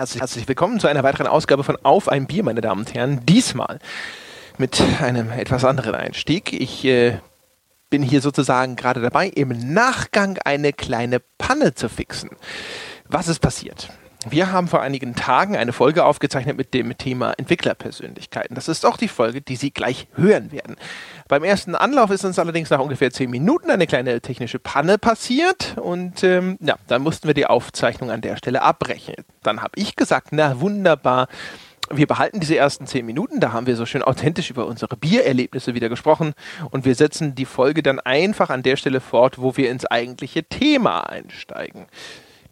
Herzlich, herzlich willkommen zu einer weiteren Ausgabe von Auf ein Bier, meine Damen und Herren. Diesmal mit einem etwas anderen Einstieg. Ich äh, bin hier sozusagen gerade dabei, im Nachgang eine kleine Panne zu fixen. Was ist passiert? Wir haben vor einigen Tagen eine Folge aufgezeichnet mit dem Thema Entwicklerpersönlichkeiten. Das ist auch die Folge, die Sie gleich hören werden. Beim ersten Anlauf ist uns allerdings nach ungefähr zehn Minuten eine kleine technische Panne passiert und ähm, ja, dann mussten wir die Aufzeichnung an der Stelle abbrechen. Dann habe ich gesagt, na wunderbar, wir behalten diese ersten zehn Minuten, da haben wir so schön authentisch über unsere Biererlebnisse wieder gesprochen und wir setzen die Folge dann einfach an der Stelle fort, wo wir ins eigentliche Thema einsteigen.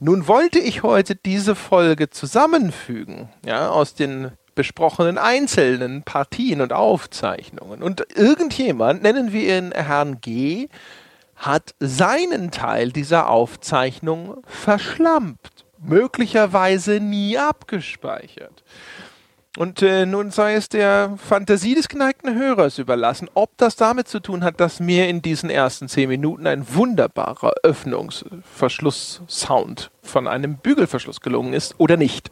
Nun wollte ich heute diese Folge zusammenfügen, ja, aus den besprochenen einzelnen Partien und Aufzeichnungen. Und irgendjemand, nennen wir ihn Herrn G., hat seinen Teil dieser Aufzeichnung verschlampt, möglicherweise nie abgespeichert. Und äh, nun sei es der Fantasie des geneigten Hörers überlassen, ob das damit zu tun hat, dass mir in diesen ersten zehn Minuten ein wunderbarer Öffnungsverschluss-Sound von einem Bügelverschluss gelungen ist oder nicht.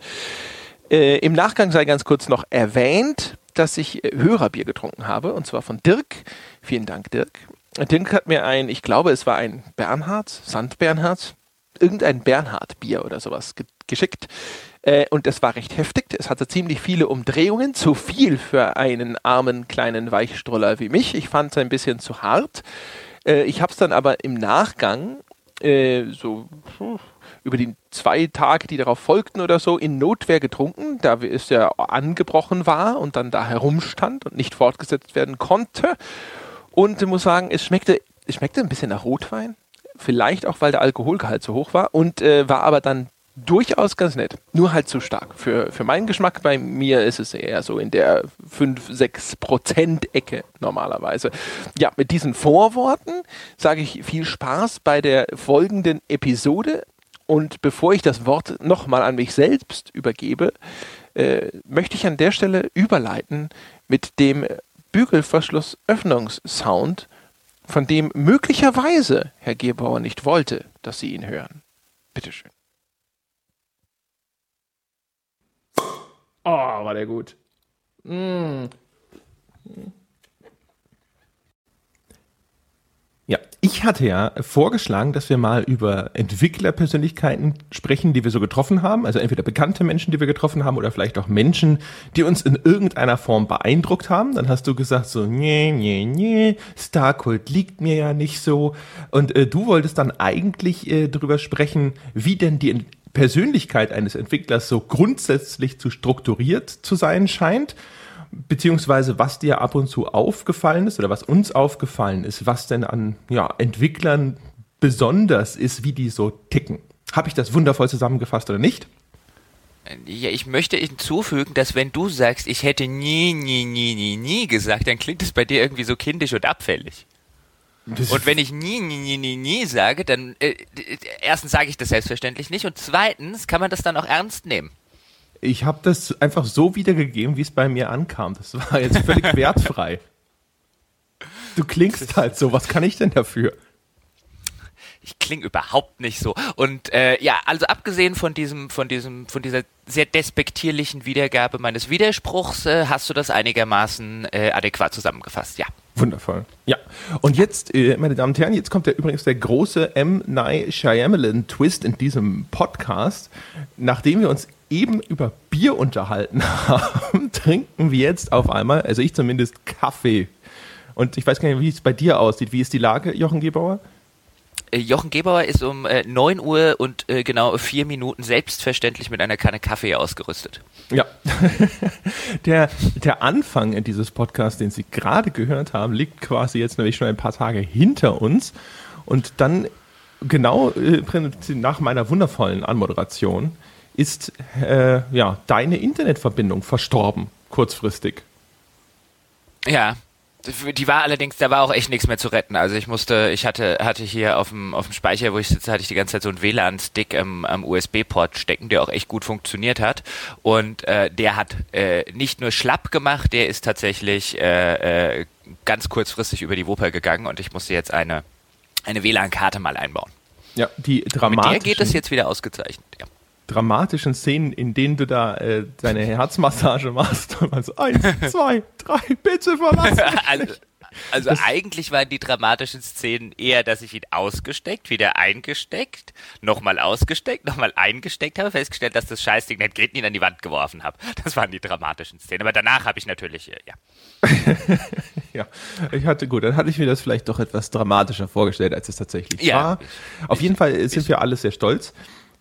Äh, Im Nachgang sei ganz kurz noch erwähnt, dass ich äh, Hörerbier getrunken habe, und zwar von Dirk. Vielen Dank, Dirk. Dirk hat mir ein, ich glaube, es war ein Bernhards, Sand Bernhards, irgendein Bernhard-Bier oder sowas ge geschickt. Äh, und es war recht heftig. Es hatte ziemlich viele Umdrehungen, zu viel für einen armen kleinen Weichstroller wie mich. Ich fand es ein bisschen zu hart. Äh, ich habe es dann aber im Nachgang äh, so über die zwei Tage, die darauf folgten oder so, in Notwehr getrunken, da es ja angebrochen war und dann da herumstand und nicht fortgesetzt werden konnte. Und ich muss sagen, es schmeckte, es schmeckte ein bisschen nach Rotwein. Vielleicht auch, weil der Alkoholgehalt so hoch war und äh, war aber dann durchaus ganz nett. Nur halt zu stark. Für, für meinen Geschmack, bei mir ist es eher so in der 5-6%-Ecke normalerweise. Ja, mit diesen Vorworten sage ich viel Spaß bei der folgenden Episode. Und bevor ich das Wort nochmal an mich selbst übergebe, äh, möchte ich an der Stelle überleiten mit dem Bügelverschluss-Öffnungssound, von dem möglicherweise Herr Gebauer nicht wollte, dass Sie ihn hören. Bitteschön. Oh, war der gut. Mm. Ja, ich hatte ja vorgeschlagen, dass wir mal über Entwicklerpersönlichkeiten sprechen, die wir so getroffen haben. Also entweder bekannte Menschen, die wir getroffen haben, oder vielleicht auch Menschen, die uns in irgendeiner Form beeindruckt haben. Dann hast du gesagt so, nee, nee, nee, Starkult liegt mir ja nicht so. Und äh, du wolltest dann eigentlich äh, darüber sprechen, wie denn die Persönlichkeit eines Entwicklers so grundsätzlich zu strukturiert zu sein scheint, beziehungsweise was dir ab und zu aufgefallen ist oder was uns aufgefallen ist, was denn an ja, Entwicklern besonders ist, wie die so ticken. Habe ich das wundervoll zusammengefasst oder nicht? Ja, ich möchte hinzufügen, dass wenn du sagst, ich hätte nie, nie, nie, nie, nie gesagt, dann klingt es bei dir irgendwie so kindisch und abfällig. Und wenn ich nie, nie, nie, nie, nie sage, dann äh, erstens sage ich das selbstverständlich nicht und zweitens kann man das dann auch ernst nehmen. Ich habe das einfach so wiedergegeben, wie es bei mir ankam. Das war jetzt völlig wertfrei. Du klingst halt so. Was kann ich denn dafür? ich klinge überhaupt nicht so. Und äh, ja, also abgesehen von diesem, von diesem, von dieser sehr despektierlichen Wiedergabe meines Widerspruchs, äh, hast du das einigermaßen äh, adäquat zusammengefasst, ja. Wundervoll. Ja. Und jetzt, äh, meine Damen und Herren, jetzt kommt der übrigens der große M. Night Shyamalan Twist in diesem Podcast. Nachdem wir uns eben über Bier unterhalten haben, trinken wir jetzt auf einmal, also ich zumindest, Kaffee. Und ich weiß gar nicht, wie es bei dir aussieht. Wie ist die Lage, Jochen Gebauer? Äh, Jochen Gebauer ist um äh, 9 Uhr und äh, genau vier Minuten selbstverständlich mit einer Kanne Kaffee ausgerüstet. Ja. der, der Anfang dieses Podcasts, den Sie gerade gehört haben, liegt quasi jetzt nämlich schon ein paar Tage hinter uns. Und dann genau äh, nach meiner wundervollen Anmoderation ist äh, ja deine Internetverbindung verstorben, kurzfristig. Ja, die war allerdings, da war auch echt nichts mehr zu retten. Also ich musste, ich hatte, hatte hier auf dem, auf dem Speicher, wo ich sitze, hatte ich die ganze Zeit so einen WLAN-Stick am, am USB-Port stecken, der auch echt gut funktioniert hat. Und äh, der hat äh, nicht nur schlapp gemacht, der ist tatsächlich äh, äh, ganz kurzfristig über die Wupper gegangen und ich musste jetzt eine, eine WLAN-Karte mal einbauen. Ja, die dramatischen. Mit der geht es jetzt wieder ausgezeichnet, ja dramatischen Szenen, in denen du da äh, deine Herzmassage machst. Und so, eins, zwei, drei, bitte verlass mich. Also, also eigentlich waren die dramatischen Szenen eher, dass ich ihn ausgesteckt, wieder eingesteckt, nochmal ausgesteckt, nochmal eingesteckt habe, festgestellt, dass das Scheißding nicht geht, ihn an die Wand geworfen habe. Das waren die dramatischen Szenen. Aber danach habe ich natürlich, äh, ja. ja, ich hatte gut, dann hatte ich mir das vielleicht doch etwas dramatischer vorgestellt, als es tatsächlich Ja, war. Auf jeden Fall sind wir alle sehr stolz.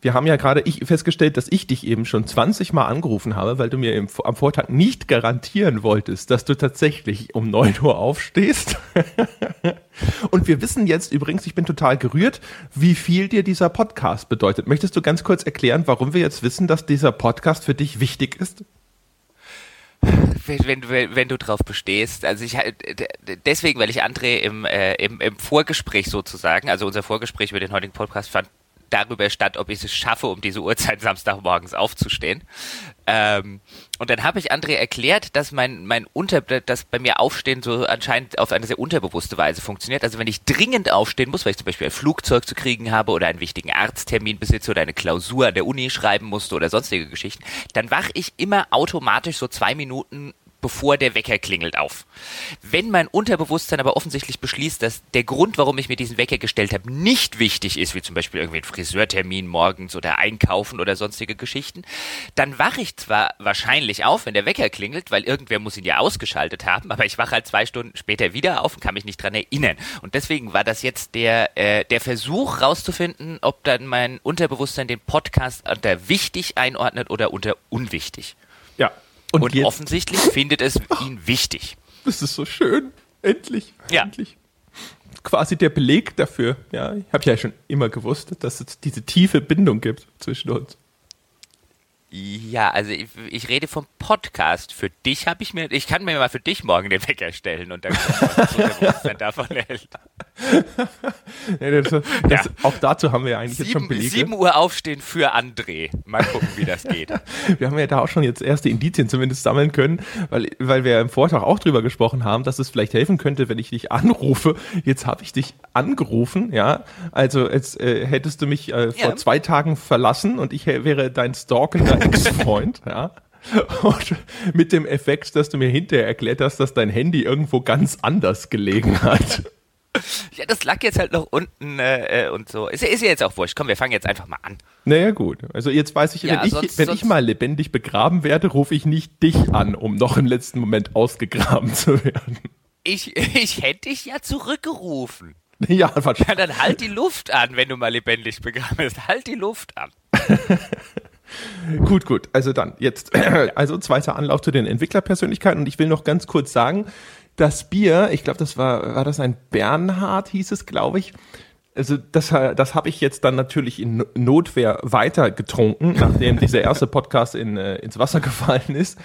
Wir haben ja gerade festgestellt, dass ich dich eben schon 20 Mal angerufen habe, weil du mir im, am Vortag nicht garantieren wolltest, dass du tatsächlich um 9 Uhr aufstehst. Und wir wissen jetzt übrigens, ich bin total gerührt, wie viel dir dieser Podcast bedeutet. Möchtest du ganz kurz erklären, warum wir jetzt wissen, dass dieser Podcast für dich wichtig ist? Wenn, wenn, wenn, du drauf bestehst, also ich d- deswegen, weil ich André im, äh, im, im Vorgespräch sozusagen, also unser Vorgespräch über den heutigen Podcast fand darüber statt, ob ich es schaffe, um diese Uhrzeit Samstagmorgens aufzustehen. Ähm, und dann habe ich André erklärt, dass mein, mein Unter, dass bei mir Aufstehen so anscheinend auf eine sehr unterbewusste Weise funktioniert. Also wenn ich dringend aufstehen muss, weil ich zum Beispiel ein Flugzeug zu kriegen habe oder einen wichtigen Arzttermin besitze oder eine Klausur an der Uni schreiben musste oder sonstige Geschichten, dann wache ich immer automatisch so zwei Minuten bevor der Wecker klingelt auf. Wenn mein Unterbewusstsein aber offensichtlich beschließt, dass der Grund, warum ich mir diesen Wecker gestellt habe, nicht wichtig ist, wie zum Beispiel irgendwie ein Friseurtermin morgens oder Einkaufen oder sonstige Geschichten, dann wache ich zwar wahrscheinlich auf, wenn der Wecker klingelt, weil irgendwer muss ihn ja ausgeschaltet haben, aber ich wache halt zwei Stunden später wieder auf und kann mich nicht dran erinnern. Und deswegen war das jetzt der, äh, der Versuch rauszufinden, ob dann mein Unterbewusstsein den Podcast unter wichtig einordnet oder unter unwichtig. Ja. Und, jetzt- offensichtlich findet es ihn wichtig. Das ist so schön. Endlich. Ja. Endlich. Quasi der Beleg dafür. Ja, ich habe ja schon immer gewusst, dass es diese tiefe Bindung gibt zwischen uns. Ja, also ich, ich rede vom Podcast. Für dich habe ich mir, ich kann mir mal für dich morgen den Wecker stellen und dann gucken, davon hält. Ja, das, das, Ja. Auch dazu haben wir ja eigentlich jetzt schon Sieben, Belege. 7 Uhr aufstehen für André. Mal gucken, wie das geht. Wir haben ja da auch schon jetzt erste Indizien zumindest sammeln können, weil, weil wir im Vortrag auch drüber gesprochen haben, dass es vielleicht helfen könnte, wenn ich dich anrufe. Jetzt habe ich dich angerufen, ja. Also jetzt äh, hättest du mich äh, vor Ja. zwei Tagen verlassen und ich wäre dein stalkender Ex-Freund, ja. Und mit dem Effekt, dass du mir hinterher erklärt hast, dass dein Handy irgendwo ganz anders gelegen hat. Ja, das lag jetzt halt noch unten äh, äh, und so. Ist, ja- ist ja jetzt auch wurscht. Komm, wir fangen jetzt einfach mal an. Naja, gut. Also jetzt weiß ich, Ja, wenn, ich, sonst- wenn ich sonst- mal lebendig begraben werde, rufe ich nicht dich an, um noch im letzten Moment ausgegraben zu werden. Ich, ich hätte dich ja zurückgerufen. Ja. Ja, dann halt die Luft an, wenn du mal lebendig begraben bist. Halt die Luft an. Gut, gut. Also dann jetzt, also zweiter Anlauf zu den Entwicklerpersönlichkeiten und ich will noch ganz kurz sagen, das Bier, ich glaube, das war, war das ein Bernhard, hieß es, glaube ich. Also das, das habe ich jetzt dann natürlich in No- Notwehr weiter getrunken, nachdem dieser erste Podcast in, äh, ins Wasser gefallen ist.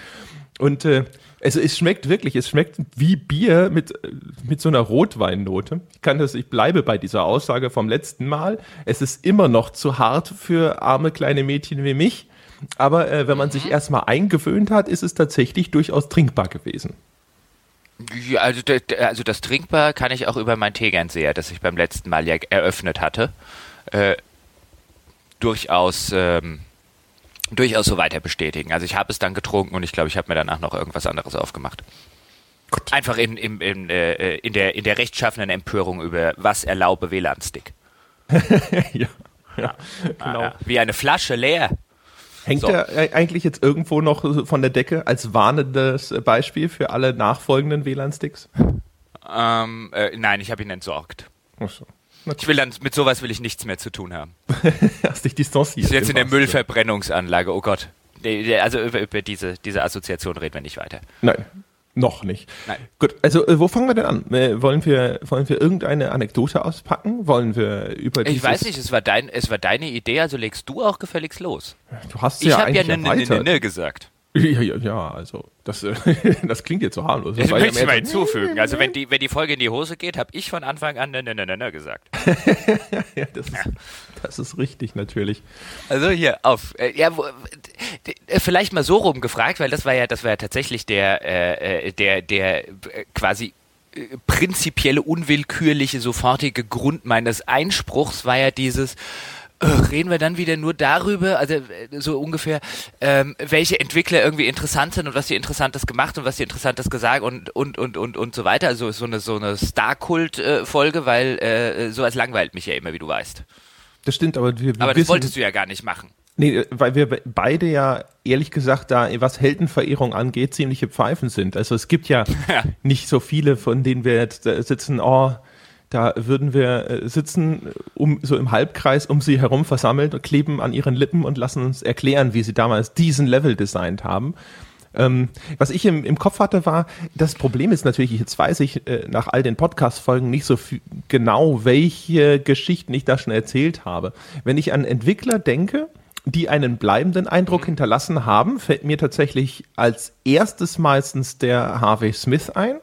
Und äh, also es schmeckt wirklich, es schmeckt wie Bier mit, äh, mit so einer Rotweinnote. Ich kann das, ich bleibe bei dieser Aussage vom letzten Mal. Es ist immer noch zu hart für arme kleine Mädchen wie mich. Aber äh, wenn man sich erstmal eingewöhnt hat, ist es tatsächlich durchaus trinkbar gewesen. Ja, also, also das Trinkbar kann ich auch über mein Tegernseher, das ich beim letzten Mal ja eröffnet hatte, äh, durchaus, ähm, durchaus so weiter bestätigen. Also ich habe es dann getrunken und ich glaube, ich habe mir danach noch irgendwas anderes aufgemacht. Einfach in, in, in, äh, in, der, in der rechtschaffenen Empörung über was erlaube WLAN-Stick. ja. ja genau. Ah. Wie eine Flasche leer. Hängt So. er äh, eigentlich jetzt irgendwo noch so von der Decke als warnendes Beispiel für alle nachfolgenden WLAN-Sticks? Ähm, äh, nein, ich habe ihn entsorgt. Achso. Ich will dann, mit sowas will ich nichts mehr zu tun haben. Hast dich distanziert. ist jetzt in der Müllverbrennungsanlage, oh Gott. Also über, über diese, diese Assoziation reden wir nicht weiter. Nein, noch nicht. Nein. Gut, also äh, wo fangen wir denn an? Äh, wollen, wir, wollen wir irgendeine Anekdote auspacken? Wollen wir über Ich weiß nicht, es war, dein, es war deine Idee, also legst du auch gefälligst los. Du hast Ich ja habe ja ne, ne, ne, ne gesagt. Ja, ja, ja, also das, äh, das klingt jetzt so harmlos. Das ja möchte ich mehr mal hinzufügen. Also wenn die, wenn die Folge in die Hose geht, habe ich von Anfang an ne, ne, ne, ne, ne gesagt. ja, das, ist, das ist richtig, natürlich. Also hier auf. Äh, ja, wo, d- vielleicht mal so rum gefragt, weil das war ja, das war ja tatsächlich der, äh, äh, der, der äh, quasi äh, prinzipielle, unwillkürliche, sofortige Grund meines Einspruchs war ja dieses, reden wir dann wieder nur darüber, also äh, so ungefähr, ähm, welche Entwickler irgendwie interessant sind und was die Interessantes gemacht und was die Interessantes gesagt und und und und und so weiter. Also so eine so eine Star-Kult-Folge, weil äh, sowas langweilt mich ja immer, wie du weißt. Das stimmt, aber wir, wir Aber das wolltest du ja gar nicht machen. Nee, weil wir beide ja ehrlich gesagt da, was Heldenverehrung angeht, ziemliche Pfeifen sind. Also es gibt ja, Ja. nicht so viele, von denen wir jetzt äh, sitzen, oh, da würden wir äh, sitzen, um so im Halbkreis um sie herum versammelt und kleben an ihren Lippen und lassen uns erklären, wie sie damals diesen Level designt haben. Ähm, was ich im, im Kopf hatte, war, das Problem ist natürlich, jetzt weiß ich äh, nach all den Podcast-Folgen nicht so genau, welche Geschichten ich da schon erzählt habe. Wenn ich an Entwickler denke, die einen bleibenden Eindruck hinterlassen haben, fällt mir tatsächlich als erstes meistens der Harvey Smith ein.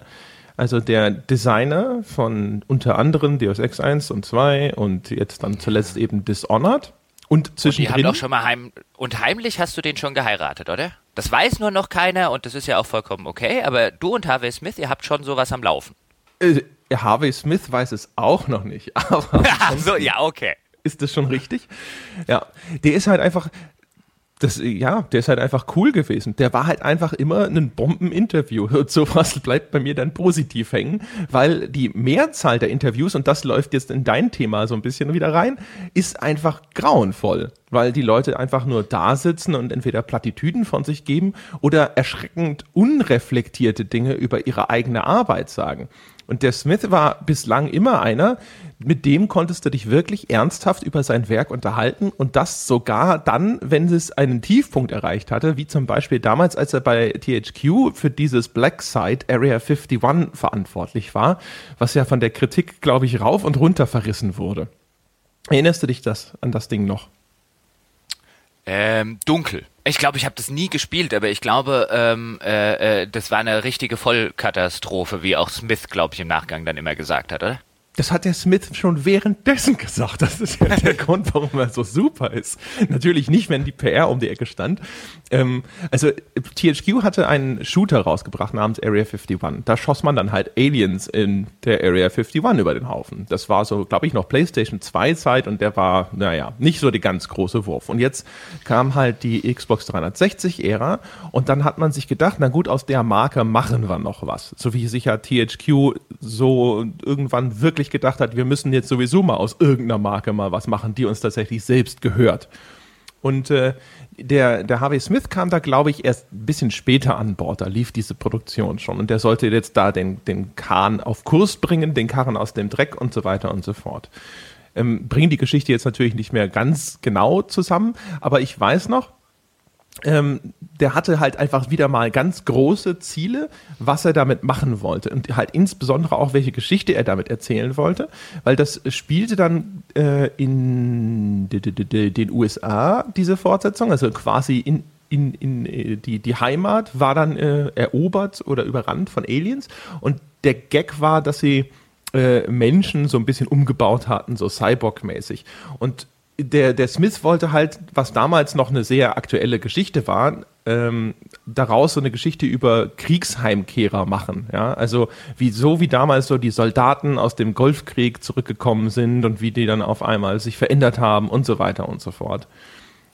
Also der Designer von unter anderem Deus Ex 1 und 2 und jetzt dann zuletzt eben Dishonored. Und Die haben zwischendrin. doch schon mal heim und heimlich hast du den schon geheiratet, oder? Das weiß nur noch keiner und das ist ja auch vollkommen okay, aber du und Harvey Smith, ihr habt schon sowas am Laufen. äh, Harvey Smith weiß es auch noch nicht, aber Ach so, ja, okay. ist das schon richtig? Ja, der ist halt einfach, das, ja, der ist halt einfach cool gewesen. Der war halt einfach immer ein Bombeninterview. Und sowas bleibt bei mir dann positiv hängen, weil die Mehrzahl der Interviews, und das läuft jetzt in dein Thema so ein bisschen wieder rein, ist einfach grauenvoll, weil die Leute einfach nur da sitzen und entweder Plattitüden von sich geben oder erschreckend unreflektierte Dinge über ihre eigene Arbeit sagen. Und der Smith war bislang immer einer, mit dem konntest du dich wirklich ernsthaft über sein Werk unterhalten und das sogar dann, wenn es einen Tiefpunkt erreicht hatte, wie zum Beispiel damals, als er bei THQ für dieses Black Site Area 51 verantwortlich war, was ja von der Kritik, glaube ich, rauf und runter verrissen wurde. Erinnerst du dich das an das Ding noch? Ähm, dunkel. Ich glaube, ich habe das nie gespielt, aber ich glaube, ähm, äh, äh, das war eine richtige Vollkatastrophe, wie auch Smith, glaube ich, im Nachgang dann immer gesagt hat, oder? Das hat der Smith schon währenddessen gesagt. Das ist ja der Grund, warum er so super ist. Natürlich nicht, wenn die PR um die Ecke stand. Ähm, also THQ hatte einen Shooter rausgebracht namens Area 51. Da schoss man dann halt Aliens in der Area 51 über den Haufen. Das war so, glaube ich, noch PlayStation 2 Zeit und der war, naja, nicht so der ganz große Wurf. Und jetzt kam halt die Xbox 360 Ära und dann hat man sich gedacht, na gut, aus der Marke machen wir noch was. So wie sich ja THQ so irgendwann wirklich gedacht hat, wir müssen jetzt sowieso mal aus irgendeiner Marke mal was machen, die uns tatsächlich selbst gehört. Und äh, der, der Harvey Smith kam da, glaube ich, erst ein bisschen später an Bord. Da lief diese Produktion schon. Und der sollte jetzt da den, den Kahn auf Kurs bringen, den Karren aus dem Dreck und so weiter und so fort. Ähm, bringen die Geschichte jetzt natürlich nicht mehr ganz genau zusammen, aber ich weiß noch, ähm, der hatte halt einfach wieder mal ganz große Ziele, was er damit machen wollte. Und halt insbesondere auch, welche Geschichte er damit erzählen wollte, weil das spielte dann äh, in den USA, diese Fortsetzung, also quasi in, in, in äh, die, die Heimat war dann äh, erobert oder überrannt von Aliens. Und der Gag war, dass sie äh, Menschen so ein bisschen umgebaut hatten, so Cyborg-mäßig. Und der, der Smith wollte halt, was damals noch eine sehr aktuelle Geschichte war, ähm, daraus so eine Geschichte über Kriegsheimkehrer machen. Ja? Also wie so wie damals so die Soldaten aus dem Golfkrieg zurückgekommen sind und wie die dann auf einmal sich verändert haben und so weiter und so fort.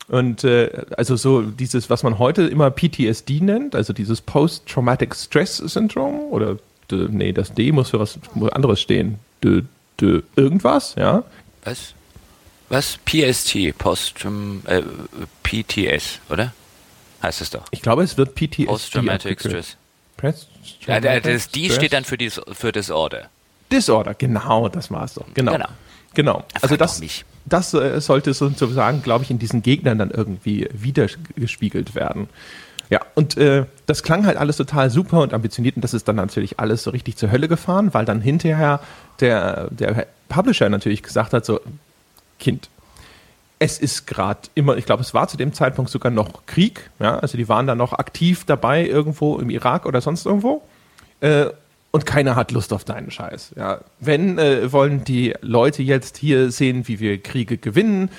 Und äh, also so dieses, was man heute immer PTSD nennt, also dieses Post-Traumatic Stress Syndrome oder nee, das D muss für was anderes stehen. D, d, irgendwas, ja. Was? Was? PST, Post, äh, PTS, oder? Heißt es doch. Ich glaube, es wird PTSD. Post-Traumatic. Stress. Press- Ja, das D steht dann für, dies, für Disorder. Disorder, genau, das war's doch. Genau. Genau. Genau. Also das, das äh, sollte sozusagen, glaube ich, in diesen Gegnern dann irgendwie wiedergespiegelt werden. Ja, und äh, das klang halt alles total super und ambitioniert und das ist dann natürlich alles so richtig zur Hölle gefahren, weil dann hinterher der, der Publisher natürlich gesagt hat, so, Kind, es ist gerade immer, ich glaube, es war zu dem Zeitpunkt sogar noch Krieg, ja, also die waren da noch aktiv dabei irgendwo im Irak oder sonst irgendwo. Äh, und keiner hat Lust auf deinen Scheiß. Ja. Wenn äh, wollen die Leute jetzt hier sehen, wie wir Kriege gewinnen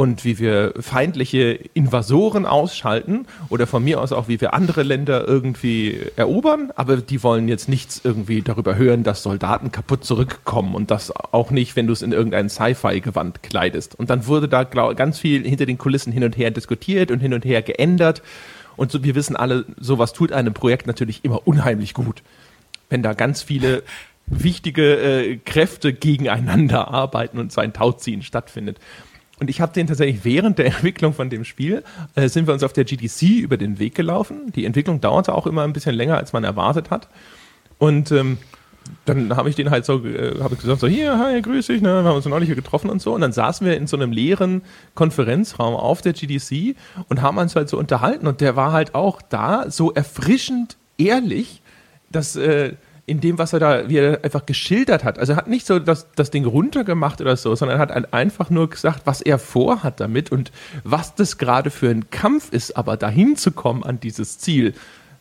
und wie wir feindliche Invasoren ausschalten oder von mir aus auch, wie wir andere Länder irgendwie erobern, aber die wollen jetzt nichts irgendwie darüber hören, dass Soldaten kaputt zurückkommen und das auch nicht, wenn du es in irgendein Sci-Fi-Gewand kleidest. Und dann wurde da glaub, ganz viel hinter den Kulissen hin und her diskutiert und hin und her geändert und so, wir wissen alle, sowas tut einem Projekt natürlich immer unheimlich gut. Wenn da ganz viele wichtige äh, Kräfte gegeneinander arbeiten und so ein Tauziehen stattfindet. Und ich habe den tatsächlich während der Entwicklung von dem Spiel, äh, sind wir uns auf der GDC über den Weg gelaufen. Die Entwicklung dauerte auch immer ein bisschen länger, als man erwartet hat. Und ähm, dann habe ich den halt so, äh, habe ich gesagt, so hier, hi, grüß dich, ne, wir haben uns neulich hier getroffen und so. Und dann saßen wir in so einem leeren Konferenzraum auf der GDC und haben uns halt so unterhalten. Und der war halt auch da so erfrischend ehrlich, dass äh, in dem, was er da, wie er einfach geschildert hat. Also er hat nicht so das, das Ding runtergemacht oder so, sondern er hat einfach nur gesagt, was er vorhat damit und was das gerade für ein Kampf ist, aber dahin zu kommen an dieses Ziel.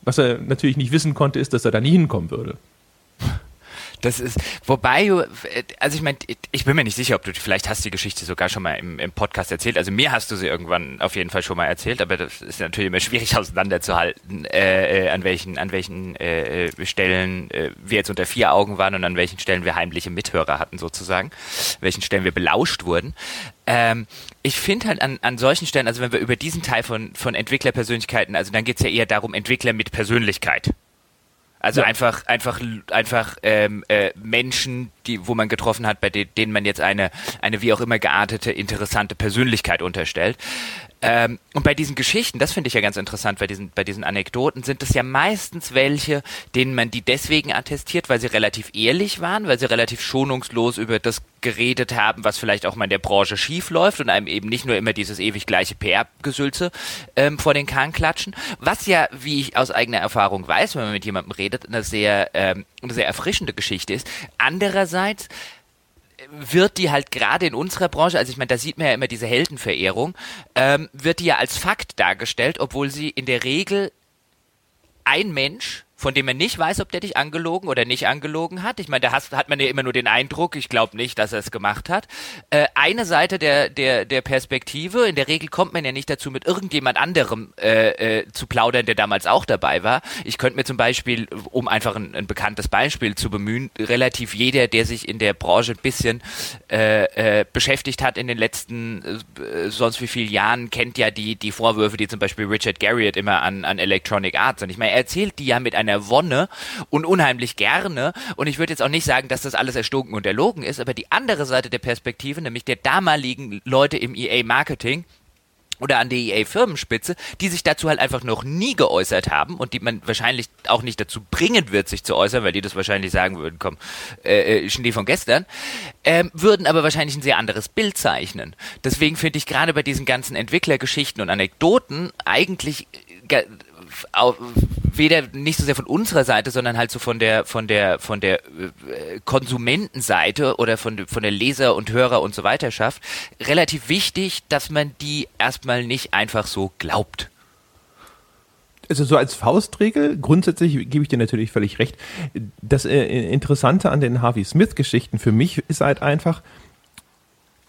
Was er natürlich nicht wissen konnte, ist, dass er da nie hinkommen würde. Das ist, wobei, also ich meine, ich bin mir nicht sicher, ob du, vielleicht hast die Geschichte sogar schon mal im, im, Podcast erzählt. Also mir hast du sie irgendwann auf jeden Fall schon mal erzählt, aber das ist natürlich immer schwierig auseinanderzuhalten, äh, äh, an welchen, an welchen äh, Stellen äh, wir jetzt unter vier Augen waren und an welchen Stellen wir heimliche Mithörer hatten sozusagen, welchen Stellen wir belauscht wurden. Ähm, ich finde halt an, an solchen Stellen, also wenn wir über diesen Teil von, von Entwicklerpersönlichkeiten, also dann geht es ja eher darum, Entwickler mit Persönlichkeit. Also ja. einfach, einfach, einfach ähm, äh, Menschen, die, wo man getroffen hat, bei denen man jetzt eine, eine wie auch immer geartete, interessante Persönlichkeit unterstellt. Ähm, und bei diesen Geschichten, das finde ich ja ganz interessant, bei diesen, bei diesen Anekdoten sind es ja meistens welche, denen man die deswegen attestiert, weil sie relativ ehrlich waren, weil sie relativ schonungslos über das geredet haben, was vielleicht auch mal in der Branche schief läuft und einem eben nicht nur immer dieses ewig gleiche PR-Gesülze ähm, vor den Kahn klatschen. Was ja, wie ich aus eigener Erfahrung weiß, wenn man mit jemandem redet, eine sehr, ähm, eine sehr erfrischende Geschichte ist. Andererseits wird die halt gerade in unserer Branche, also ich meine, da sieht man ja immer diese Heldenverehrung, ähm, wird die ja als Fakt dargestellt, obwohl sie in der Regel ein Mensch von dem man nicht weiß, ob der dich angelogen oder nicht angelogen hat. Ich meine, da hast, hat man ja immer nur den Eindruck, ich glaube nicht, dass er es gemacht hat. Äh, eine Seite der, der, der Perspektive, in der Regel kommt man ja nicht dazu, mit irgendjemand anderem äh, äh, zu plaudern, der damals auch dabei war. Ich könnte mir zum Beispiel, um einfach ein, ein, bekanntes Beispiel zu bemühen, relativ jeder, der sich in der Branche ein bisschen äh, äh, beschäftigt hat in den letzten äh, sonst wie vielen Jahren, kennt ja die, die Vorwürfe, die zum Beispiel Richard Garriott immer an, an Electronic Arts. Und ich meine, er erzählt die ja mit einer einer Wonne und unheimlich gerne. Und ich würde jetzt auch nicht sagen, dass das alles erstunken und erlogen ist, aber die andere Seite der Perspektive, nämlich der damaligen Leute im EA-Marketing, oder an der EA-Firmenspitze, die sich dazu halt einfach noch nie geäußert haben und die man wahrscheinlich auch nicht dazu bringen wird, sich zu äußern, weil die das wahrscheinlich sagen würden, komm, äh, äh Schnee von gestern, ähm, würden aber wahrscheinlich ein sehr anderes Bild zeichnen. Deswegen finde ich gerade bei diesen ganzen Entwicklergeschichten und Anekdoten eigentlich äh, weder nicht so sehr von unserer Seite, sondern halt so von der von der von der äh, Konsumentenseite oder von von der Leser und Hörer und so weiter schafft, relativ wichtig, dass man die erstmal nicht einfach so glaubt. Also so als Faustregel, grundsätzlich gebe ich dir natürlich völlig recht. Das äh, Interessante an den Harvey Smith-Geschichten für mich ist halt einfach,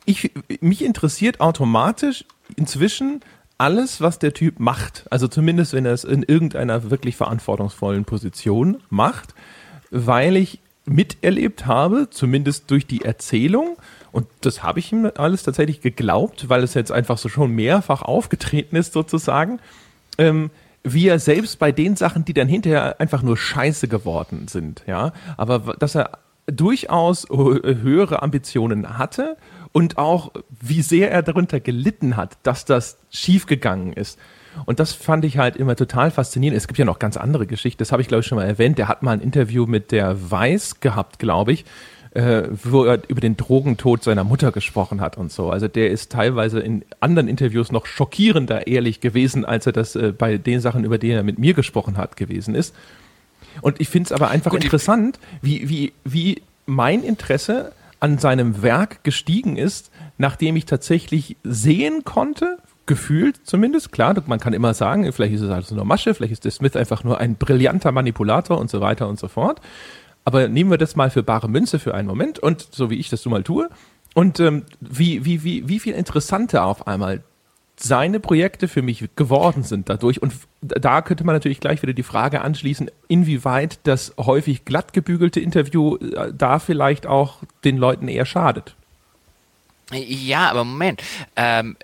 ich, mich interessiert automatisch inzwischen alles, was der Typ macht, also zumindest wenn er es in irgendeiner wirklich verantwortungsvollen Position macht, weil ich miterlebt habe, zumindest durch die Erzählung, und das habe ich ihm alles tatsächlich geglaubt, weil es jetzt einfach so schon mehrfach aufgetreten ist, sozusagen, ähm, wie er selbst bei den Sachen, die dann hinterher einfach nur scheiße geworden sind, ja, aber dass er durchaus höhere Ambitionen hatte und auch, wie sehr er darunter gelitten hat, dass das schiefgegangen ist. Und das fand ich halt immer total faszinierend. Es gibt ja noch ganz andere Geschichten, das habe ich glaube ich schon mal erwähnt. Der hat mal ein Interview mit der Weiß gehabt, glaube ich, äh, wo er über den Drogentod seiner Mutter gesprochen hat und so. Also der ist teilweise in anderen Interviews noch schockierender ehrlich gewesen, als er das äh, bei den Sachen, über die er mit mir gesprochen hat, gewesen ist. Und ich finde es aber einfach Gut, interessant, wie, wie, wie mein Interesse an seinem Werk gestiegen ist, nachdem ich tatsächlich sehen konnte, gefühlt zumindest, klar, man kann immer sagen, vielleicht ist es also nur Masche, vielleicht ist der Smith einfach nur ein brillanter Manipulator und so weiter und so fort. Aber nehmen wir das mal für bare Münze für einen Moment und so wie ich das so mal tue, Und ähm, wie, wie, wie, wie viel interessanter auf einmal seine Projekte für mich geworden sind dadurch. Und da könnte man natürlich gleich wieder die Frage anschließen, inwieweit das häufig glatt gebügelte Interview äh, da vielleicht auch den Leuten eher schadet. Ja, aber Moment. Ähm,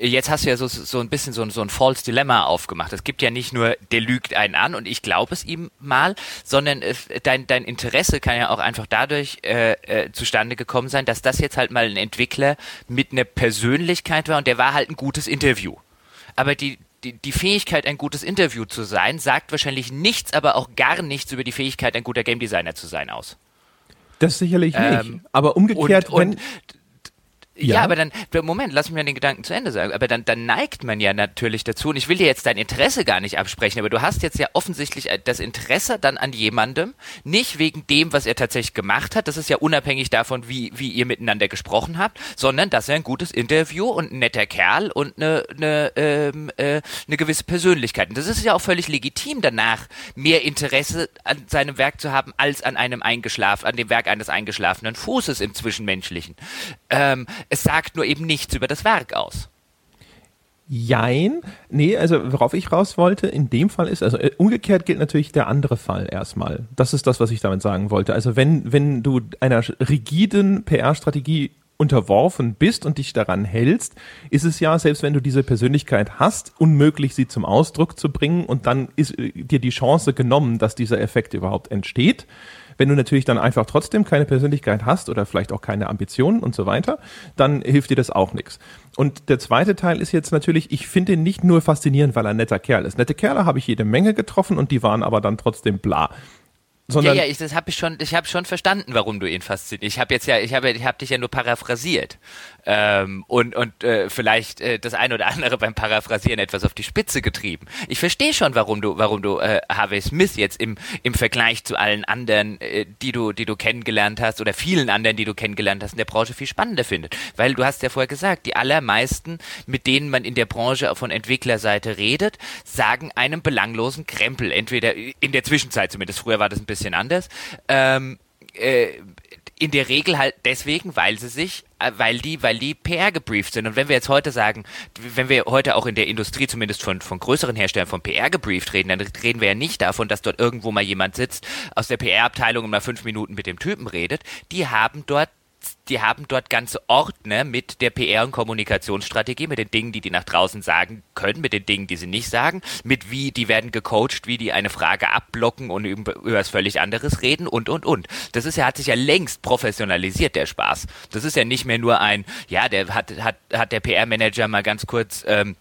jetzt hast du ja so, so ein bisschen so, so ein False Dilemma aufgemacht. Es gibt ja nicht nur, der lügt einen an und ich glaube es ihm mal, sondern äh, dein, dein Interesse kann ja auch einfach dadurch äh, äh, zustande gekommen sein, dass das jetzt halt mal ein Entwickler mit einer Persönlichkeit war und der war halt ein gutes Interview. Aber die, die, die Fähigkeit, ein gutes Interview zu sein, sagt wahrscheinlich nichts, aber auch gar nichts über die Fähigkeit, ein guter Game Designer zu sein aus. Das sicherlich nicht. Ähm, aber umgekehrt, und, und ja. ja, aber dann, Moment, lass mich mal den Gedanken zu Ende sagen. Aber dann, dann neigt man ja natürlich dazu, und ich will dir jetzt dein Interesse gar nicht absprechen, aber du hast jetzt ja offensichtlich äh, das Interesse dann an jemandem, nicht wegen dem, was er tatsächlich gemacht hat, das ist ja unabhängig davon, wie, wie ihr miteinander gesprochen habt, sondern dass er ein gutes Interview und ein netter Kerl und eine, eine, ähm, äh, eine gewisse Persönlichkeit. Und das ist ja auch völlig legitim danach, mehr Interesse an seinem Werk zu haben, als an einem eingeschlafen, an dem Werk eines eingeschlafenen Fußes im Zwischenmenschlichen. Ähm, es sagt nur eben nichts über das Werk aus. Jein. Nee, also worauf ich raus wollte, in dem Fall ist, also äh, umgekehrt gilt natürlich der andere Fall erstmal. Das ist das, was ich damit sagen wollte. Also wenn, wenn du einer rigiden PR-Strategie unterworfen bist und dich daran hältst, ist es ja, selbst wenn du diese Persönlichkeit hast, unmöglich, sie zum Ausdruck zu bringen und dann ist äh, dir die Chance genommen, dass dieser Effekt überhaupt entsteht. Wenn du natürlich dann einfach trotzdem keine Persönlichkeit hast oder vielleicht auch keine Ambitionen und so weiter, dann hilft dir das auch nichts. Und der zweite Teil ist jetzt natürlich, ich finde ihn nicht nur faszinierend, weil er ein netter Kerl ist. Nette Kerle habe ich jede Menge getroffen und die waren aber dann trotzdem bla. Sondern ja, ja, ich, das habe ich schon, ich habe schon verstanden, warum du ihn faszinierst. Ich habe jetzt ja, ich habe, ich habe dich ja nur paraphrasiert ähm, und und äh, vielleicht äh, das ein oder andere beim Paraphrasieren etwas auf die Spitze getrieben. Ich verstehe schon, warum du, warum du äh, Harvey Smith jetzt im im Vergleich zu allen anderen, äh, die du, die du kennengelernt hast oder vielen anderen, die du kennengelernt hast in der Branche viel spannender findet, weil du hast ja vorher gesagt, die allermeisten, mit denen man in der Branche von Entwicklerseite redet, sagen einem belanglosen Krempel, entweder in der Zwischenzeit zumindest. Früher war das ein bisschen bisschen anders. Ähm, äh, in der Regel halt deswegen, weil sie sich, äh, weil die, weil die PR gebrieft sind. Und wenn wir jetzt heute sagen, wenn wir heute auch in der Industrie zumindest von, von größeren Herstellern von PR gebrieft reden, dann reden wir ja nicht davon, dass dort irgendwo mal jemand sitzt aus der PR-Abteilung und mal fünf Minuten mit dem Typen redet. Die haben dort die haben dort ganze Ordner mit der PR- und Kommunikationsstrategie, mit den Dingen, die die nach draußen sagen können, mit den Dingen, die sie nicht sagen, mit wie die werden gecoacht, wie die eine Frage abblocken und über, über was völlig anderes reden und, und, und. Das ist ja, hat sich ja längst professionalisiert, der Spaß. Das ist ja nicht mehr nur ein, ja, der hat, hat, hat der PR-Manager mal ganz kurz, ähm,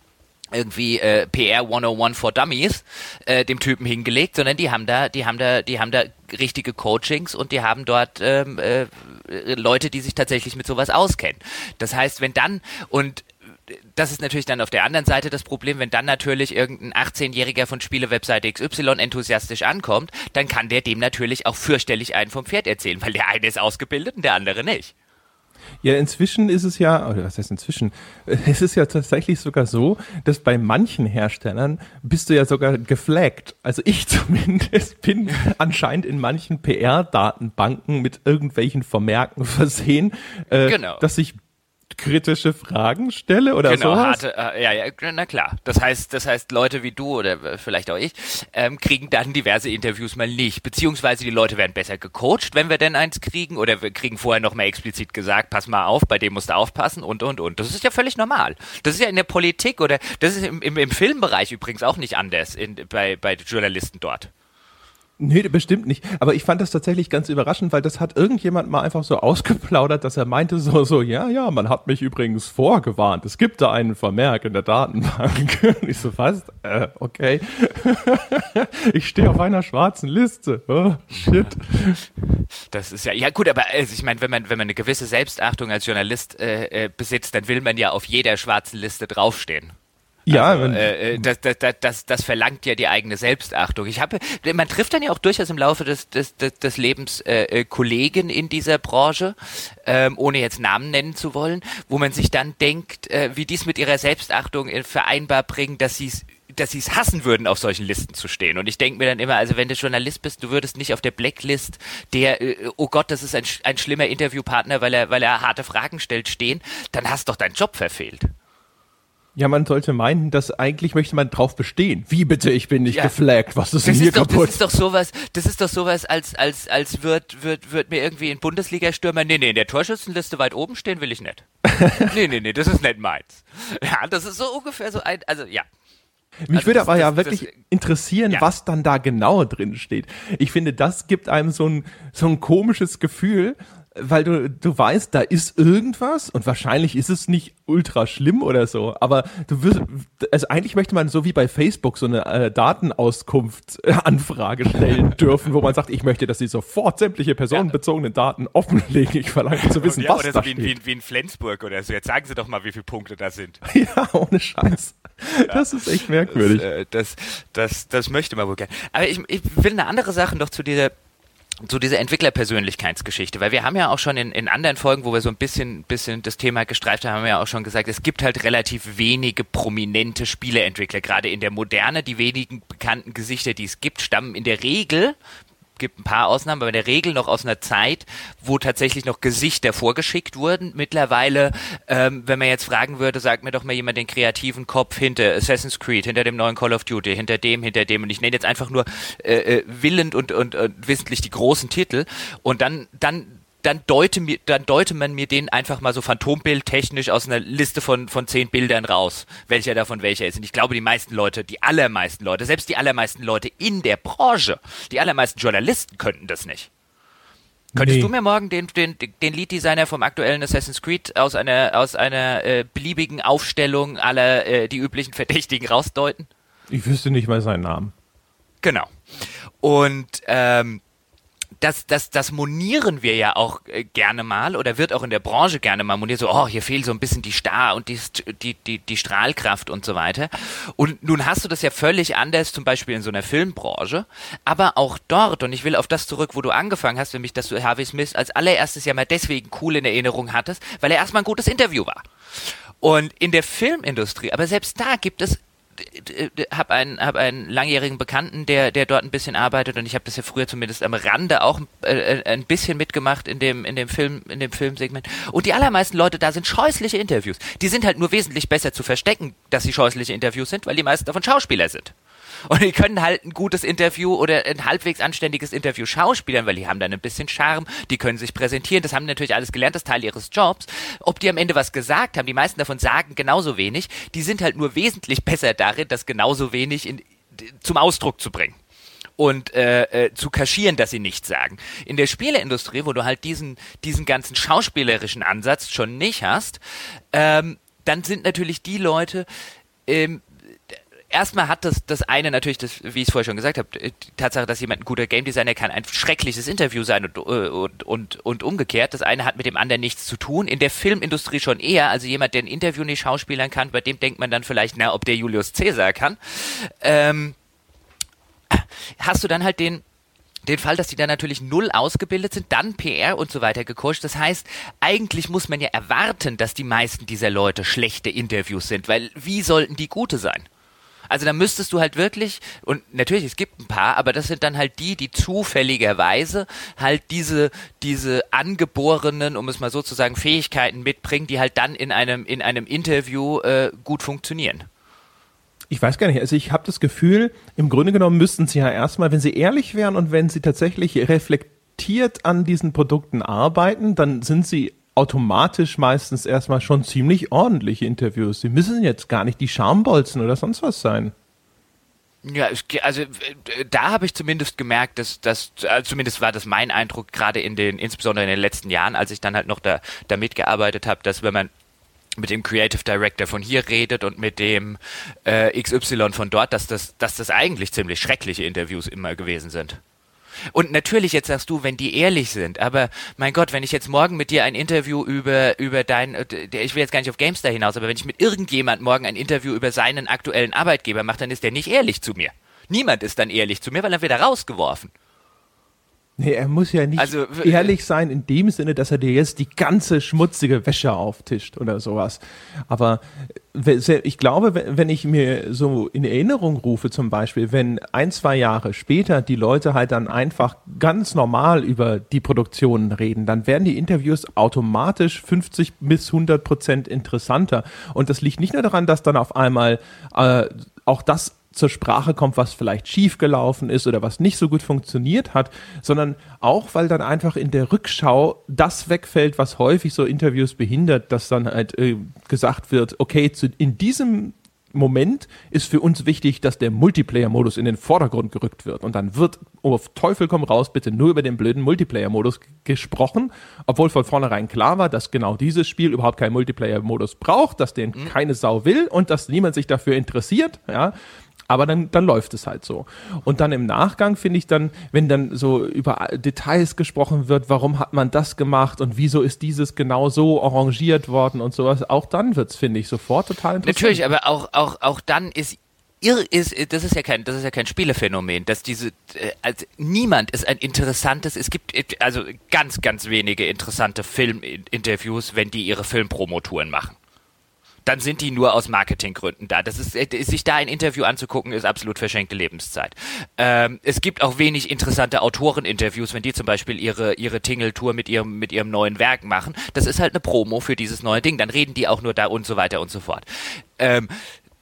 irgendwie äh, PR 101 for Dummies äh, dem Typen hingelegt, sondern die haben da, die haben da, die haben da richtige Coachings und die haben dort ähm, äh, Leute, die sich tatsächlich mit sowas auskennen. Das heißt, wenn dann und das ist natürlich dann auf der anderen Seite das Problem, wenn dann natürlich irgendein 18-Jähriger von Spielewebseite XY enthusiastisch ankommt, dann kann der dem natürlich auch fürchterlich einen vom Pferd erzählen, weil der eine ist ausgebildet und der andere nicht. Ja, inzwischen ist es ja, oder was heißt inzwischen? Es ist ja tatsächlich sogar so, dass bei manchen Herstellern bist du ja sogar geflaggt. Also ich zumindest bin anscheinend in manchen PR-Datenbanken mit irgendwelchen Vermerken versehen, äh, genau. dass ich kritische Fragen stelle oder genau, sowas? Harte, äh, ja, ja, na klar. Das heißt, das heißt, Leute wie du oder vielleicht auch ich ähm, kriegen dann diverse Interviews mal nicht, beziehungsweise die Leute werden besser gecoacht, wenn wir denn eins kriegen, oder wir kriegen vorher noch mal explizit gesagt, pass mal auf, bei dem musst du aufpassen und und und. Das ist ja völlig normal. Das ist ja in der Politik oder das ist im, im, im Filmbereich übrigens auch nicht anders in, bei bei Journalisten dort. Nee, bestimmt nicht. Aber ich fand das tatsächlich ganz überraschend, weil das hat irgendjemand mal einfach so ausgeplaudert, dass er meinte so, so, ja, ja, man hat mich übrigens vorgewarnt. Es gibt da einen Vermerk in der Datenbank. Und ich so, was? Äh, okay. ich stehe auf einer schwarzen Liste. Oh, shit. Das ist ja, ja gut, aber also ich meine, wenn man, wenn man eine gewisse Selbstachtung als Journalist äh, äh, besitzt, dann will man ja auf jeder schwarzen Liste draufstehen. Ja, also, äh, äh, das, das, das, das verlangt ja die eigene Selbstachtung. Ich habe, man trifft dann ja auch durchaus im Laufe des, des, des, des Lebens äh, äh, Kollegen in dieser Branche, ähm, ohne jetzt Namen nennen zu wollen, wo man sich dann denkt, äh, wie dies mit ihrer Selbstachtung vereinbar bringen, dass sie dass sie es hassen würden, auf solchen Listen zu stehen. Und ich denke mir dann immer, also wenn du Journalist bist, du würdest nicht auf der Blacklist der, äh, oh Gott, das ist ein, ein schlimmer Interviewpartner, weil er, weil er harte Fragen stellt, stehen, dann hast doch deinen Job verfehlt. Ja, man sollte meinen, dass eigentlich möchte man drauf bestehen. Wie bitte, ich bin nicht ja. geflaggt, was ist denn hier doch, kaputt? Das ist doch sowas, das ist doch sowas, als, als, als wird, wird, wird mir irgendwie ein Bundesliga-Stürmer, nee, nee, in der Torschützenliste weit oben stehen will ich nicht. nee, nee, nee, das ist nicht meins. Ja, das ist so ungefähr so ein, also ja. Mich also würde aber das, ja wirklich das, interessieren, ja. was dann da genau drin steht. Ich finde, das gibt einem so ein, so ein komisches Gefühl, weil du, du weißt, da ist irgendwas und wahrscheinlich ist es nicht ultra schlimm oder so, aber du wirst, also eigentlich möchte man so wie bei Facebook so eine äh, Datenauskunft-Anfrage stellen dürfen, wo man sagt, ich möchte, dass sie sofort sämtliche personenbezogenen Daten offenlegen. Ich verlange zu wissen, ja, was oder da so steht. Wie, wie, wie in Flensburg oder so. Jetzt sagen Sie doch mal, wie viele Punkte da sind. ja, ohne Scheiß. Das ist echt merkwürdig. Das, äh, das, das, das möchte man wohl gerne. Aber ich, ich will eine andere Sache noch zu dieser zu dieser Entwicklerpersönlichkeitsgeschichte, weil wir haben ja auch schon in, in anderen Folgen, wo wir so ein bisschen, bisschen das Thema gestreift haben, haben wir ja auch schon gesagt, es gibt halt relativ wenige prominente Spieleentwickler, gerade in der Moderne. Die wenigen bekannten Gesichter, die es gibt, stammen in der Regel gibt ein paar Ausnahmen, aber in der Regel noch aus einer Zeit, wo tatsächlich noch Gesichter vorgeschickt wurden. Mittlerweile, ähm, wenn man jetzt fragen würde, sagt mir doch mal jemand den kreativen Kopf hinter Assassin's Creed, hinter dem neuen Call of Duty, hinter dem, hinter dem. Und ich nenne jetzt einfach nur äh, äh, willend und, und, und wissentlich die großen Titel. Und dann, dann dann deute, mir, dann deute man mir den einfach mal so phantombildtechnisch aus einer Liste von, von zehn Bildern raus, welcher davon welcher ist. Und ich glaube, die meisten Leute, die allermeisten Leute, selbst die allermeisten Leute in der Branche, die allermeisten Journalisten könnten das nicht. Könntest nee. du mir morgen den, den, den Lead-Designer vom aktuellen Assassin's Creed aus einer, aus einer äh, beliebigen Aufstellung aller äh, die üblichen Verdächtigen rausdeuten? Ich wüsste nicht mal seinen Namen. Genau. Und ähm, das, das, das monieren wir ja auch äh, gerne mal oder wird auch in der Branche gerne mal moniert, so, oh, hier fehlt so ein bisschen die Star und die, die, die, die Strahlkraft und so weiter. Und nun hast du das ja völlig anders, zum Beispiel in so einer Filmbranche, aber auch dort, und ich will auf das zurück, wo du angefangen hast, nämlich, dass du Harvey Smith als allererstes ja mal deswegen cool in Erinnerung hattest, weil er erstmal ein gutes Interview war. Und in der Filmindustrie, aber selbst da gibt es habe einen, hab einen langjährigen Bekannten, der, der dort ein bisschen arbeitet und ich habe das ja früher zumindest am Rande auch äh, ein bisschen mitgemacht in dem, in dem Film, in dem Filmsegment. Und die allermeisten Leute da sind scheußliche Interviews. Die sind halt nur wesentlich besser zu verstecken, dass sie scheußliche Interviews sind, weil die meisten davon Schauspieler sind. Und die können halt ein gutes Interview oder ein halbwegs anständiges Interview schauspielern, weil die haben dann ein bisschen Charme, die können sich präsentieren, das haben natürlich alles gelernt, das ist Teil ihres Jobs. Ob die am Ende was gesagt haben, die meisten davon sagen genauso wenig, die sind halt nur wesentlich besser darin, das genauso wenig in, zum Ausdruck zu bringen und äh, äh, zu kaschieren, dass sie nichts sagen. In der Spieleindustrie, wo du halt diesen, diesen ganzen schauspielerischen Ansatz schon nicht hast, ähm, dann sind natürlich die Leute, ähm, erstmal hat das, das eine natürlich, das, wie ich es vorher schon gesagt habe, die Tatsache, dass jemand ein guter Game Designer kann, ein schreckliches Interview sein und, und, und, und umgekehrt. Das eine hat mit dem anderen nichts zu tun. In der Filmindustrie schon eher. Also jemand, der ein Interview nicht schauspielern kann, bei dem denkt man dann vielleicht, na, ob der Julius Caesar kann. Ähm, hast du dann halt den, den Fall, dass die da natürlich null ausgebildet sind, dann PR und so weiter gecoacht. Das heißt, eigentlich muss man ja erwarten, dass die meisten dieser Leute schlechte Interviews sind, weil wie sollten die gute sein? Also da müsstest du halt wirklich, und natürlich, es gibt ein paar, aber das sind dann halt die, die zufälligerweise halt diese, diese angeborenen, um es mal so zu sagen, Fähigkeiten mitbringen, die halt dann in einem, in einem Interview äh, gut funktionieren. Ich weiß gar nicht. Also ich habe das Gefühl, im Grunde genommen müssten sie ja erstmal, wenn sie ehrlich wären und wenn sie tatsächlich reflektiert an diesen Produkten arbeiten, dann sind sie automatisch meistens erstmal schon ziemlich ordentliche Interviews. Sie müssen jetzt gar nicht die Schambolzen oder sonst was sein. Ja, also äh, da habe ich zumindest gemerkt, dass das, also zumindest war das mein Eindruck, gerade in den, insbesondere in den letzten Jahren, als ich dann halt noch da, da mitgearbeitet habe, dass wenn man mit dem Creative Director von hier redet und mit dem äh, XY von dort, dass das, dass das eigentlich ziemlich schreckliche Interviews immer gewesen sind. Und natürlich, jetzt sagst du, wenn die ehrlich sind, aber mein Gott, wenn ich jetzt morgen mit dir ein Interview über, über dein, äh, ich will jetzt gar nicht auf Gamestar hinaus, aber wenn ich mit irgendjemand morgen ein Interview über seinen aktuellen Arbeitgeber mache, dann ist der nicht ehrlich zu mir. Niemand ist dann ehrlich zu mir, weil er wird rausgeworfen. Nee, er muss ja nicht Also, ehrlich sein in dem Sinne, dass er dir jetzt die ganze schmutzige Wäsche auftischt oder sowas. Aber äh, ich glaube, we- wenn ich mir so in Erinnerung rufe, zum Beispiel, wenn ein, zwei Jahre später die Leute halt dann einfach ganz normal über die Produktionen reden, dann werden die Interviews automatisch 50 bis 100 Prozent interessanter. Und das liegt nicht nur daran, dass dann auf einmal äh, auch das zur Sprache kommt, was vielleicht schiefgelaufen ist oder was nicht so gut funktioniert hat, sondern auch, weil dann einfach in der Rückschau das wegfällt, was häufig so Interviews behindert, dass dann halt äh, gesagt wird, okay, zu, in diesem Moment ist für uns wichtig, dass der Multiplayer-Modus in den Vordergrund gerückt wird. Und dann wird auf Teufel komm raus bitte nur über den blöden Multiplayer-Modus gesprochen, obwohl von vornherein klar war, dass genau dieses Spiel überhaupt keinen Multiplayer-Modus braucht, dass den keine Sau will und dass niemand sich dafür interessiert. Ja, aber dann, dann läuft es halt so. Und dann im Nachgang finde ich dann, wenn dann so über Details gesprochen wird, warum hat man das gemacht und wieso ist dieses genau so arrangiert worden und sowas, auch dann wird's finde ich, sofort total interessant. Natürlich, aber auch, auch, auch dann ist irr ist, das ist ja kein, das ist ja kein Spielephänomen, dass diese, also niemand ist ein interessantes, es gibt äh, also ganz, ganz wenige interessante Filminterviews, wenn die ihre Filmpromotouren machen. Dann sind die nur aus Marketinggründen da. Das ist, äh, sich da ein Interview anzugucken, ist absolut verschenkte Lebenszeit. Ähm, es gibt auch wenig interessante Autoreninterviews, wenn die zum Beispiel ihre, ihre Tingle-Tour mit ihrem, mit ihrem neuen Werk machen. Das ist halt eine Promo für dieses neue Ding. Dann reden die auch nur da und so weiter und so fort. Ähm,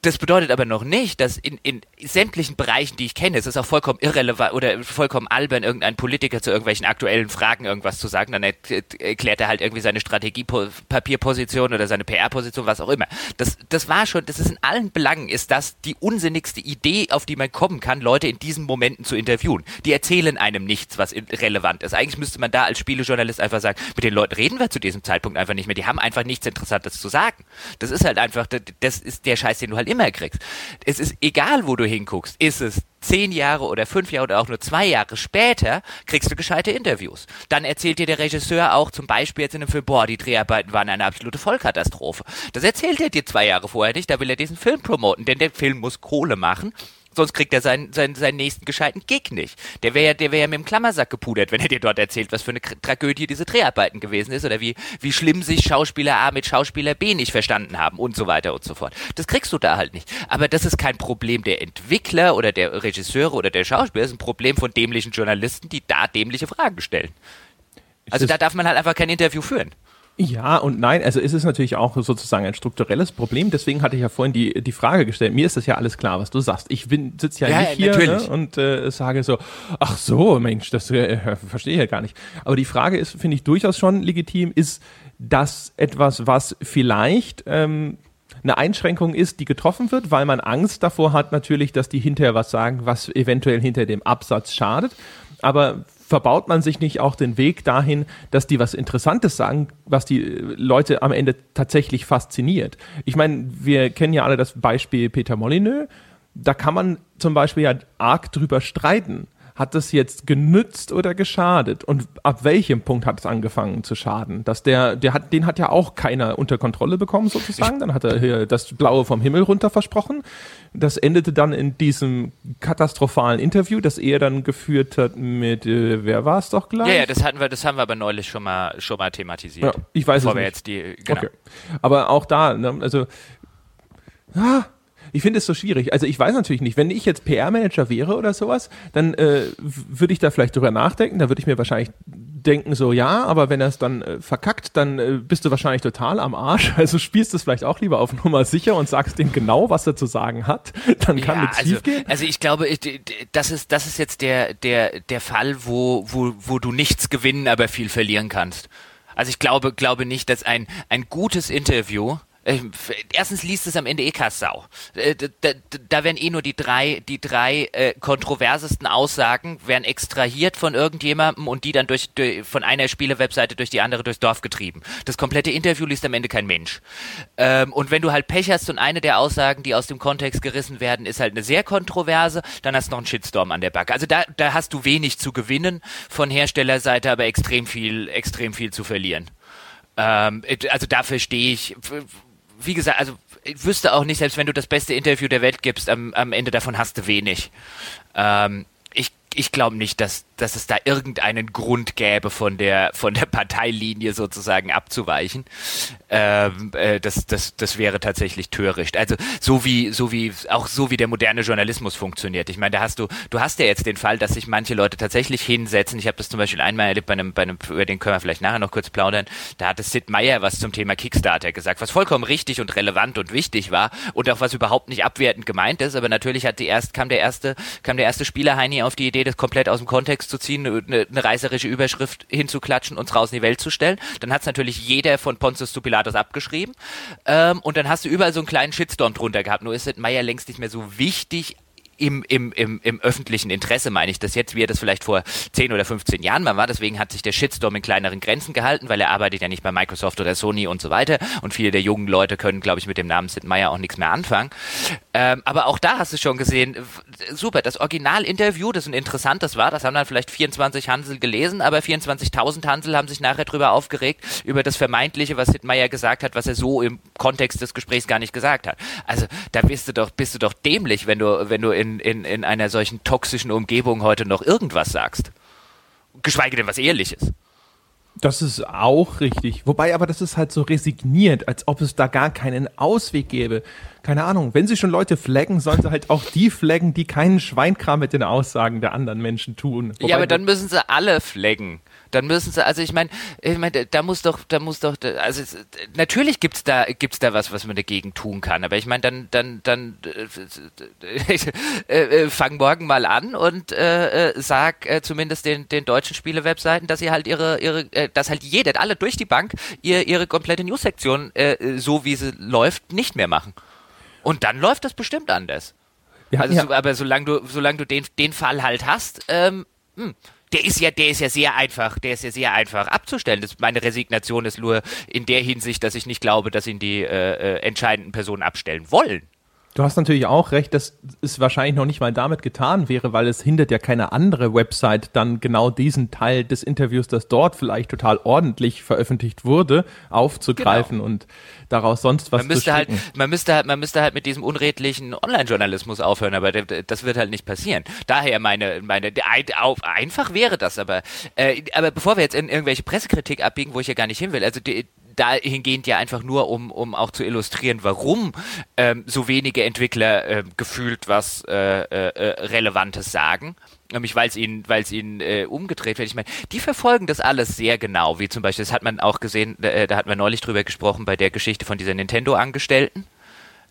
das bedeutet aber noch nicht, dass in, in sämtlichen Bereichen, die ich kenne, es ist auch vollkommen irrelevant oder vollkommen albern, irgendein Politiker zu irgendwelchen aktuellen Fragen irgendwas zu sagen. Dann erk- erklärt er halt irgendwie seine Strategiepapierposition oder seine PR-Position, was auch immer. Das, das war schon, das ist in allen Belangen, ist das die unsinnigste Idee, auf die man kommen kann, Leute in diesen Momenten zu interviewen. Die erzählen einem nichts, was relevant ist. Eigentlich müsste man da als Spielejournalist einfach sagen, mit den Leuten reden wir zu diesem Zeitpunkt einfach nicht mehr. Die haben einfach nichts Interessantes zu sagen. Das ist halt einfach, das ist der Scheiß, den du halt immer kriegst. Es ist egal, wo du hinguckst. Ist es zehn Jahre oder fünf Jahre oder auch nur zwei Jahre später, kriegst du gescheite Interviews. Dann erzählt dir der Regisseur auch zum Beispiel jetzt in dem Film, boah, die Dreharbeiten waren eine absolute Vollkatastrophe. Das erzählt er dir zwei Jahre vorher nicht, da will er diesen Film promoten, denn der Film muss Kohle machen. Sonst kriegt er seinen, seinen, seinen nächsten gescheiten Gig nicht. Der wäre ja, der wäre ja mit dem Klammersack gepudert, wenn er dir dort erzählt, was für eine Tragödie diese Dreharbeiten gewesen ist oder wie, wie schlimm sich Schauspieler A mit Schauspieler B nicht verstanden haben und so weiter und so fort. Das kriegst du da halt nicht. Aber das ist kein Problem der Entwickler oder der Regisseure oder der Schauspieler, das ist ein Problem von dämlichen Journalisten, die da dämliche Fragen stellen. Also da darf man halt einfach kein Interview führen. Ja und nein, also ist es natürlich auch sozusagen ein strukturelles Problem. Deswegen hatte ich ja vorhin die, die Frage gestellt. Mir ist das ja alles klar, was du sagst. Ich bin sitze ja, Ja, nicht hier ne, und äh, sage so, ach so, Mensch, das äh, verstehe ich ja gar nicht. Aber die Frage ist, finde ich durchaus schon legitim, ist das etwas, was vielleicht ähm, eine Einschränkung ist, die getroffen wird, weil man Angst davor hat natürlich, dass die hinterher was sagen, was eventuell hinter dem Absatz schadet. Aber verbaut man sich nicht auch den Weg dahin, dass die was Interessantes sagen, was die äh, Leute am Ende tatsächlich fasziniert? Ich meine, wir kennen ja alle das Beispiel Peter Molyneux. Da kann man zum Beispiel ja arg drüber streiten. Hat das jetzt genützt oder geschadet? Und ab welchem Punkt hat es angefangen zu schaden? Dass der, der hat, den hat ja auch keiner unter Kontrolle bekommen sozusagen. Dann hat er hier das Blaue vom Himmel runter versprochen. Das endete dann in diesem katastrophalen Interview, das er dann geführt hat mit, äh, wer war es doch gleich? Ja, ja, das hatten wir, das haben wir aber neulich schon mal, schon mal thematisiert. Ja, ich weiß Bevor es wir nicht. jetzt die, genau. Okay. Aber auch da, ne, also, ah, ich finde es so schwierig. Also ich weiß natürlich nicht, wenn ich jetzt PR-Manager wäre oder sowas, dann äh, würde ich da vielleicht drüber nachdenken. Da würde ich mir wahrscheinlich denken, so ja, aber wenn er es dann äh, verkackt, dann äh, bist du wahrscheinlich total am Arsch. Also spielst du es vielleicht auch lieber auf Nummer sicher und sagst dem genau, was er zu sagen hat. Dann kann ja, nichts also, schiefgehen. also ich glaube, ich- das ist, das ist jetzt der, der, der Fall, wo, wo, wo du nichts gewinnen, aber viel verlieren kannst. Also ich glaube, glaube nicht, dass ein, ein gutes Interview Erstens liest es am Ende eh Kassau. Äh, d- d- d- Da werden eh nur die drei, die drei äh, kontroversesten Aussagen werden extrahiert von irgendjemandem und die dann durch, durch von einer Spielewebseite durch die andere durchs Dorf getrieben. Das komplette Interview liest am Ende kein Mensch. Ähm, und wenn du halt Pech hast und eine der Aussagen, die aus dem Kontext gerissen werden, ist halt eine sehr kontroverse, dann hast du noch einen Shitstorm an der Backe. Also da, da hast du wenig zu gewinnen von Herstellerseite, aber extrem viel, extrem viel zu verlieren. Ähm, also da verstehe ich, wie gesagt, also ich wüsste auch nicht, selbst wenn du das beste Interview der Welt gibst, am, am Ende davon hast du wenig. Ähm, ich, ich glaube nicht, dass, dass es da irgendeinen Grund gäbe, von der, von der Parteilinie sozusagen abzuweichen. Ähm, äh, das, das, das wäre tatsächlich töricht. Also so wie, so wie, auch so wie der moderne Journalismus funktioniert. Ich meine, da hast du, du hast ja jetzt den Fall, dass sich manche Leute tatsächlich hinsetzen. Ich habe das zum Beispiel einmal erlebt bei einem, bei einem, über den können wir vielleicht nachher noch kurz plaudern. Da hatte Sid Meier was zum Thema Kickstarter gesagt, was vollkommen richtig und relevant und wichtig war und auch was überhaupt nicht abwertend gemeint ist. Aber natürlich hat die erst, kam der erste, kam der erste Spieler Heini auf die Idee, das komplett aus dem Kontext zu ziehen, eine, eine reißerische Überschrift hinzuklatschen und raus in die Welt zu stellen. Dann hat es natürlich jeder von Pontius zu Pilatus abgeschrieben. Ähm, und dann hast du überall so einen kleinen Shitstorm drunter gehabt. Nur ist Sid Meier längst nicht mehr so wichtig im, im, im, im öffentlichen Interesse meine ich das jetzt, wie er das vielleicht vor 10 oder 15 Jahren mal war. Deswegen hat sich der Shitstorm in kleineren Grenzen gehalten, weil er arbeitet ja nicht bei Microsoft oder Sony und so weiter. Und viele der jungen Leute können, glaube ich, mit dem Namen Sid Meier auch nichts mehr anfangen. Ähm, aber auch da hast du schon gesehen, super, das Originalinterview, das ein interessantes war, das haben dann vielleicht 24 Hansel gelesen, aber 24.000 Hansel haben sich nachher darüber aufgeregt, über das Vermeintliche, was Sid Meier gesagt hat, was er so im Kontext des Gesprächs gar nicht gesagt hat. Also da bist du doch, bist du doch dämlich, wenn du, wenn du in in, in, in einer solchen toxischen Umgebung heute noch irgendwas sagst. Geschweige denn was Ehrliches. Das ist auch richtig. Wobei aber das ist halt so resigniert, als ob es da gar keinen Ausweg gäbe. Keine Ahnung, wenn sie schon Leute flaggen, sollen sie halt auch die flaggen, die keinen Schweinkram mit den Aussagen der anderen Menschen tun. Wobei ja, aber dann müssen sie alle flaggen dann müssen sie, also ich meine, ich meine, da muss doch, da muss doch, also natürlich gibt's da, gibt's da was, was man dagegen tun kann, aber ich meine, dann, dann, dann äh, äh, äh, fang morgen mal an und äh, äh, sag zumindest den, den deutschen Spiele-Webseiten, dass sie halt ihre, ihre, dass halt jeder, alle durch die Bank ihr, ihre komplette News-Sektion, äh, so wie sie läuft, nicht mehr machen. Und dann läuft das bestimmt anders. Ja, also, ja. So, aber solange du, solange du den, den Fall halt hast, ähm, hm, der ist ja, der ist ja sehr einfach, der ist ja sehr einfach abzustellen. Das, meine Resignation ist nur in der Hinsicht, dass ich nicht glaube, dass ihn die äh, äh, entscheidenden Personen abstellen wollen. Du hast natürlich auch recht, dass es wahrscheinlich noch nicht mal damit getan wäre, weil es hindert ja keine andere Website dann genau diesen Teil des Interviews, das dort vielleicht total ordentlich veröffentlicht wurde, aufzugreifen genau. und daraus sonst was man müsste zu halt, Man müsste halt, man müsste halt mit diesem unredlichen Online-Journalismus aufhören, aber das wird halt nicht passieren. Daher meine, meine, einfach wäre das, aber, äh, aber bevor wir jetzt in irgendwelche Pressekritik abbiegen, wo ich ja gar nicht hin will, also die, dahingehend ja einfach nur, um, um auch zu illustrieren, warum ähm, so wenige Entwickler äh, gefühlt was äh, äh, äh Relevantes sagen. Nämlich weil es ihnen, weil es ihnen äh, umgedreht wird. Ich meine, die verfolgen das alles sehr genau, wie zum Beispiel, das hat man auch gesehen, äh, da hatten wir neulich drüber gesprochen bei der Geschichte von dieser Nintendo-Angestellten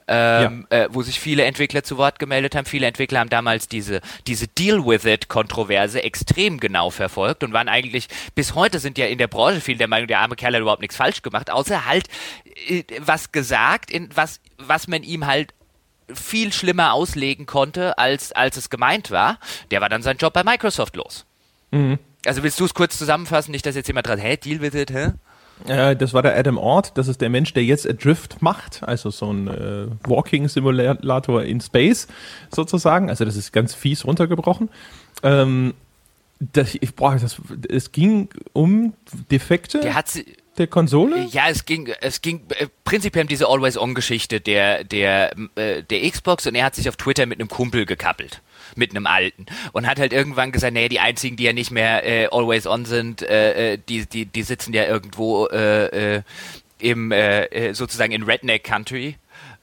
ähm, ja. äh, wo sich viele Entwickler zu Wort gemeldet haben. Viele Entwickler haben damals diese, diese Deal-with-it-Kontroverse extrem genau verfolgt und waren eigentlich, bis heute sind ja in der Branche viele der Meinung, der arme Kerl hat überhaupt nichts falsch gemacht, außer halt äh, was gesagt, in, was, was man ihm halt viel schlimmer auslegen konnte, als, als es gemeint war. Der war dann sein Job bei Microsoft los. Mhm. Also willst du es kurz zusammenfassen, nicht, dass jetzt jemand dran, hä, Deal with it, hä? Äh, das war der Adam Ort, das ist der Mensch, der jetzt Adrift macht, also so ein äh, Walking Simulator in Space sozusagen. Also das ist ganz fies runtergebrochen. Ähm, das, ich, boah, das, es ging um Defekte. Der hat sie der Konsole? Ja, es ging, es ging äh, prinzipiell um diese Always-On-Geschichte der, der, äh, der Xbox und er hat sich auf Twitter mit einem Kumpel gekappelt mit einem alten und hat halt irgendwann gesagt, nee, die einzigen, die ja nicht mehr äh, always on sind, äh, äh die die die sitzen ja irgendwo äh, äh, im äh, sozusagen in Redneck Country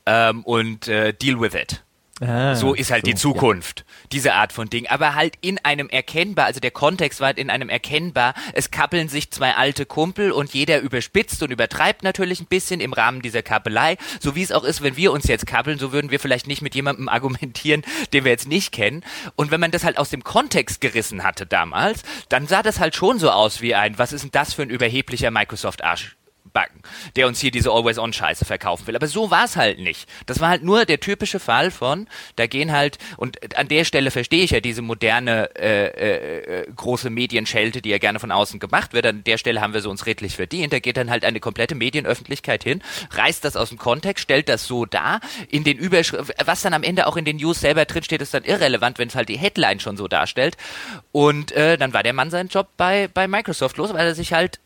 ähm, und deal with it. Ah, so ist halt so, die Zukunft. Ja. Diese Art von Ding. Aber halt in einem erkennbar, also der Kontext war halt in einem erkennbar, es kappeln sich zwei alte Kumpel und jeder überspitzt und übertreibt natürlich ein bisschen im Rahmen dieser Kappelei. So wie es auch ist, wenn wir uns jetzt kappeln, so würden wir vielleicht nicht mit jemandem argumentieren, den wir jetzt nicht kennen. Und wenn man das halt aus dem Kontext gerissen hatte damals, dann sah das halt schon so aus wie ein, was ist denn das für ein überheblicher Microsoft-Arsch? Backen, der uns hier diese Always-On-Scheiße verkaufen will. Aber so war es halt nicht. Das war halt nur der typische Fall von, da gehen halt, und an der Stelle verstehe ich ja diese moderne äh, äh, äh, große Medienschelte, die ja gerne von außen gemacht wird. An der Stelle haben wir so uns redlich verdient. Da geht dann halt eine komplette Medienöffentlichkeit hin, reißt das aus dem Kontext, stellt das so dar, in den Überschriften, was dann am Ende auch in den News selber drin steht, ist dann irrelevant, wenn es halt die Headline schon so darstellt. Und äh, dann war der Mann seinen Job bei, bei Microsoft los, weil er sich halt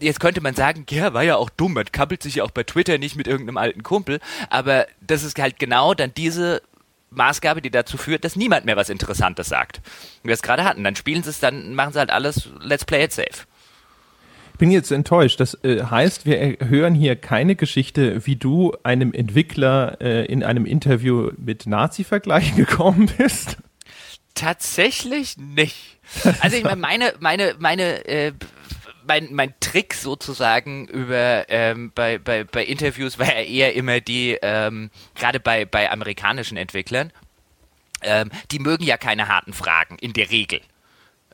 jetzt könnte man sagen, ja, war ja auch dumm, man kappelt sich ja auch bei Twitter nicht mit irgendeinem alten Kumpel, aber das ist halt genau dann diese Maßgabe, die dazu führt, dass niemand mehr was Interessantes sagt. Wie wir es gerade hatten. Dann spielen sie es, dann machen sie halt alles, let's play it safe. Ich bin jetzt enttäuscht. Das äh, heißt, wir hören hier keine Geschichte, wie du einem Entwickler äh, in einem Interview mit Nazi-Vergleichen gekommen bist. Tatsächlich nicht. Also ich meine, meine, meine, meine, äh, mein, mein Trick sozusagen über ähm, bei, bei, bei Interviews war ja eher immer die, ähm, gerade bei, bei amerikanischen Entwicklern, ähm, die mögen ja keine harten Fragen in der Regel.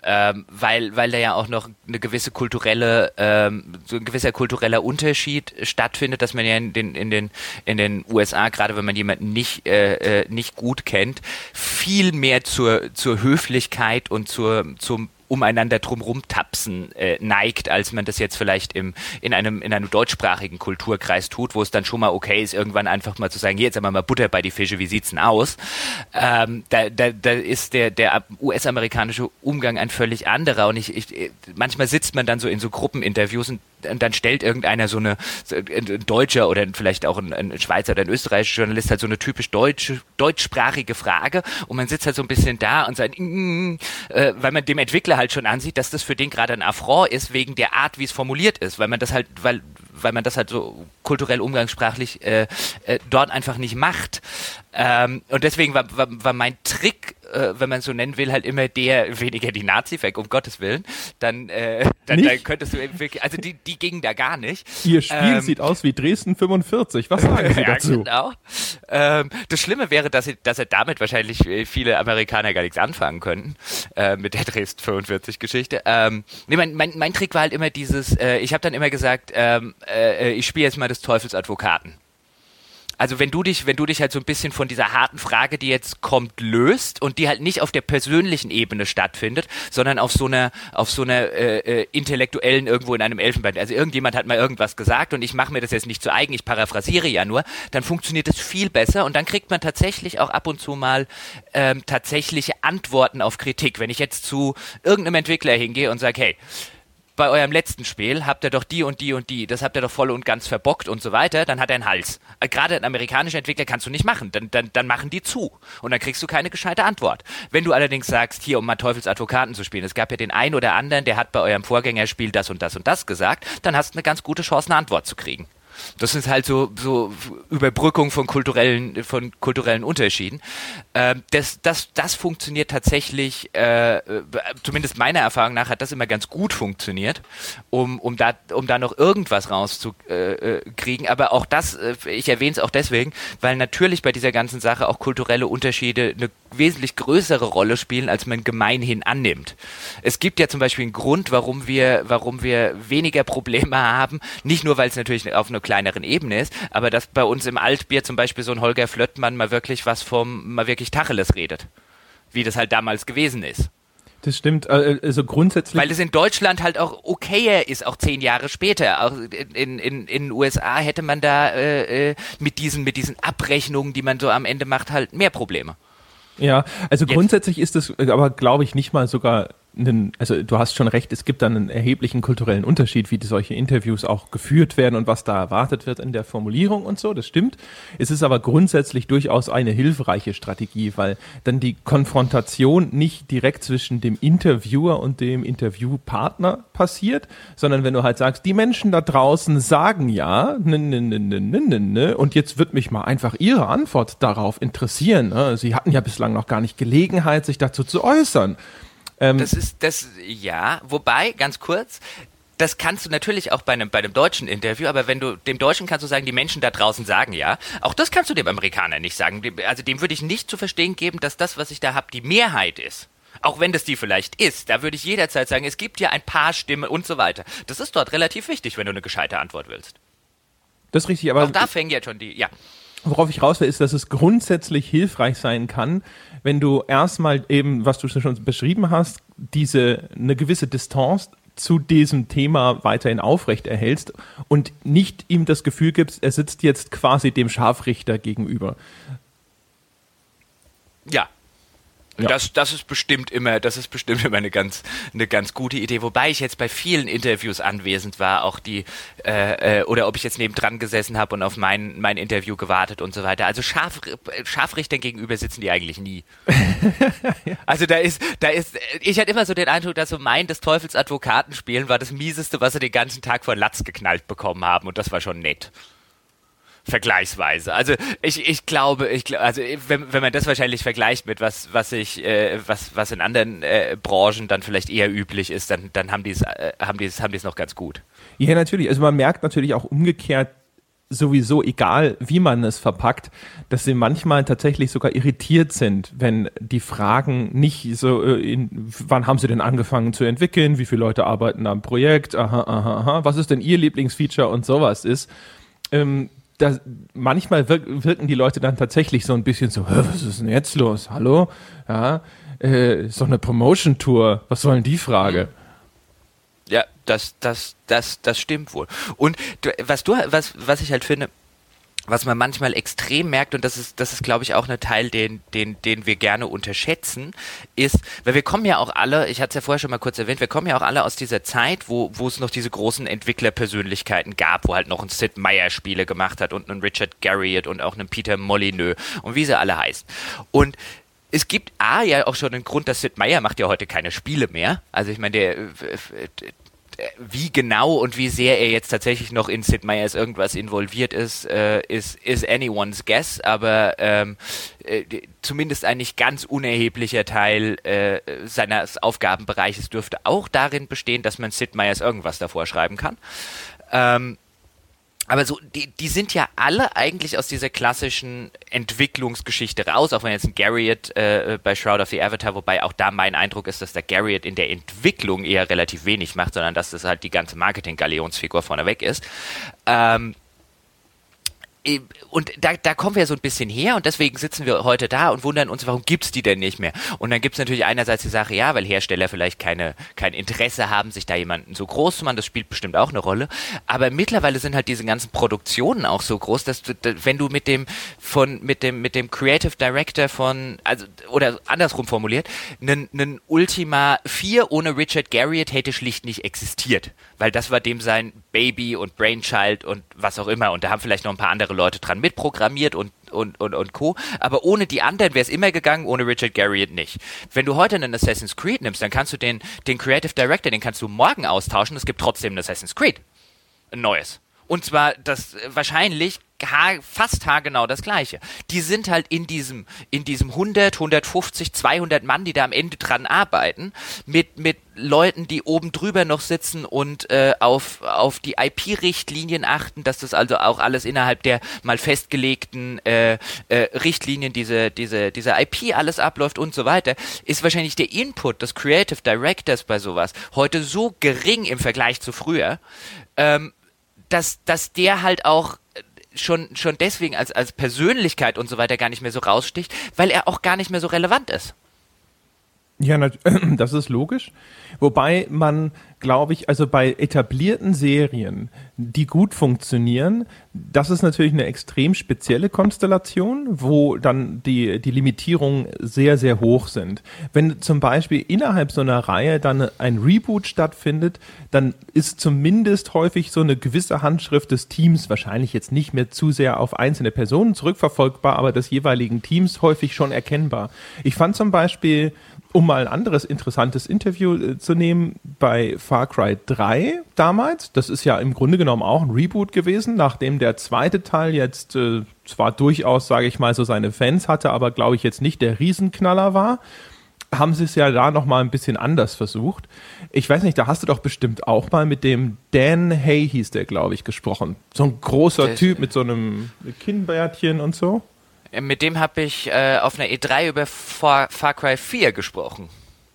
Ähm, weil, weil da ja auch noch eine gewisse kulturelle, ähm, so ein gewisser kultureller Unterschied stattfindet, dass man ja in den, in den, in den USA, gerade wenn man jemanden nicht, äh, äh, nicht gut kennt, viel mehr zur, zur Höflichkeit und zur, zum umeinander drumrum tapsen äh, neigt, als man das jetzt vielleicht im, in, einem, in einem deutschsprachigen Kulturkreis tut, wo es dann schon mal okay ist, irgendwann einfach mal zu sagen, hier, jetzt haben wir mal Butter bei die Fische, wie sieht's denn aus? Ähm, da, da, da ist der, der US-amerikanische Umgang ein völlig anderer und ich, ich, manchmal sitzt man dann so in so Gruppeninterviews und und dann stellt irgendeiner so eine, ein Deutscher oder vielleicht auch ein, ein, Schweizer oder ein österreichischer Journalist halt so eine typisch deutsche, deutschsprachige Frage und man sitzt halt so ein bisschen da und sagt, mm, äh, weil man dem Entwickler halt schon ansieht, dass das für den gerade ein Affront ist, wegen der Art, wie es formuliert ist, weil man das halt, weil, weil man das halt so kulturell umgangssprachlich äh, äh, dort einfach nicht macht. Ähm, und deswegen war, war, war mein Trick äh, wenn man so nennen will, halt immer der weniger die Nazi-Fag, um Gottes Willen, dann, äh, dann, dann, könntest du wirklich, also die, die gingen da gar nicht. Ihr Spiel ähm, sieht aus wie Dresden 45. Was sagen Sie ja, dazu? Genau. Ähm, das Schlimme wäre, dass, sie, dass er damit wahrscheinlich viele Amerikaner gar nichts anfangen könnten, äh, mit der Dresden 45 Geschichte. Ähm, nee, mein, mein, mein Trick war halt immer dieses, äh, ich habe dann immer gesagt, ähm, äh, ich spiele jetzt mal des Teufels Advokaten also wenn du dich, wenn du dich halt so ein bisschen von dieser harten Frage, die jetzt kommt, löst und die halt nicht auf der persönlichen Ebene stattfindet, sondern auf so einer, auf so einer äh, äh, intellektuellen irgendwo in einem Elfenbein. Also irgendjemand hat mal irgendwas gesagt und ich mache mir das jetzt nicht zu eigen, ich paraphrasiere ja nur, dann funktioniert es viel besser und dann kriegt man tatsächlich auch ab und zu mal ähm, tatsächliche Antworten auf Kritik. Wenn ich jetzt zu irgendeinem Entwickler hingehe und sage, hey, bei eurem letzten Spiel habt ihr doch die und die und die, das habt ihr doch voll und ganz verbockt und so weiter, dann hat er einen Hals. Äh, gerade ein amerikanischer Entwickler kannst du nicht machen, dann, dann, dann machen die zu und dann kriegst du keine gescheite Antwort. Wenn du allerdings sagst, hier um mal Teufels Advokaten zu spielen, es gab ja den einen oder anderen, der hat bei eurem Vorgängerspiel das und das und das gesagt, dann hast du eine ganz gute Chance, eine Antwort zu kriegen. Das ist halt so, so Überbrückung von kulturellen, von kulturellen Unterschieden. Ähm, das, das, das funktioniert tatsächlich, äh, zumindest meiner Erfahrung nach hat das immer ganz gut funktioniert, um, um, da, um da noch irgendwas rauszukriegen. Aber auch das, äh, ich erwähne es auch deswegen, weil natürlich bei dieser ganzen Sache auch kulturelle Unterschiede eine wesentlich größere Rolle spielen, als man gemeinhin annimmt. Es gibt ja zum Beispiel einen Grund, warum wir, warum wir weniger Probleme haben, nicht nur, weil es natürlich auf einer kleineren Ebene ist, aber dass bei uns im Altbier zum Beispiel so ein Holger Flöttmann mal wirklich was vom, mal wirklich Tacheles redet. Wie das halt damals gewesen ist. Das stimmt, äh, also grundsätzlich. Weil es in Deutschland halt auch okayer ist, auch zehn Jahre später. Auch in, in, in den USA hätte man da äh, äh, mit, diesen, mit diesen Abrechnungen, die man so am Ende macht, halt mehr Probleme. Ja, also Jetzt. grundsätzlich ist es aber, glaube ich, nicht mal sogar einen, also du hast schon recht, es gibt dann einen erheblichen kulturellen Unterschied, wie solche Interviews auch geführt werden und was da erwartet wird in der Formulierung und so, das stimmt. Es ist aber grundsätzlich durchaus eine hilfreiche Strategie, weil dann die Konfrontation nicht direkt zwischen dem Interviewer und dem Interviewpartner passiert, sondern wenn du halt sagst, die Menschen da draußen sagen ja, ne, ne, ne, ne, ne, ne, ne, und jetzt wird mich mal einfach ihre Antwort darauf interessieren. Ne? Sie hatten ja bislang noch gar nicht Gelegenheit, sich dazu zu äußern. Ähm, das ist das, ja, wobei, ganz kurz, das kannst du natürlich auch bei einem, bei einem deutschen Interview, aber wenn du dem Deutschen kannst du sagen, die Menschen da draußen sagen ja. Auch das kannst du dem Amerikaner nicht sagen. Also dem würde ich nicht zu verstehen geben, dass das, was ich da habe, die Mehrheit ist. Auch wenn das die vielleicht ist, da würde ich jederzeit sagen, es gibt ja ein paar Stimmen und so weiter. Das ist dort relativ wichtig, wenn du eine gescheite Antwort willst. Das ist richtig, aber. Auch da fängt jetzt schon die, ja. Worauf ich raus will, ist, dass es grundsätzlich hilfreich sein kann, wenn du erstmal eben, was du schon beschrieben hast, diese eine gewisse Distanz zu diesem Thema weiterhin aufrecht erhältst und nicht ihm das Gefühl gibst, er sitzt jetzt quasi dem Scharfrichter gegenüber. Ja, Ja. Das, das ist bestimmt immer, das ist bestimmt immer eine ganz, eine ganz gute Idee. Wobei ich jetzt bei vielen Interviews anwesend war, auch die, äh, äh, oder ob ich jetzt nebendran gesessen habe und auf mein, mein Interview gewartet und so weiter. Also Scharf, Scharfrichtern gegenüber sitzen die eigentlich nie. Also da ist, da ist, ich hatte immer so den Eindruck, dass so mein des Teufels Advokatenspielen war das mieseste, was sie den ganzen Tag vor Latz geknallt bekommen haben und das war schon nett vergleichsweise. Also ich, ich glaube, ich also wenn, wenn man das wahrscheinlich vergleicht mit was was ich äh, was was in anderen äh, Branchen dann vielleicht eher üblich ist, dann dann haben die es äh, haben die es haben die es noch ganz gut. Ja, natürlich. Also man merkt natürlich auch umgekehrt sowieso egal, wie man es verpackt, dass sie manchmal tatsächlich sogar irritiert sind, wenn die Fragen nicht so, äh, in, wann haben sie denn angefangen zu entwickeln, wie viele Leute arbeiten am Projekt, aha, aha, aha, was ist denn ihr Lieblingsfeature und sowas ist. Ähm, da, manchmal wirk, wirken die Leute dann tatsächlich so ein bisschen so, was ist denn jetzt los? Hallo? Ja, äh, doch eine Promotion-Tour. Was soll denn die Frage? Ja, das, das, das, das stimmt wohl. Und was du, was, was ich halt finde, was man manchmal extrem merkt, und das ist, das ist, glaube ich, auch ein Teil, den, den, den wir gerne unterschätzen, ist, weil wir kommen ja auch alle, ich hatte es ja vorher schon mal kurz erwähnt, wir kommen ja auch alle aus dieser Zeit, wo, wo es noch diese großen Entwicklerpersönlichkeiten gab, wo halt noch ein Sid Meier Spiele gemacht hat und ein Richard Garriott und auch einen Peter Molyneux und wie sie alle heißen. Und es gibt A ja auch schon einen Grund, dass Sid Meier macht ja heute keine Spiele mehr. Also ich meine, der wie genau und wie sehr er jetzt tatsächlich noch in Sid Meier's irgendwas involviert ist, äh, ist, ist anyone's guess, aber ähm, äh, zumindest ein nicht ganz unerheblicher Teil äh, seines Aufgabenbereiches dürfte auch darin bestehen, dass man Sid Meier's irgendwas davor schreiben kann. Ähm, aber so, die, die sind ja alle eigentlich aus dieser klassischen Entwicklungsgeschichte raus, auch wenn jetzt ein Garriott äh, bei Shroud of the Avatar, wobei auch da mein Eindruck ist, dass der Garriott in der Entwicklung eher relativ wenig macht, sondern dass das halt die ganze Marketing-Galeonsfigur vorneweg ist. Ähm, und da, da kommen wir so ein bisschen her und deswegen sitzen wir heute da und wundern uns, warum gibt's die denn nicht mehr? Und dann gibt's natürlich einerseits die Sache, ja, weil Hersteller vielleicht keine, kein Interesse haben, sich da jemanden so groß zu machen, das spielt bestimmt auch eine Rolle. Aber mittlerweile sind halt diese ganzen Produktionen auch so groß, dass du, wenn du mit dem von mit dem mit dem Creative Director von also oder andersrum formuliert, einen Ultima 4 ohne Richard Garriott hätte schlicht nicht existiert, weil das war dem sein Baby und Brainchild und was auch immer und da haben vielleicht noch ein paar andere andere Leute dran mitprogrammiert und und, und, und Co. Aber ohne die anderen wäre es immer gegangen, ohne Richard Garriott nicht. Wenn du heute einen Assassin's Creed nimmst, dann kannst du den, den Creative Director, den kannst du morgen austauschen. Es gibt trotzdem ein Assassin's Creed. Ein neues. Und zwar das wahrscheinlich fast haargenau das gleiche. Die sind halt in diesem, in diesem 100, 150, 200 Mann, die da am Ende dran arbeiten, mit, mit Leuten, die oben drüber noch sitzen und äh, auf, auf die IP-Richtlinien achten, dass das also auch alles innerhalb der mal festgelegten äh, äh, Richtlinien, diese, diese, diese IP alles abläuft und so weiter, ist wahrscheinlich der Input des Creative Directors bei sowas heute so gering im Vergleich zu früher, ähm, dass, dass der halt auch schon, schon deswegen als, als Persönlichkeit und so weiter gar nicht mehr so raussticht, weil er auch gar nicht mehr so relevant ist. Ja, das ist logisch. Wobei man, glaube ich, also bei etablierten Serien, die gut funktionieren, das ist natürlich eine extrem spezielle Konstellation, wo dann die, die Limitierungen sehr, sehr hoch sind. Wenn zum Beispiel innerhalb so einer Reihe dann ein Reboot stattfindet, dann ist zumindest häufig so eine gewisse Handschrift des Teams, wahrscheinlich jetzt nicht mehr zu sehr auf einzelne Personen zurückverfolgbar, aber des jeweiligen Teams häufig schon erkennbar. Ich fand zum Beispiel um mal ein anderes interessantes Interview äh, zu nehmen, bei Far Cry 3 damals, das ist ja im Grunde genommen auch ein Reboot gewesen, nachdem der zweite Teil jetzt äh, zwar durchaus, sage ich mal, so seine Fans hatte, aber glaube ich jetzt nicht der Riesenknaller war, haben sie es ja da nochmal ein bisschen anders versucht. Ich weiß nicht, da hast du doch bestimmt auch mal mit dem Dan Hay, hieß der, glaube ich, gesprochen. So ein großer der Typ mit so einem Kinnbärtchen und so. Äh, mit dem habe ich äh, auf einer E3 über Far, Far Cry 4 gesprochen.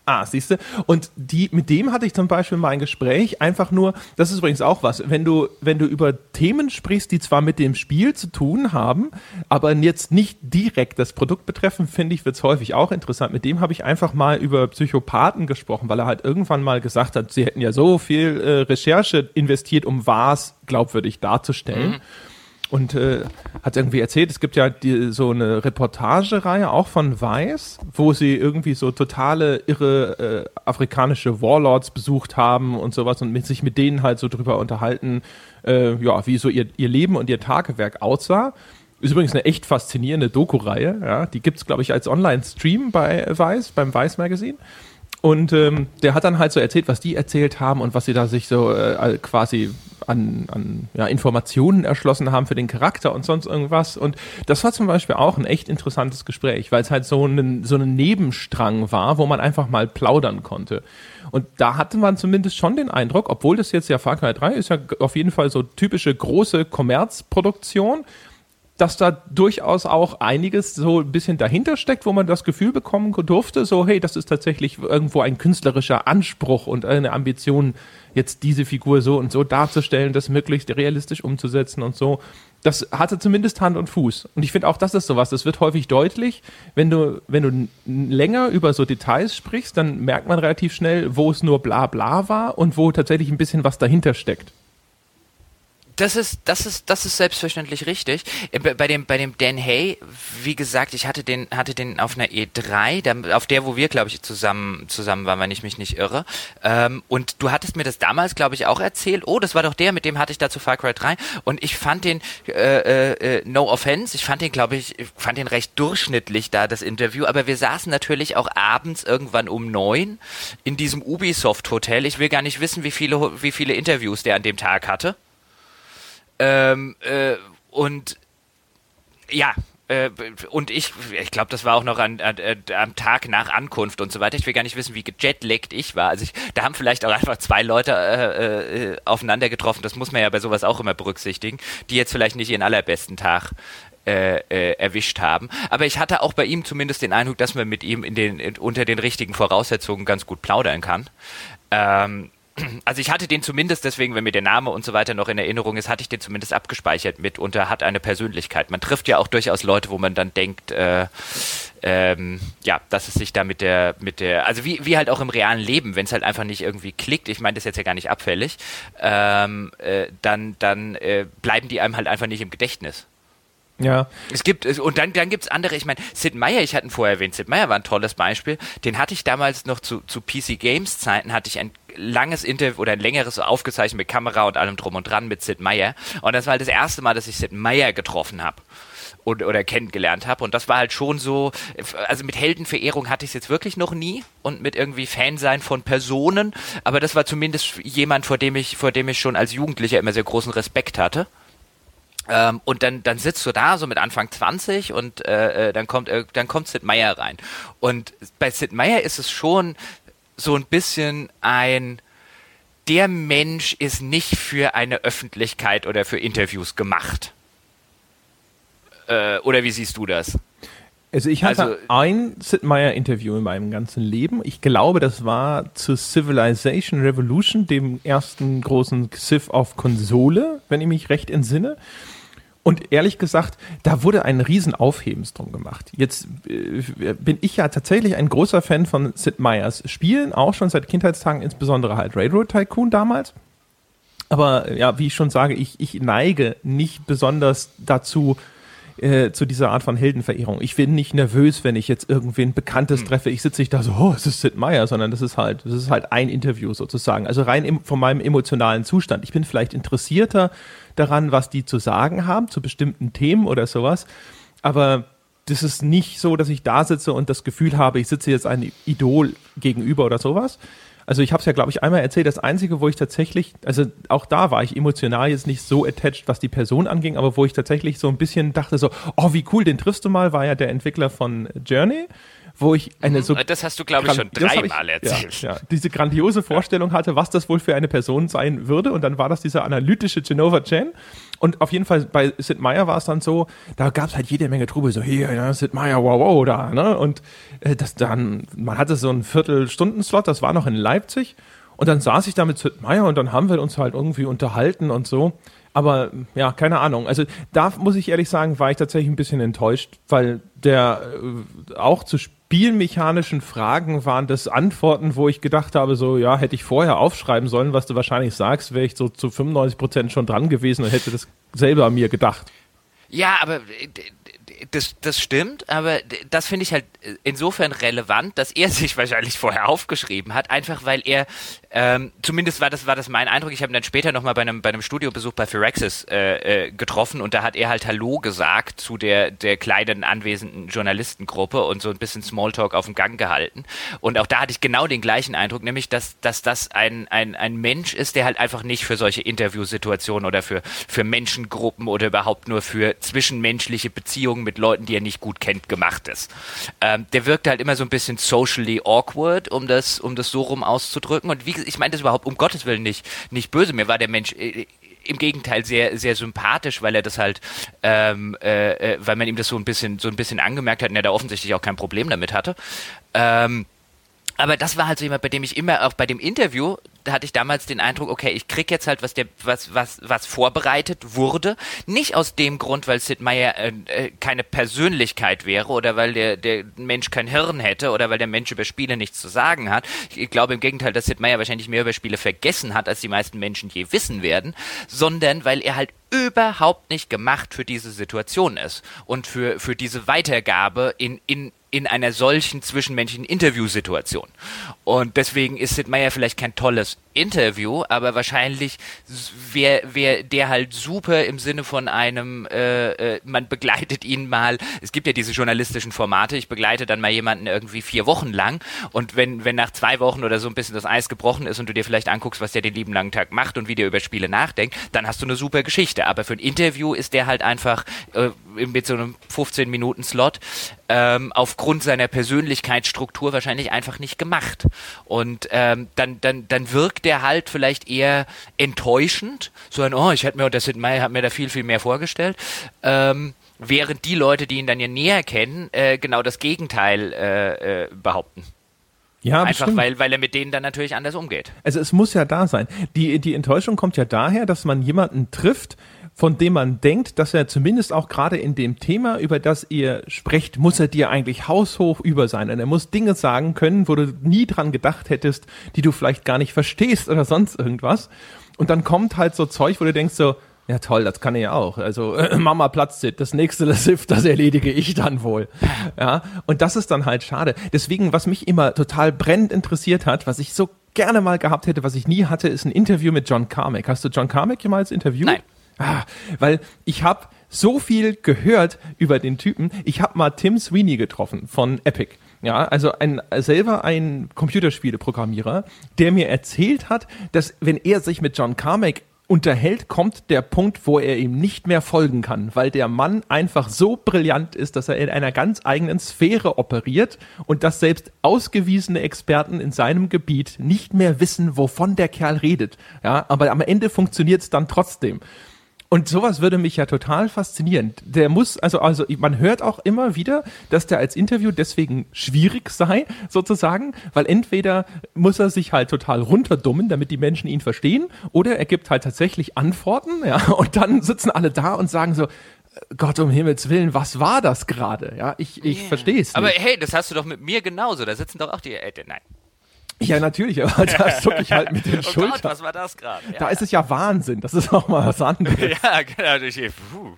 Ah, siehst du. Und die, mit dem hatte ich zum Beispiel mal ein Gespräch, einfach nur, das ist übrigens auch was, wenn du, wenn du über Themen sprichst, die zwar mit dem Spiel zu tun haben, aber jetzt nicht direkt das Produkt betreffen, finde ich, wird es häufig auch interessant. Mit dem habe ich einfach mal über Psychopathen gesprochen, weil er halt irgendwann mal gesagt hat, sie hätten ja so viel äh, Recherche investiert, um was glaubwürdig darzustellen. Mhm. Und äh, hat irgendwie erzählt, es gibt ja die, so eine Reportagereihe auch von Weiß, wo sie irgendwie so totale irre äh, afrikanische Warlords besucht haben und sowas und mit, sich mit denen halt so drüber unterhalten, äh, ja, wie so ihr, ihr Leben und ihr Tagewerk aussah. Ist übrigens eine echt faszinierende Doku-Reihe, ja. Die gibt's glaube ich, als Online-Stream bei Weiß, beim Weiß Magazine. Und ähm, der hat dann halt so erzählt, was die erzählt haben und was sie da sich so äh, quasi an, an ja, Informationen erschlossen haben für den Charakter und sonst irgendwas. Und das war zum Beispiel auch ein echt interessantes Gespräch, weil es halt so ein, so ein Nebenstrang war, wo man einfach mal plaudern konnte. Und da hatte man zumindest schon den Eindruck, obwohl das jetzt ja Far Cry 3 ist ja auf jeden Fall so typische große Kommerzproduktion dass da durchaus auch einiges so ein bisschen dahinter steckt, wo man das Gefühl bekommen durfte, so hey, das ist tatsächlich irgendwo ein künstlerischer Anspruch und eine Ambition, jetzt diese Figur so und so darzustellen, das möglichst realistisch umzusetzen und so. Das hatte zumindest Hand und Fuß. Und ich finde auch, das ist sowas, das wird häufig deutlich, wenn du, wenn du länger über so Details sprichst, dann merkt man relativ schnell, wo es nur bla bla war und wo tatsächlich ein bisschen was dahinter steckt. Das ist, das ist, das ist selbstverständlich richtig. Äh, bei dem, bei dem Dan Hay, wie gesagt, ich hatte den, hatte den auf einer E3, auf der, wo wir, glaube ich, zusammen, zusammen waren, wenn ich mich nicht irre. Ähm, und du hattest mir das damals, glaube ich, auch erzählt. Oh, das war doch der, mit dem hatte ich da zu Far Cry 3. Und ich fand den, äh, äh, äh, no offense, ich fand den, glaube ich, fand den recht durchschnittlich da, das Interview. Aber wir saßen natürlich auch abends irgendwann um neun in diesem Ubisoft Hotel. Ich will gar nicht wissen, wie viele, wie viele Interviews der an dem Tag hatte. Ähm, äh, und ja, äh, und ich, ich glaube, das war auch noch an, an, am Tag nach Ankunft und so weiter. Ich will gar nicht wissen, wie gejetlaggt ich war. Also ich, da haben vielleicht auch einfach zwei Leute äh, äh, aufeinander getroffen. Das muss man ja bei sowas auch immer berücksichtigen, die jetzt vielleicht nicht ihren allerbesten Tag äh, äh, erwischt haben. Aber ich hatte auch bei ihm zumindest den Eindruck, dass man mit ihm in den, in, unter den richtigen Voraussetzungen ganz gut plaudern kann. Ähm, also ich hatte den zumindest deswegen, wenn mir der Name und so weiter noch in Erinnerung ist, hatte ich den zumindest abgespeichert mit und er hat eine Persönlichkeit. Man trifft ja auch durchaus Leute, wo man dann denkt, äh, ähm, ja, dass es sich da mit der, mit der, also wie, wie halt auch im realen Leben, wenn es halt einfach nicht irgendwie klickt, ich meine das jetzt ja gar nicht abfällig, ähm, äh, dann, dann äh, bleiben die einem halt einfach nicht im Gedächtnis. Ja. Es gibt, und dann, dann gibt es andere, ich meine, Sid Meier, ich hatte ihn vorher erwähnt, Sid Meier war ein tolles Beispiel, den hatte ich damals noch zu, zu PC Games Zeiten, hatte ich ein langes Interview oder ein längeres aufgezeichnet mit Kamera und allem drum und dran mit Sid Meier. Und das war halt das erste Mal, dass ich Sid Meier getroffen habe. Und, oder kennengelernt habe. Und das war halt schon so, also mit Heldenverehrung hatte ich es jetzt wirklich noch nie und mit irgendwie Fansein von Personen, aber das war zumindest jemand, vor dem ich, vor dem ich schon als Jugendlicher immer sehr großen Respekt hatte. Ähm, und dann, dann sitzt du da so mit Anfang 20 und äh, äh, dann kommt äh, dann kommt Sid Meier rein. Und bei Sid Meier ist es schon so ein bisschen ein der Mensch ist nicht für eine Öffentlichkeit oder für Interviews gemacht. Äh, oder wie siehst du das? Also ich hatte also, ein Sid Meier Interview in meinem ganzen Leben. Ich glaube, das war zu Civilization Revolution, dem ersten großen Civ auf Konsole, wenn ich mich recht entsinne. Und ehrlich gesagt, da wurde ein Riesenaufhebens drum gemacht. Jetzt äh, bin ich ja tatsächlich ein großer Fan von Sid Meier's Spielen, auch schon seit Kindheitstagen, insbesondere halt Railroad Tycoon damals. Aber ja, wie ich schon sage, ich, ich neige nicht besonders dazu, äh, zu dieser Art von Heldenverehrung. Ich bin nicht nervös, wenn ich jetzt irgendwen Bekanntes hm. treffe. Ich sitze nicht da so, oh, es ist Sid Meier, sondern das ist halt, das ist halt ein Interview sozusagen. Also rein im, von meinem emotionalen Zustand. Ich bin vielleicht interessierter daran, was die zu sagen haben zu bestimmten Themen oder sowas. Aber das ist nicht so, dass ich da sitze und das Gefühl habe, ich sitze jetzt einem Idol gegenüber oder sowas. Also ich habe es ja, glaube ich, einmal erzählt. Das Einzige, wo ich tatsächlich, also auch da war ich emotional jetzt nicht so attached, was die Person anging, aber wo ich tatsächlich so ein bisschen dachte so, oh, wie cool, den triffst du mal, war ja der Entwickler von Journey wo ich eine so. Das hast du, glaube ich, schon dreimal erzählt. Ja, ja, diese grandiose Vorstellung hatte, was das wohl für eine Person sein würde. Und dann war das dieser analytische Genova Chen. Und auf jeden Fall bei Sid Meier war es dann so, da gab es halt jede Menge Trubel, so hier, ja, Sid Meier, wow, wow, da, ne? Und äh, das dann, man hatte so einen Viertelstunden-Slot, das war noch in Leipzig. Und dann saß ich da mit Sid Meier und dann haben wir uns halt irgendwie unterhalten und so. Aber ja, keine Ahnung. Also da muss ich ehrlich sagen, war ich tatsächlich ein bisschen enttäuscht, weil der äh, auch zu spielmechanischen Fragen waren das Antworten, wo ich gedacht habe, so ja, hätte ich vorher aufschreiben sollen, was du wahrscheinlich sagst, wäre ich so zu 95 Prozent schon dran gewesen und hätte das selber mir gedacht. Ja, aber äh, das, das stimmt, aber das finde ich halt insofern relevant, dass er sich wahrscheinlich vorher aufgeschrieben hat, einfach weil er, ähm, zumindest war das, war das mein Eindruck, ich habe ihn dann später nochmal bei einem, bei einem Studiobesuch bei Firaxis äh, äh, getroffen und da hat er halt Hallo gesagt zu der, der kleinen anwesenden Journalistengruppe und so ein bisschen Smalltalk auf dem Gang gehalten. Und auch da hatte ich genau den gleichen Eindruck, nämlich, dass, dass das ein, ein, ein Mensch ist, der halt einfach nicht für solche Interviewsituationen oder für, für Menschengruppen oder überhaupt nur für zwischenmenschliche Beziehungen mit Leuten, die er nicht gut kennt, gemacht ist. Ähm, der wirkt halt immer so ein bisschen socially awkward, um das, um das so rum auszudrücken. Und wie ich meine das überhaupt um Gottes Willen nicht, nicht böse. Mir war der Mensch äh, im Gegenteil sehr sehr sympathisch, weil er das halt, ähm, äh, äh, weil man ihm das so ein bisschen so ein bisschen angemerkt hat und er da offensichtlich auch kein Problem damit hatte. Ähm, aber das war halt so jemand, bei dem ich immer, auch bei dem Interview, hatte ich damals den Eindruck, okay, ich krieg jetzt halt was der, was, was, was vorbereitet wurde. Nicht aus dem Grund, weil Sid Meier äh, äh, keine Persönlichkeit wäre oder weil der, der Mensch kein Hirn hätte oder weil der Mensch über Spiele nichts zu sagen hat. Ich glaube im Gegenteil, dass Sid Meier wahrscheinlich mehr über Spiele vergessen hat, als die meisten Menschen je wissen werden, sondern weil er halt überhaupt nicht gemacht für diese Situation ist und für, für diese Weitergabe in, in, in einer solchen zwischenmenschlichen Interviewsituation. Und deswegen ist Sid Meier vielleicht kein tolles Interview, aber wahrscheinlich wäre wär der halt super im Sinne von einem, äh, äh, man begleitet ihn mal, es gibt ja diese journalistischen Formate, ich begleite dann mal jemanden irgendwie vier Wochen lang und wenn, wenn nach zwei Wochen oder so ein bisschen das Eis gebrochen ist und du dir vielleicht anguckst, was der den lieben langen Tag macht und wie der über Spiele nachdenkt, dann hast du eine super Geschichte. Aber für ein Interview ist der halt einfach äh, mit so einem 15-Minuten-Slot ähm, aufgrund seiner Persönlichkeitsstruktur wahrscheinlich einfach nicht gemacht. Und ähm, dann, dann, dann wirkt der halt vielleicht eher enttäuschend, so ein, oh, ich hätte mir, das hat mir da viel, viel mehr vorgestellt. Ähm, während die Leute, die ihn dann ja näher kennen, äh, genau das Gegenteil äh, äh, behaupten. Ja, Einfach weil, weil er mit denen dann natürlich anders umgeht. Also es muss ja da sein. Die, die Enttäuschung kommt ja daher, dass man jemanden trifft, von dem man denkt, dass er zumindest auch gerade in dem Thema, über das ihr sprecht, muss er dir eigentlich haushoch über sein. Und er muss Dinge sagen können, wo du nie dran gedacht hättest, die du vielleicht gar nicht verstehst oder sonst irgendwas. Und dann kommt halt so Zeug, wo du denkst so, ja toll, das kann ich ja auch. Also äh, Mama platzt das nächste Lassif, das erledige ich dann wohl. Ja, und das ist dann halt schade. Deswegen, was mich immer total brennend interessiert hat, was ich so gerne mal gehabt hätte, was ich nie hatte, ist ein Interview mit John Carmack. Hast du John Carmack jemals interviewt? Nein. Ah, weil ich habe so viel gehört über den Typen. Ich habe mal Tim Sweeney getroffen von Epic. Ja, also ein selber ein Computerspieleprogrammierer, der mir erzählt hat, dass wenn er sich mit John Carmack unterhält, kommt der Punkt, wo er ihm nicht mehr folgen kann, weil der Mann einfach so brillant ist, dass er in einer ganz eigenen Sphäre operiert und dass selbst ausgewiesene Experten in seinem Gebiet nicht mehr wissen, wovon der Kerl redet. Ja, aber am Ende funktioniert es dann trotzdem. Und sowas würde mich ja total faszinieren. Der muss, also, also man hört auch immer wieder, dass der als Interview deswegen schwierig sei, sozusagen, weil entweder muss er sich halt total runterdummen, damit die Menschen ihn verstehen, oder er gibt halt tatsächlich Antworten, ja, und dann sitzen alle da und sagen so, Gott um Himmels Willen, was war das gerade? Ja, ich, ich yeah. verstehe es. Aber hey, das hast du doch mit mir genauso. Da sitzen doch auch die. Äh, nein. Ja, natürlich, aber da zucke ich halt mit den oh Schultern. Gott, was war das gerade? Ja. Da ist es ja Wahnsinn, das ist auch mal was anderes. ja, genau. Puh.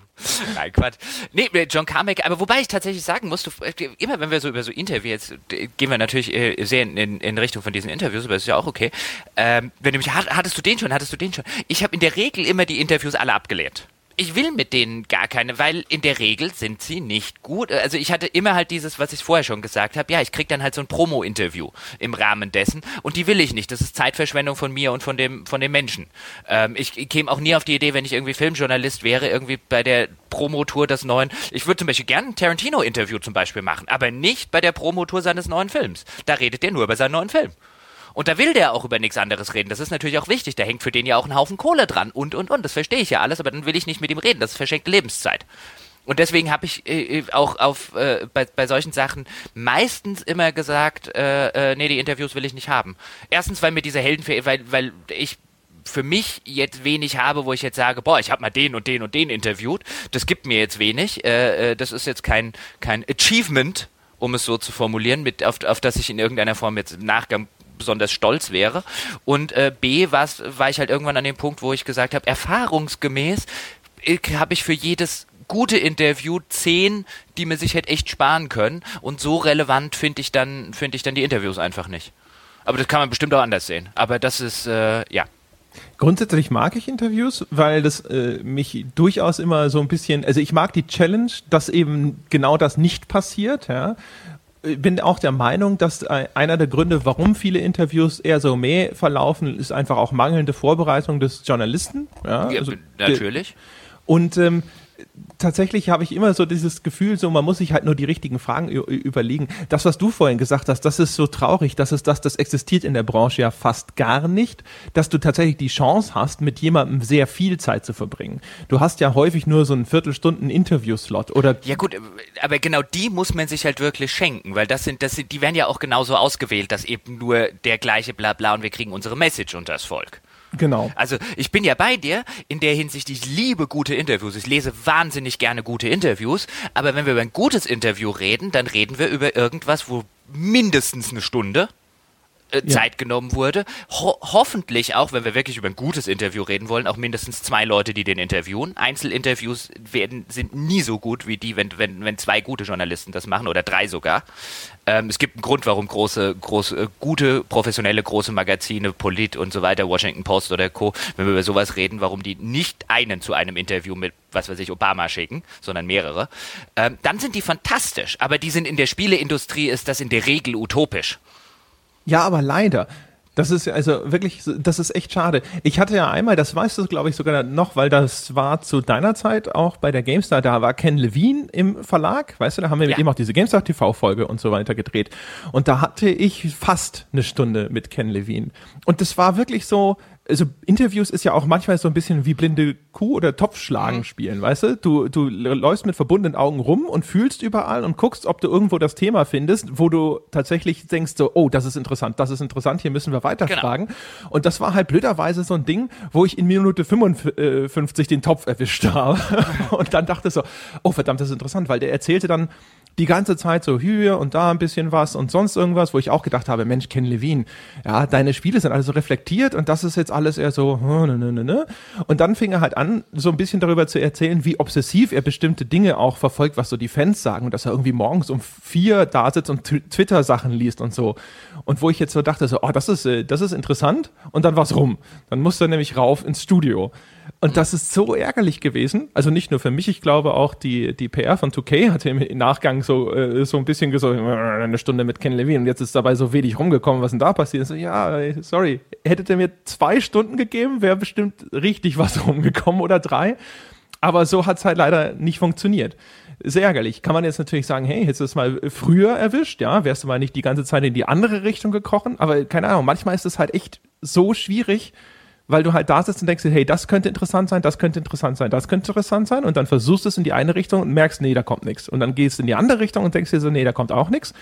Nein, Quatsch. Nee, John Carmack, aber wobei ich tatsächlich sagen muss, du, immer wenn wir so über so Interviews, gehen wir natürlich äh, sehr in, in, in, Richtung von diesen Interviews, aber das ist ja auch okay. Ähm, wenn du mich, hattest du den schon, hattest du den schon? Ich habe in der Regel immer die Interviews alle abgelehnt ich will mit denen gar keine, weil in der Regel sind sie nicht gut. Also ich hatte immer halt dieses, was ich vorher schon gesagt habe, ja, ich krieg dann halt so ein Promo-Interview im Rahmen dessen und die will ich nicht. Das ist Zeitverschwendung von mir und von dem, von dem Menschen. Ähm, ich, ich käme auch nie auf die Idee, wenn ich irgendwie Filmjournalist wäre, irgendwie bei der Promotour des neuen, ich würde zum Beispiel gerne ein Tarantino-Interview zum Beispiel machen, aber nicht bei der Promotour seines neuen Films. Da redet er nur über seinen neuen Film. Und da will der auch über nichts anderes reden. Das ist natürlich auch wichtig. Da hängt für den ja auch ein Haufen Kohle dran und, und, und. Das verstehe ich ja alles, aber dann will ich nicht mit ihm reden. Das ist verschenkte Lebenszeit. Und deswegen habe ich äh, äh, auch auf äh, bei, bei solchen Sachen meistens immer gesagt, äh, äh, nee, die Interviews will ich nicht haben. Erstens, weil mir diese Helden, weil, weil ich für mich jetzt wenig habe, wo ich jetzt sage, boah, ich habe mal den und den und den interviewt. Das gibt mir jetzt wenig. Äh, äh das ist jetzt kein, kein Achievement, um es so zu formulieren, mit, auf, auf das ich in irgendeiner Form jetzt im Nachgang besonders stolz wäre. Und äh, B war ich halt irgendwann an dem Punkt, wo ich gesagt habe, erfahrungsgemäß habe ich für jedes gute Interview zehn, die man sich hätte echt sparen können. Und so relevant finde ich dann, ich dann die Interviews einfach nicht. Aber das kann man bestimmt auch anders sehen. Aber das ist, äh, ja. Grundsätzlich mag ich Interviews, weil das äh, mich durchaus immer so ein bisschen, also ich mag die Challenge, dass eben genau das nicht passiert, ja. Ich bin auch der Meinung, dass einer der Gründe, warum viele Interviews eher so meh verlaufen, ist einfach auch mangelnde Vorbereitung des Journalisten. Ja, ja also, natürlich. Und ähm, tatsächlich habe ich immer so dieses Gefühl, so man muss sich halt nur die richtigen Fragen überlegen. Das, was du vorhin gesagt hast, das ist so traurig, dass es das, das existiert in der Branche ja fast gar nicht, dass du tatsächlich die Chance hast, mit jemandem sehr viel Zeit zu verbringen. Du hast ja häufig nur so einen Viertelstunden Interviewslot oder. Ja gut, aber genau die muss man sich halt wirklich schenken, weil das sind, das sind, die werden ja auch genauso ausgewählt, dass eben nur der gleiche Blabla und wir kriegen unsere Message unter das Volk. Genau. Also ich bin ja bei dir in der Hinsicht, ich liebe gute Interviews. Ich lese wahnsinnig gerne gute Interviews. Aber wenn wir über ein gutes Interview reden, dann reden wir über irgendwas, wo mindestens eine Stunde äh, ja. Zeit genommen wurde. Ho hoffentlich auch, wenn wir wirklich über ein gutes Interview reden wollen, auch mindestens zwei Leute, die den interviewen. Einzelinterviews werden, sind nie so gut wie die, wenn, wenn, wenn zwei gute Journalisten das machen oder drei sogar. Ähm, es gibt einen Grund, warum große, große, äh, gute, professionelle, große Magazine, Polit und so weiter, Washington Post oder Co., wenn wir über sowas reden, warum die nicht einen zu einem Interview mit, was weiß ich, Obama schicken, sondern mehrere, ähm, dann sind die fantastisch. Aber die sind in der Spieleindustrie, ist das in der Regel utopisch. Ja, aber leider. Das ist also wirklich, das ist echt schade. Ich hatte ja einmal, das weißt du, glaube ich, sogar noch, weil das war zu deiner Zeit auch bei der GameStar, da war Ken Levine im Verlag, weißt du, da haben wir ja. mit ihm auch diese GameStar TV-Folge und so weiter gedreht. Und da hatte ich fast eine Stunde mit Ken Levine. Und das war wirklich so, also Interviews ist ja auch manchmal so ein bisschen wie blinde Kuh oder Topfschlagen mhm. spielen, weißt du? Du, du läufst mit verbundenen Augen rum und fühlst überall und guckst, ob du irgendwo das Thema findest, wo du tatsächlich denkst so, oh, das ist interessant, das ist interessant, hier müssen wir weiterfragen. Genau. Und das war halt blöderweise so ein Ding, wo ich in Minute 55 den Topf erwischt habe und dann dachte so, oh verdammt, das ist interessant, weil der erzählte dann die ganze Zeit so hier und da ein bisschen was und sonst irgendwas, wo ich auch gedacht habe, Mensch, Ken Levine, ja, deine Spiele sind alle so reflektiert und das ist jetzt alles eher so, ne, ne, ne, ne. Und dann fing er halt an, so ein bisschen darüber zu erzählen, wie obsessiv er bestimmte Dinge auch verfolgt, was so die Fans sagen dass er irgendwie morgens um vier da sitzt und Twitter-Sachen liest und so. Und wo ich jetzt so dachte, so, oh, das ist, äh, das ist interessant und dann war's rum. Dann musste er nämlich rauf ins Studio. Und das ist so ärgerlich gewesen. Also nicht nur für mich, ich glaube auch die, die PR von 2K hatte im Nachgang so, äh, so ein bisschen gesagt, äh, eine Stunde mit Ken Levine und jetzt ist dabei so wenig rumgekommen, was denn da passiert. So, ja, sorry, hättet ihr mir zwei Stunden gegeben, wäre bestimmt richtig was rumgekommen oder drei. Aber so hat es halt leider nicht funktioniert. Sehr ärgerlich. Kann man jetzt natürlich sagen, hey, hättest du es mal früher erwischt, ja, wärst du mal nicht die ganze Zeit in die andere Richtung gekrochen. Aber keine Ahnung, manchmal ist es halt echt so schwierig, weil du halt da sitzt und denkst dir, hey, das könnte interessant sein, das könnte interessant sein, das könnte interessant sein und dann versuchst du es in die eine Richtung und merkst, nee, da kommt nichts. Und dann gehst du in die andere Richtung und denkst dir so, nee, da kommt auch nichts.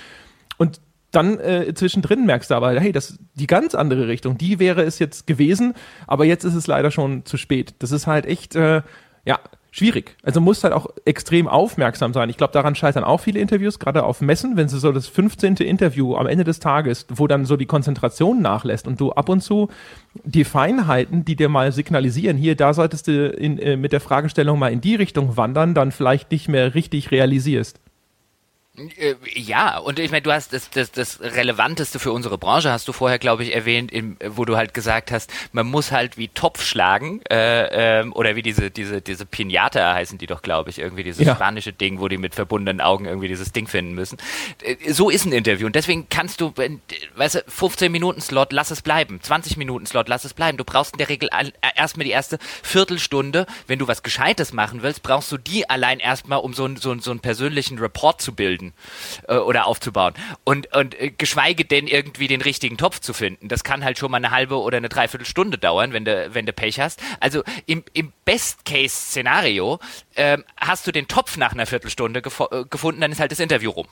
Und dann äh, zwischendrin merkst du aber, hey, das die ganz andere Richtung, die wäre es jetzt gewesen, aber jetzt ist es leider schon zu spät. Das ist halt echt, äh, ja, schwierig. Also musst halt auch extrem aufmerksam sein. Ich glaube, daran scheitern auch viele Interviews, gerade auf Messen, wenn sie so das 15. Interview am Ende des Tages, wo dann so die Konzentration nachlässt und du ab und zu die Feinheiten, die dir mal signalisieren, hier, da solltest du in, äh, mit der Fragestellung mal in die Richtung wandern, dann vielleicht nicht mehr richtig realisierst. Äh, ja, und ich meine, du hast das, das, das Relevanteste für unsere Branche, hast du vorher, glaube ich, erwähnt, im, wo du halt gesagt hast, man muss halt wie Topf schlagen, äh, ähm, oder wie diese, diese, diese Pinata heißen die doch, glaube ich, irgendwie dieses ja. spanische Ding, wo die mit verbundenen Augen irgendwie dieses Ding finden müssen. Äh, so ist ein Interview und deswegen kannst du, weißt du, 15 Minuten Slot, lass es bleiben, 20 Minuten Slot, lass es bleiben. Du brauchst in der Regel erstmal die erste Viertelstunde, wenn du was Gescheites machen willst, brauchst du die allein erstmal, um so, so, so einen persönlichen Report zu bilden äh, oder aufzubauen. Und, und äh, geschweige denn irgendwie den richtigen Topf zu finden. Das kann halt schon mal eine halbe oder eine Dreiviertelstunde dauern, wenn du, wenn du Pech hast. Also im, im Best-Case-Szenario äh, hast du den Topf nach einer Viertelstunde äh, gefunden, dann ist halt das Interview rum.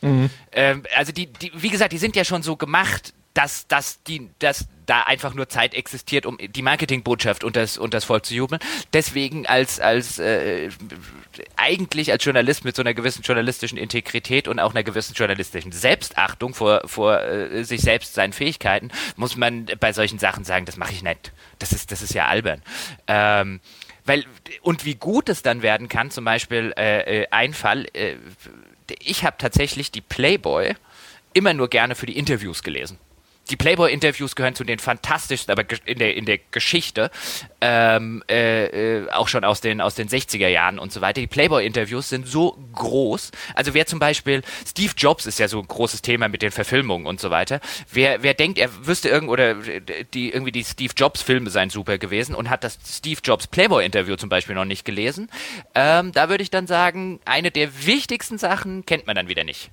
Mhm. Ähm, also die, die, wie gesagt, die sind ja schon so gemacht, dass, dass, die, dass da einfach nur Zeit existiert, um die Marketingbotschaft und das, und das Volk zu jubeln. Deswegen als, als äh, eigentlich als Journalist mit so einer gewissen journalistischen Integrität und auch einer gewissen journalistischen Selbstachtung vor, vor äh, sich selbst, seinen Fähigkeiten, muss man bei solchen Sachen sagen, das mache ich nicht. Das ist, das ist ja albern. Ähm, weil, und wie gut es dann werden kann, zum Beispiel äh, äh ein Fall, äh, ich habe tatsächlich die Playboy immer nur gerne für die Interviews gelesen die Playboy-Interviews gehören zu den fantastischsten, aber in der, in der Geschichte, ähm, äh, äh auch schon aus den, aus den 60er Jahren und so weiter. Die Playboy-Interviews sind so groß. Also wer zum Beispiel, Steve Jobs ist ja so ein großes Thema mit den Verfilmungen und so weiter. Wer, wer denkt, er wüsste irgend, oder die, irgendwie die Steve Jobs-Filme seien super gewesen und hat das Steve Jobs Playboy-Interview zum Beispiel noch nicht gelesen, ähm, da würde ich dann sagen, eine der wichtigsten Sachen kennt man dann wieder nicht.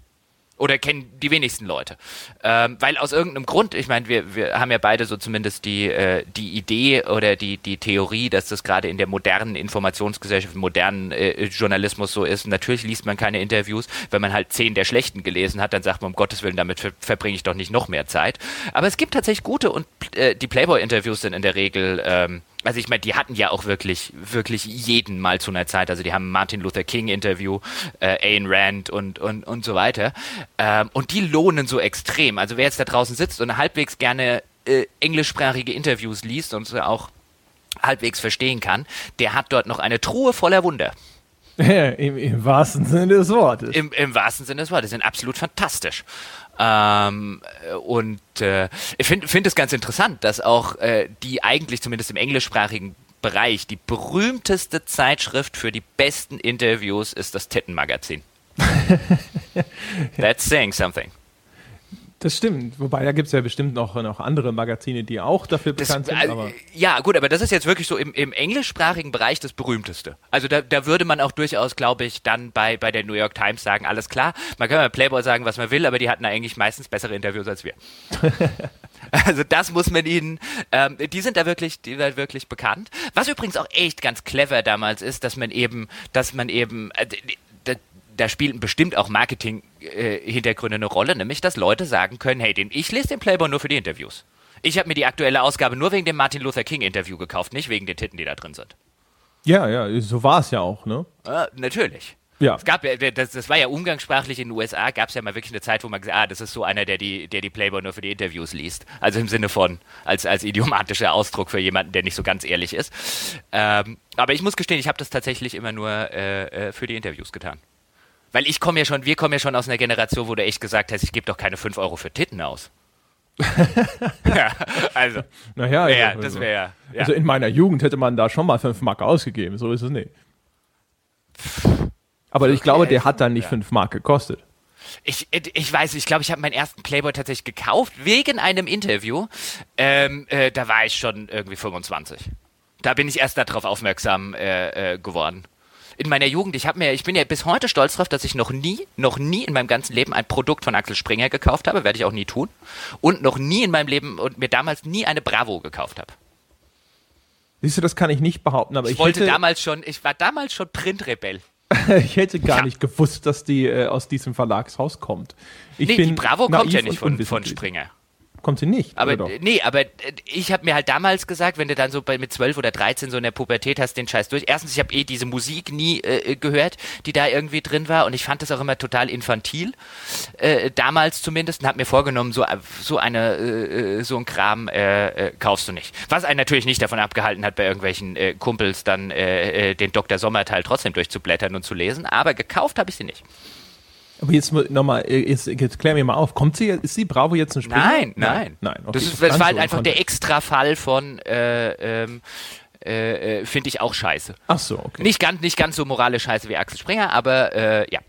Oder kennen die wenigsten Leute. Ähm, weil aus irgendeinem Grund, ich meine, wir, wir haben ja beide so zumindest die, äh, die Idee oder die, die Theorie, dass das gerade in der modernen Informationsgesellschaft, modernen äh, Journalismus so ist. Natürlich liest man keine Interviews. Wenn man halt zehn der schlechten gelesen hat, dann sagt man, um Gottes Willen, damit ver verbringe ich doch nicht noch mehr Zeit. Aber es gibt tatsächlich gute und äh, die Playboy-Interviews sind in der Regel ähm, also ich meine, die hatten ja auch wirklich, wirklich jeden mal zu einer Zeit. Also die haben Martin Luther King Interview, äh, Ayn Rand und, und, und so weiter. Ähm, und die lohnen so extrem. Also wer jetzt da draußen sitzt und halbwegs gerne äh, englischsprachige Interviews liest und auch halbwegs verstehen kann, der hat dort noch eine Truhe voller Wunder. Im, Im, wahrsten Sinne des Wortes. Im, Im wahrsten Sinne des Wortes. Die sind absolut fantastisch. Ähm, und äh, ich finde find es ganz interessant, dass auch äh, die eigentlich zumindest im englischsprachigen Bereich die berühmteste Zeitschrift für die besten Interviews ist das Tittenmagazin. That's saying something. Das stimmt, wobei da gibt es ja bestimmt noch, noch andere Magazine, die auch dafür bekannt das, sind. Also, ja, gut, aber das ist jetzt wirklich so im, im englischsprachigen Bereich das berühmteste. Also da, da würde man auch durchaus, glaube ich, dann bei, bei der New York Times sagen, alles klar, man kann bei Playboy sagen, was man will, aber die hatten eigentlich meistens bessere Interviews als wir. also das muss man ihnen, ähm, die sind da wirklich, die sind wirklich bekannt. Was übrigens auch echt ganz clever damals ist, dass man eben, dass man eben, äh, da spielen bestimmt auch Marketing-Hintergründe äh, eine Rolle, nämlich dass Leute sagen können, hey, den, ich lese den Playboy nur für die Interviews. Ich habe mir die aktuelle Ausgabe nur wegen dem Martin Luther King-Interview gekauft, nicht wegen den Titten, die da drin sind. Ja, ja, so war es ja auch, ne? Äh, natürlich. Ja. Es gab das, das war ja umgangssprachlich in den USA, gab es ja mal wirklich eine Zeit, wo man gesagt ah, das ist so einer, der die, der die Playboy nur für die Interviews liest. Also im Sinne von, als, als idiomatischer Ausdruck für jemanden, der nicht so ganz ehrlich ist. Ähm, aber ich muss gestehen, ich habe das tatsächlich immer nur äh, äh für die Interviews getan. Weil ich komme ja schon, wir kommen ja schon aus einer Generation, wo du echt gesagt hast, ich gebe doch keine 5 Euro für Titten aus. ja, also. Naja, also, ja, das wäre ja, ja. Also in meiner Jugend hätte man da schon mal 5 Mark ausgegeben, so ist es nicht. Aber ich glaube, der hat dann nicht 5 Mark gekostet. Ich, ich weiß, ich glaube, ich habe meinen ersten Playboy tatsächlich gekauft wegen einem Interview. Ähm, äh, da war ich schon irgendwie 25. Da bin ich erst darauf aufmerksam äh, äh, geworden in meiner Jugend, ich habe mir, ich bin ja bis heute stolz darauf, dass ich noch nie, noch nie in meinem ganzen Leben ein Produkt von Axel Springer gekauft habe, werde ich auch nie tun. Und noch nie in meinem Leben und mir damals nie eine Bravo gekauft habe. Siehst du, das kann ich nicht behaupten, aber ich, ich wollte hätte, damals schon, ich war damals schon Printrebell. ich hätte gar ja. nicht gewusst, dass die äh, aus diesem Verlagshaus kommt. Ich nee, die Bravo kommt ja nicht von, von Springer kommt sie nicht. Aber nee, aber äh, ich habe mir halt damals gesagt, wenn du dann so bei mit 12 oder 13 so in der Pubertät hast, den Scheiß durch. Erstens, ich habe eh diese Musik nie äh, äh, gehört, die da irgendwie drin war und ich fand das auch immer total infantil. Äh, damals zumindest und habe mir vorgenommen, so so eine äh, so ein Kram äh, kaufst du nicht. Was einen natürlich nicht davon abgehalten hat, bei irgendwelchen Kumpels dann den Dr. Sommerteil trotzdem durchzublättern und zu lesen, aber gekauft habe ich sie nicht. Aber jetzt nochmal, jetzt, jetzt klär mir mal auf, kommt sie, ist sie Bravo jetzt ein Springer? Nein, nein. Nein, okay. Das, ist, das war halt einfach der Extra-Fall von, äh, ähm, äh, äh, finde ich auch scheiße. Ach so, okay. Nicht ganz, nicht ganz so moralisch scheiße wie Axel Springer, aber äh, ja.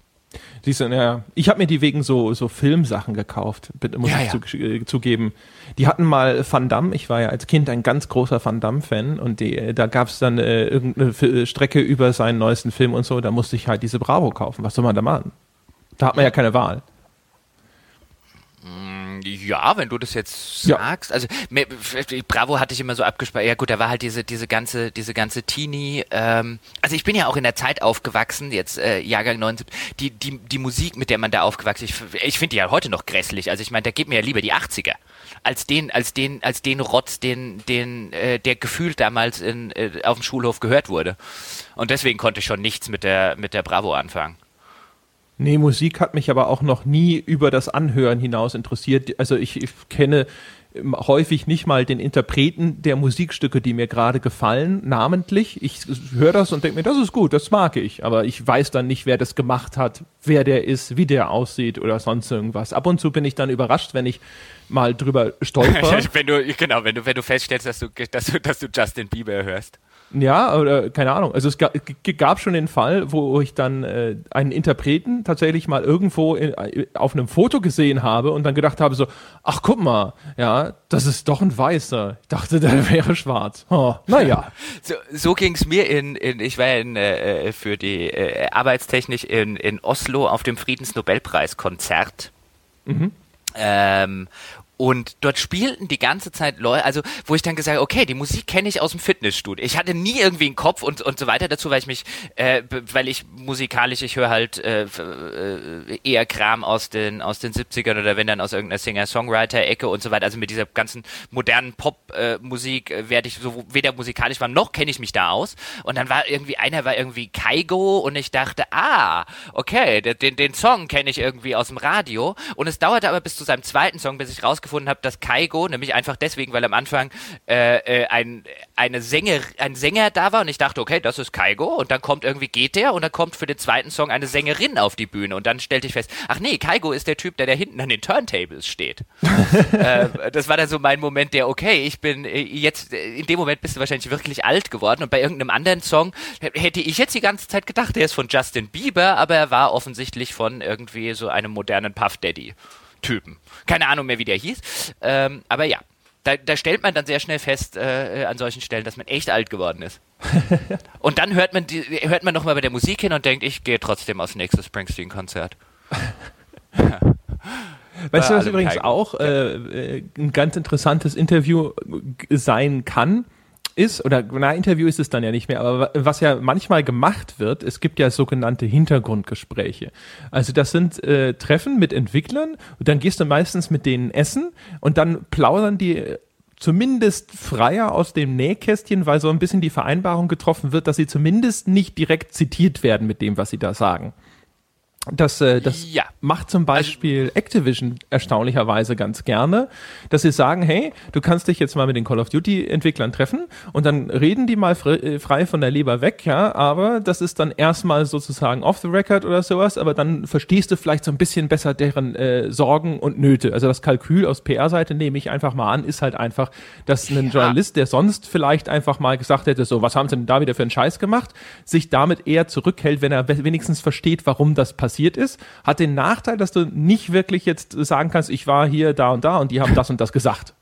Siehst du, ja, ich habe mir die wegen so, so Filmsachen gekauft, muss ja, ich ja. Zu, äh, zugeben. Die hatten mal Van Damme, ich war ja als Kind ein ganz großer Van Damme-Fan und die, äh, da gab es dann äh, irgendeine Strecke über seinen neuesten Film und so, da musste ich halt diese Bravo kaufen. Was soll man da machen? Da hat man ja keine Wahl. Mm, ja, wenn du das jetzt sagst. Ja. Also Bravo hatte ich immer so abgespeichert. Ja gut, da war halt diese diese ganze diese ganze Teenie. Ähm, also ich bin ja auch in der Zeit aufgewachsen, jetzt äh, Jahrgang 79. Die die die Musik, mit der man da aufgewachsen ist, ich, ich finde die ja heute noch grässlich. Also ich meine, da geht mir ja lieber die 80er als den als den als den Rotz, den den äh, der gefühlt damals in, äh, auf dem Schulhof gehört wurde. Und deswegen konnte ich schon nichts mit der mit der Bravo anfangen. Nee, Musik hat mich aber auch noch nie über das Anhören hinaus interessiert. Also ich, ich kenne häufig nicht mal den Interpreten der Musikstücke, die mir gerade gefallen, namentlich. Ich höre das und denke mir, das ist gut, das mag ich. Aber ich weiß dann nicht, wer das gemacht hat, wer der ist, wie der aussieht oder sonst irgendwas. Ab und zu bin ich dann überrascht, wenn ich mal drüber stolper. wenn du, genau, wenn du, wenn du feststellst, dass du, dass du, dass du Justin Bieber hörst. Ja, oder keine Ahnung. Also es gab, schon den Fall, wo ich dann äh, einen Interpreten tatsächlich mal irgendwo in, äh, auf einem Foto gesehen habe und dann gedacht habe so, ach guck mal, ja, das ist doch ein Weißer. Ich dachte, der wäre schwarz. Oh, naja. so so ging es mir in, in, ich war in, äh, für die äh, Arbeitstechnik in, in Oslo auf dem Friedensnobelpreiskonzert. Mhm. Ähm, und dort spielten die ganze Zeit Leute, also wo ich dann gesagt okay, die Musik kenne ich aus dem Fitnessstudio. Ich hatte nie irgendwie einen Kopf und, und so weiter dazu, weil ich mich, äh, weil ich musikalisch, ich höre halt äh, äh, eher Kram aus den, aus den 70ern oder wenn dann aus irgendeiner Singer-Songwriter-Ecke und so weiter. Also mit dieser ganzen modernen Pop-Musik äh, werde ich so weder musikalisch war, noch kenne ich mich da aus. Und dann war irgendwie, einer war irgendwie Kaigo und ich dachte, ah, okay, den, den Song kenne ich irgendwie aus dem Radio. Und es dauerte aber bis zu seinem zweiten Song, bis ich rausgefunden herausgefunden habe, dass Kaigo, nämlich einfach deswegen, weil am Anfang äh, äh, ein, eine Sänger, ein Sänger da war und ich dachte, okay, das ist Kaigo und dann kommt irgendwie geht der und dann kommt für den zweiten Song eine Sängerin auf die Bühne und dann stellte ich fest, ach nee, Kaigo ist der Typ, der da hinten an den Turntables steht. äh, das war dann so mein Moment, der, okay, ich bin äh, jetzt, äh, in dem Moment bist du wahrscheinlich wirklich alt geworden und bei irgendeinem anderen Song hätte ich jetzt die ganze Zeit gedacht, der ist von Justin Bieber, aber er war offensichtlich von irgendwie so einem modernen Puff Daddy. Typen. Keine Ahnung mehr, wie der hieß. Ähm, aber ja, da, da, stellt man dann sehr schnell fest äh, an solchen Stellen, dass man echt alt geworden ist. und dann hört man, die, hört man nochmal bei der Musik hin und denkt, ich gehe trotzdem aufs nächste Springsteen-Konzert. Weißt du, was übrigens auch äh, äh, ein ganz interessantes Interview sein kann? Ist, oder na, Interview ist es dann ja nicht mehr, aber was ja manchmal gemacht wird, es gibt ja sogenannte Hintergrundgespräche. Also das sind äh, Treffen mit Entwicklern und dann gehst du meistens mit denen essen und dann plaudern die zumindest freier aus dem Nähkästchen, weil so ein bisschen die Vereinbarung getroffen wird, dass sie zumindest nicht direkt zitiert werden mit dem, was sie da sagen. Das, äh, das ja. macht zum Beispiel Activision erstaunlicherweise ganz gerne, dass sie sagen, hey, du kannst dich jetzt mal mit den Call of Duty Entwicklern treffen und dann reden die mal äh, frei von der Leber weg, ja, aber das ist dann erstmal sozusagen off the record oder sowas, aber dann verstehst du vielleicht so ein bisschen besser deren äh, Sorgen und Nöte. Also das Kalkül aus PR-Seite nehme ich einfach mal an, ist halt einfach, dass ein ja. Journalist, der sonst vielleicht einfach mal gesagt hätte, so, was haben sie denn da wieder für einen Scheiß gemacht, sich damit eher zurückhält, wenn er wenigstens versteht, warum das passiert passiert ist, hat den Nachteil, dass du nicht wirklich jetzt sagen kannst, ich war hier, da und da und die haben das und das gesagt.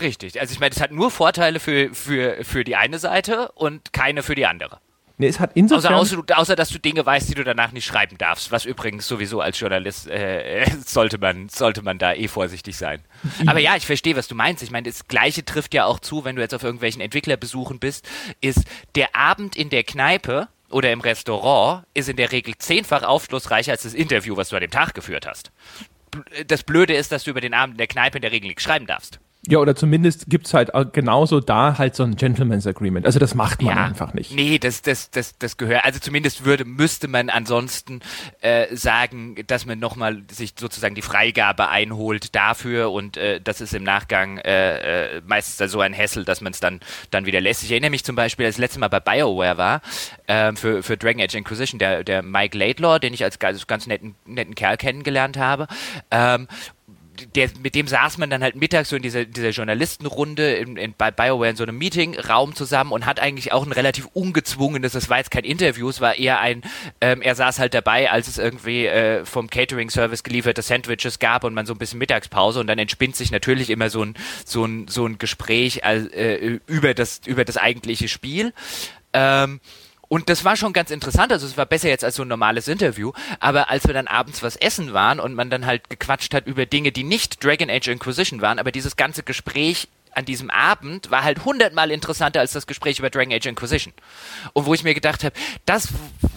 Richtig. Also ich meine, es hat nur Vorteile für, für, für die eine Seite und keine für die andere. Nee, es hat insofern außer, außer, außer, dass du Dinge weißt, die du danach nicht schreiben darfst, was übrigens sowieso als Journalist äh, sollte man sollte man da eh vorsichtig sein. Aber ja, ich verstehe, was du meinst. Ich meine, das Gleiche trifft ja auch zu, wenn du jetzt auf irgendwelchen Entwicklerbesuchen bist, ist der Abend in der Kneipe oder im Restaurant ist in der Regel zehnfach aufschlussreicher als das Interview, was du an dem Tag geführt hast. Das Blöde ist, dass du über den Abend in der Kneipe in der Regel nichts schreiben darfst. Ja, oder zumindest gibt's halt genauso da halt so ein Gentleman's Agreement. Also das macht man ja, einfach nicht. Nee, das, das, das, das gehört. Also zumindest würde, müsste man ansonsten äh, sagen, dass man nochmal sich sozusagen die Freigabe einholt dafür und äh, das ist im Nachgang äh, äh, meistens so ein Hassel, dass man es dann, dann wieder lässt. Ich erinnere mich zum Beispiel, als ich das letzte Mal bei BioWare war, äh, für, für Dragon Age Inquisition, der, der Mike Laidlaw, den ich als ganz, ganz netten, netten Kerl kennengelernt habe. Ähm, der, mit dem saß man dann halt mittags so in dieser, dieser Journalistenrunde in, in, bei BioWare in so einem Meetingraum zusammen und hat eigentlich auch ein relativ ungezwungenes, das war jetzt kein Interview, es war eher ein, ähm, er saß halt dabei, als es irgendwie äh, vom Catering-Service gelieferte Sandwiches gab und man so ein bisschen Mittagspause und dann entspinnt sich natürlich immer so ein, so ein, so ein Gespräch äh, über, das, über das eigentliche Spiel. Ähm, und das war schon ganz interessant. Also es war besser jetzt als so ein normales Interview. Aber als wir dann abends was essen waren und man dann halt gequatscht hat über Dinge, die nicht Dragon Age Inquisition waren, aber dieses ganze Gespräch an diesem Abend war halt hundertmal interessanter als das Gespräch über Dragon Age Inquisition. Und wo ich mir gedacht habe, das,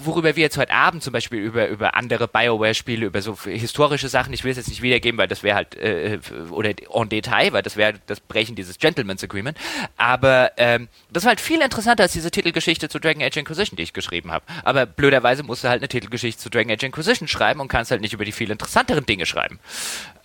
worüber wir jetzt heute Abend zum Beispiel über, über andere Bioware-Spiele, über so historische Sachen, ich will es jetzt nicht wiedergeben, weil das wäre halt, äh, oder en Detail, weil das wäre das Brechen dieses Gentleman's Agreement. Aber ähm, das war halt viel interessanter als diese Titelgeschichte zu Dragon Age Inquisition, die ich geschrieben habe. Aber blöderweise musst du halt eine Titelgeschichte zu Dragon Age Inquisition schreiben und kannst halt nicht über die viel interessanteren Dinge schreiben.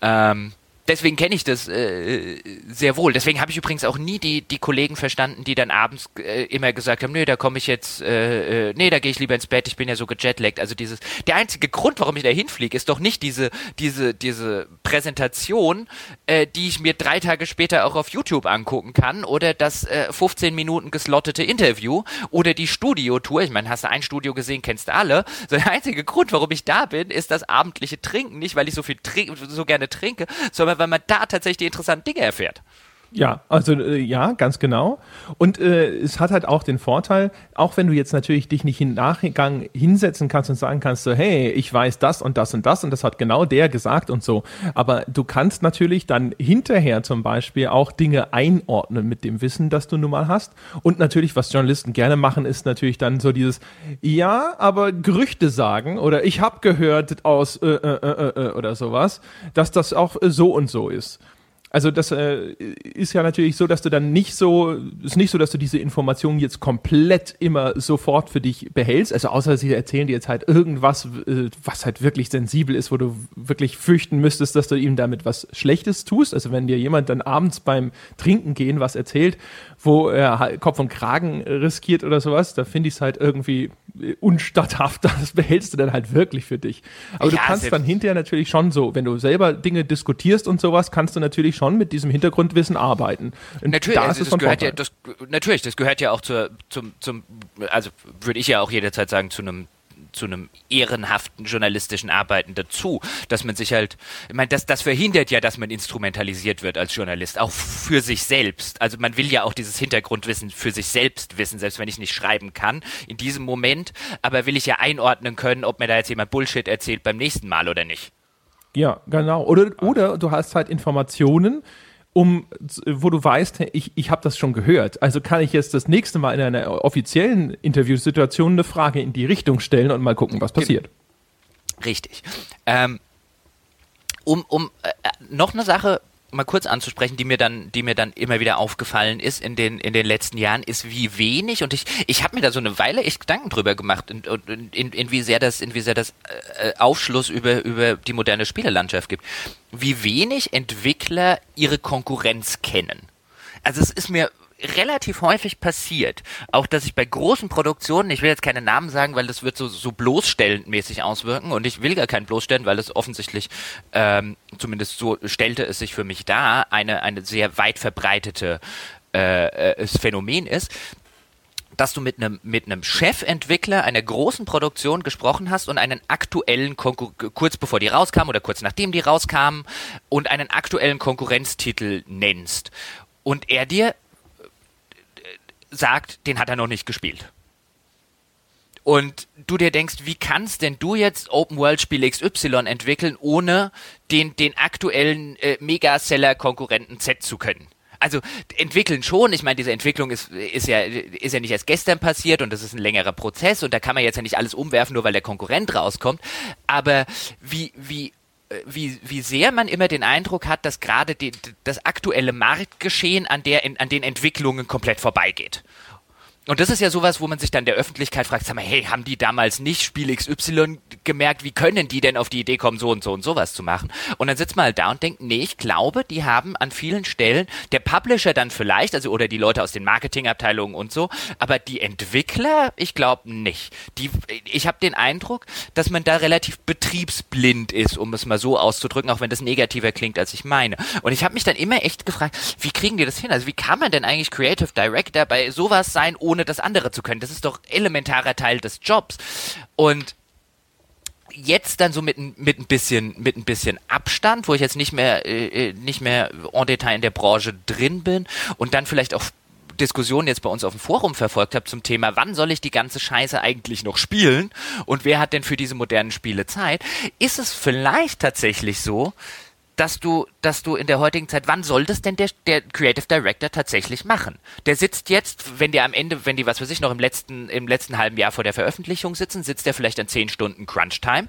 Ähm, deswegen kenne ich das äh, sehr wohl. Deswegen habe ich übrigens auch nie die, die Kollegen verstanden, die dann abends äh, immer gesagt haben, nö, da komme ich jetzt, äh, äh, nee, da gehe ich lieber ins Bett, ich bin ja so gejetlaggt. Also dieses, der einzige Grund, warum ich da hinfliege, ist doch nicht diese, diese, diese Präsentation, äh, die ich mir drei Tage später auch auf YouTube angucken kann oder das äh, 15 Minuten geslottete Interview oder die Studiotour. Ich meine, hast du ein Studio gesehen, kennst du alle. So der einzige Grund, warum ich da bin, ist das abendliche Trinken. Nicht, weil ich so viel trink so gerne trinke, sondern weil man da tatsächlich die interessanten Dinge erfährt. Ja, also äh, ja, ganz genau. Und äh, es hat halt auch den Vorteil, auch wenn du jetzt natürlich dich nicht im Nachgang hinsetzen kannst und sagen kannst, so, hey, ich weiß das und das und das und das hat genau der gesagt und so. Aber du kannst natürlich dann hinterher zum Beispiel auch Dinge einordnen mit dem Wissen, das du nun mal hast. Und natürlich, was Journalisten gerne machen, ist natürlich dann so dieses, ja, aber Gerüchte sagen oder ich habe gehört aus äh, äh, äh, äh, oder sowas, dass das auch äh, so und so ist. Also das äh, ist ja natürlich so, dass du dann nicht so, ist nicht so, dass du diese Informationen jetzt komplett immer sofort für dich behältst. Also außer sie erzählen dir jetzt halt irgendwas, äh, was halt wirklich sensibel ist, wo du wirklich fürchten müsstest, dass du ihm damit was Schlechtes tust. Also wenn dir jemand dann abends beim Trinken gehen was erzählt, wo er Kopf und Kragen riskiert oder sowas, da finde ich es halt irgendwie unstatthaft. Das behältst du dann halt wirklich für dich. Aber ja, du kannst dann hinterher natürlich schon so, wenn du selber Dinge diskutierst und sowas, kannst du natürlich schon mit diesem Hintergrundwissen arbeiten. Und natürlich, da also das gehört ja, das, natürlich, das gehört ja auch zur, zum, zum, also würde ich ja auch jederzeit sagen, zu einem zu einem ehrenhaften journalistischen Arbeiten dazu, dass man sich halt, ich meine, das, das verhindert ja, dass man instrumentalisiert wird als Journalist, auch für sich selbst. Also man will ja auch dieses Hintergrundwissen für sich selbst wissen, selbst wenn ich nicht schreiben kann in diesem Moment, aber will ich ja einordnen können, ob mir da jetzt jemand Bullshit erzählt beim nächsten Mal oder nicht. Ja, genau. Oder, oder du hast halt Informationen, um, wo du weißt, ich, ich habe das schon gehört. Also kann ich jetzt das nächste Mal in einer offiziellen Interviewsituation eine Frage in die Richtung stellen und mal gucken, was passiert. Richtig. Ähm, um um äh, noch eine Sache mal kurz anzusprechen, die mir dann, die mir dann immer wieder aufgefallen ist in den in den letzten Jahren, ist wie wenig und ich ich habe mir da so eine Weile echt Gedanken drüber gemacht und, und in, in, wie sehr das in wie sehr das äh, Aufschluss über über die moderne Spielelandschaft gibt, wie wenig Entwickler ihre Konkurrenz kennen. Also es ist mir relativ häufig passiert. Auch, dass ich bei großen Produktionen, ich will jetzt keine Namen sagen, weil das wird so, so bloßstellend mäßig auswirken und ich will gar keinen bloßstellen, weil es offensichtlich, ähm, zumindest so stellte es sich für mich da, eine, eine sehr weit verbreitete äh, äh, Phänomen ist, dass du mit einem mit Chefentwickler einer großen Produktion gesprochen hast und einen aktuellen Konkur kurz bevor die rauskamen oder kurz nachdem die rauskamen und einen aktuellen Konkurrenztitel nennst und er dir sagt, den hat er noch nicht gespielt. Und du dir denkst, wie kannst denn du jetzt Open World Spiel XY entwickeln, ohne den, den aktuellen äh, Megaseller-Konkurrenten Z zu können? Also entwickeln schon, ich meine, diese Entwicklung ist, ist, ja, ist ja nicht erst gestern passiert und das ist ein längerer Prozess und da kann man jetzt ja nicht alles umwerfen, nur weil der Konkurrent rauskommt. Aber wie, wie wie, wie sehr man immer den Eindruck hat, dass gerade die, das aktuelle Marktgeschehen an, der, an den Entwicklungen komplett vorbeigeht. Und das ist ja sowas, wo man sich dann der Öffentlichkeit fragt, sag mal, hey, haben die damals nicht Spiel XY gemerkt, wie können die denn auf die Idee kommen, so und so und sowas zu machen? Und dann sitzt man halt da und denkt, nee, ich glaube, die haben an vielen Stellen, der Publisher dann vielleicht, also oder die Leute aus den Marketingabteilungen und so, aber die Entwickler, ich glaube nicht. Die, ich habe den Eindruck, dass man da relativ betriebsblind ist, um es mal so auszudrücken, auch wenn das negativer klingt, als ich meine. Und ich habe mich dann immer echt gefragt, wie kriegen die das hin? Also wie kann man denn eigentlich Creative Director bei sowas sein, ohne ohne das andere zu können. Das ist doch elementarer Teil des Jobs. Und jetzt dann so mit, mit ein bisschen mit ein bisschen Abstand, wo ich jetzt nicht mehr äh, äh, nicht mehr en Detail in der Branche drin bin und dann vielleicht auch Diskussionen jetzt bei uns auf dem Forum verfolgt habe zum Thema, wann soll ich die ganze Scheiße eigentlich noch spielen und wer hat denn für diese modernen Spiele Zeit, ist es vielleicht tatsächlich so, dass du, dass du in der heutigen Zeit, wann soll das denn der, der Creative Director tatsächlich machen? Der sitzt jetzt, wenn der am Ende, wenn die, was weiß ich, noch im letzten, im letzten halben Jahr vor der Veröffentlichung sitzen, sitzt der vielleicht an zehn Stunden Crunch Time.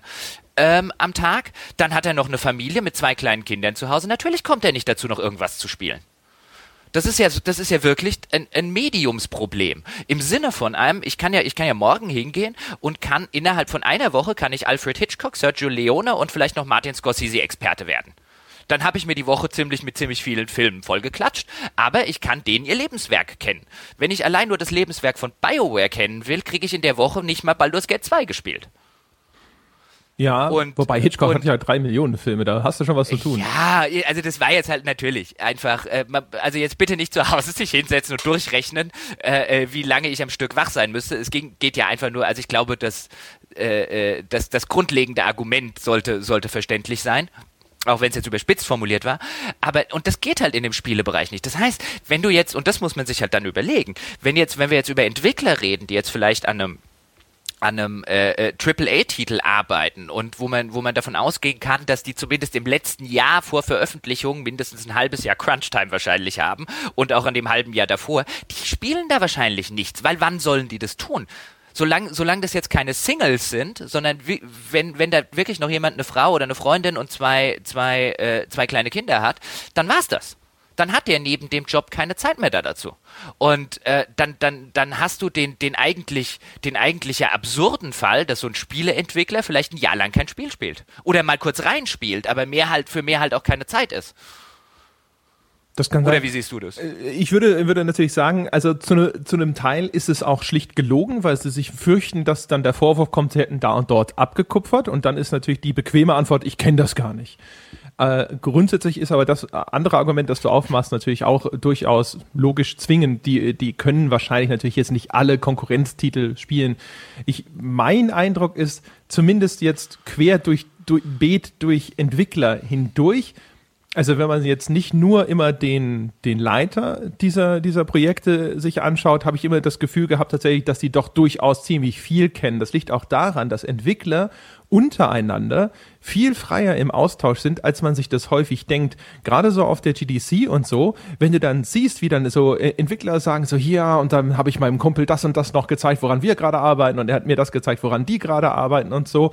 Ähm, am Tag, dann hat er noch eine Familie mit zwei kleinen Kindern zu Hause. Natürlich kommt er nicht dazu, noch irgendwas zu spielen. Das ist ja, das ist ja wirklich ein, ein Mediumsproblem. Im Sinne von einem, ich kann ja, ich kann ja morgen hingehen und kann innerhalb von einer Woche kann ich Alfred Hitchcock, Sergio Leone und vielleicht noch Martin Scorsese Experte werden Dann habe ich mir die Woche ziemlich mit ziemlich vielen Filmen vollgeklatscht, aber ich kann denen ihr Lebenswerk kennen. Wenn ich allein nur das Lebenswerk von BioWare kennen will, kriege ich in der Woche nicht mal Baldur's Gate 2 gespielt. Ja, und, wobei Hitchcock und, hat ja drei Millionen Filme, da hast du schon was zu tun. Ja, also das war jetzt halt natürlich einfach, äh, also jetzt bitte nicht zu Hause sich hinsetzen und durchrechnen, äh, äh, wie lange ich am Stück wach sein müsste. Es ging, geht ja einfach nur, also ich glaube, dass, äh, äh dass das grundlegende Argument sollte, sollte verständlich sein auch wenn es jetzt überspitzt formuliert war, aber und das geht halt in dem Spielebereich nicht. Das heißt, wenn du jetzt und das muss man sich halt dann überlegen, wenn jetzt wenn wir jetzt über Entwickler reden, die jetzt vielleicht an einem an einem äh, äh, AAA-Titel arbeiten und wo man, wo man davon ausgehen kann, dass die zumindest im letzten Jahr vor Veröffentlichung mindestens ein halbes Jahr Crunch-Time wahrscheinlich haben und auch an dem halben Jahr davor, die spielen da wahrscheinlich nichts, weil wann sollen die das tun? Solange solang das jetzt keine Singles sind, sondern wie, wenn, wenn da wirklich noch jemand eine Frau oder eine Freundin und zwei, zwei, äh, zwei kleine Kinder hat, dann war's das dann hat der neben dem Job keine Zeit mehr da dazu. Und äh, dann, dann, dann hast du den, den eigentlich, den eigentlich absurden Fall, dass so ein Spieleentwickler vielleicht ein Jahr lang kein Spiel spielt. Oder mal kurz reinspielt, aber mehr halt, für mehr halt auch keine Zeit ist. Das kann Oder sein. wie siehst du das? Äh, ich würde, würde natürlich sagen, also zu, ne, zu einem Teil ist es auch schlicht gelogen, weil sie sich fürchten, dass dann der Vorwurf kommt, sie hätten da und dort abgekupfert. Und dann ist natürlich die bequeme Antwort, ich kenne das gar nicht. Äh, grundsätzlich ist aber das andere Argument, das du aufmachst, natürlich auch durchaus logisch zwingend. Die, die können wahrscheinlich natürlich jetzt nicht alle Konkurrenztitel spielen. Ich, mein Eindruck ist, zumindest jetzt quer durch, durch Beet durch Entwickler hindurch, also wenn man jetzt nicht nur immer den, den Leiter dieser, dieser Projekte sich anschaut, habe ich immer das Gefühl gehabt tatsächlich, dass die doch durchaus ziemlich viel kennen. Das liegt auch daran, dass Entwickler untereinander viel freier im Austausch sind, als man sich das häufig denkt. Gerade so auf der GDC und so, wenn du dann siehst, wie dann so äh, Entwickler sagen, so hier, und dann habe ich meinem Kumpel das und das noch gezeigt, woran wir gerade arbeiten, und er hat mir das gezeigt, woran die gerade arbeiten und so.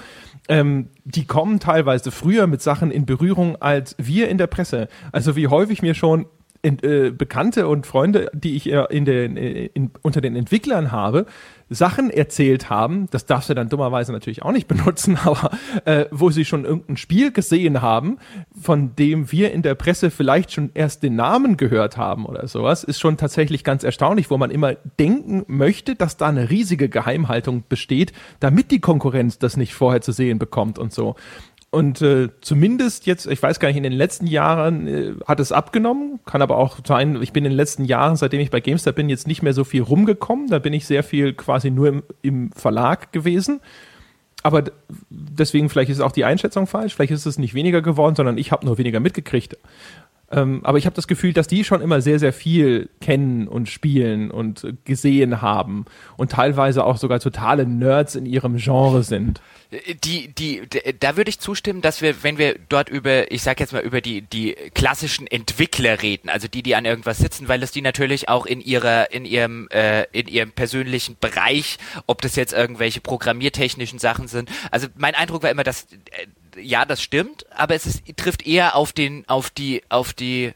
Ähm, die kommen teilweise früher mit Sachen in Berührung als wir in der Presse. Also wie häufig mir schon in, äh, Bekannte und Freunde, die ich in den, in, unter den Entwicklern habe, Sachen erzählt haben, das darfst du dann dummerweise natürlich auch nicht benutzen, aber äh, wo sie schon irgendein Spiel gesehen haben, von dem wir in der Presse vielleicht schon erst den Namen gehört haben oder sowas, ist schon tatsächlich ganz erstaunlich, wo man immer denken möchte, dass da eine riesige Geheimhaltung besteht, damit die Konkurrenz das nicht vorher zu sehen bekommt und so. Und äh, zumindest jetzt, ich weiß gar nicht, in den letzten Jahren äh, hat es abgenommen. Kann aber auch sein, ich bin in den letzten Jahren, seitdem ich bei GameStar bin, jetzt nicht mehr so viel rumgekommen. Da bin ich sehr viel quasi nur im, im Verlag gewesen. Aber deswegen vielleicht ist auch die Einschätzung falsch. Vielleicht ist es nicht weniger geworden, sondern ich habe nur weniger mitgekriegt. Ähm, aber ich habe das Gefühl, dass die schon immer sehr, sehr viel kennen und spielen und gesehen haben und teilweise auch sogar totale Nerds in ihrem Genre sind. Die, die, da würde ich zustimmen, dass wir, wenn wir dort über, ich sag jetzt mal über die, die klassischen Entwickler reden, also die, die an irgendwas sitzen, weil es die natürlich auch in ihrer, in ihrem, äh, in ihrem persönlichen Bereich, ob das jetzt irgendwelche programmiertechnischen Sachen sind. Also mein Eindruck war immer, dass äh, ja, das stimmt, aber es ist, trifft eher auf den, auf die, auf die,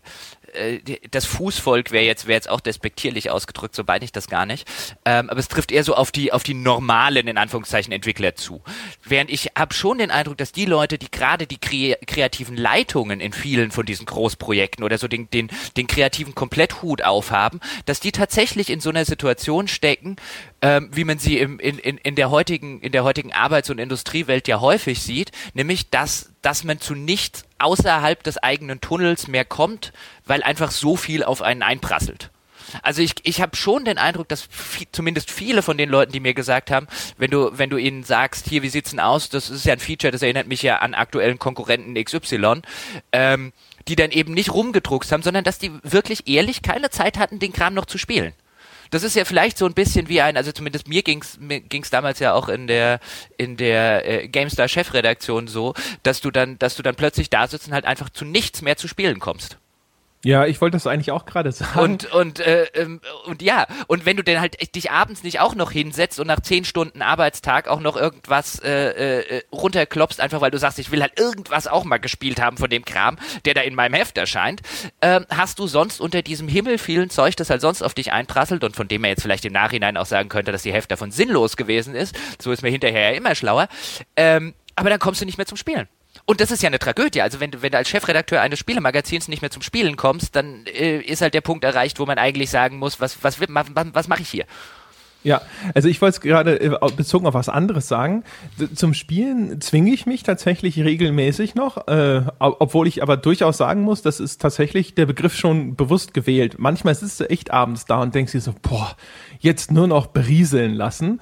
das Fußvolk wäre jetzt, wäre jetzt auch despektierlich ausgedrückt, so meine ich das gar nicht. Ähm, aber es trifft eher so auf die, auf die normalen, in Anführungszeichen, Entwickler zu. Während ich habe schon den Eindruck, dass die Leute, die gerade die kre kreativen Leitungen in vielen von diesen Großprojekten oder so den, den, den kreativen Kompletthut aufhaben, dass die tatsächlich in so einer Situation stecken, ähm, wie man sie im, in, in, in, der heutigen, in der heutigen Arbeits- und Industriewelt ja häufig sieht, nämlich dass, dass man zu nichts außerhalb des eigenen Tunnels mehr kommt, weil einfach so viel auf einen einprasselt. Also ich, ich habe schon den Eindruck, dass viel, zumindest viele von den Leuten, die mir gesagt haben, wenn du, wenn du ihnen sagst, hier, wie sieht's denn aus, das ist ja ein Feature, das erinnert mich ja an aktuellen Konkurrenten XY, ähm, die dann eben nicht rumgedruckt haben, sondern dass die wirklich ehrlich keine Zeit hatten, den Kram noch zu spielen. Das ist ja vielleicht so ein bisschen wie ein, also zumindest mir ging's mir ging's damals ja auch in der in der äh, GameStar Chefredaktion so, dass du dann dass du dann plötzlich da sitzt und halt einfach zu nichts mehr zu spielen kommst. Ja, ich wollte das eigentlich auch gerade sagen. Und, und, äh, ähm, und ja, und wenn du denn halt dich abends nicht auch noch hinsetzt und nach zehn Stunden Arbeitstag auch noch irgendwas äh, äh, runterklopfst, einfach weil du sagst, ich will halt irgendwas auch mal gespielt haben von dem Kram, der da in meinem Heft erscheint, äh, hast du sonst unter diesem Himmel vielen Zeug, das halt sonst auf dich einprasselt und von dem man jetzt vielleicht im Nachhinein auch sagen könnte, dass die Heft davon sinnlos gewesen ist, so ist mir hinterher ja immer schlauer, ähm, aber dann kommst du nicht mehr zum Spielen. Und das ist ja eine Tragödie. Also wenn du, wenn du als Chefredakteur eines Spielemagazins nicht mehr zum Spielen kommst, dann äh, ist halt der Punkt erreicht, wo man eigentlich sagen muss, was, was, was, was mache ich hier? Ja, also ich wollte es gerade äh, bezogen auf was anderes sagen. Zum Spielen zwinge ich mich tatsächlich regelmäßig noch, äh, obwohl ich aber durchaus sagen muss, das ist tatsächlich der Begriff schon bewusst gewählt. Manchmal sitzt du echt abends da und denkst dir so, boah, jetzt nur noch berieseln lassen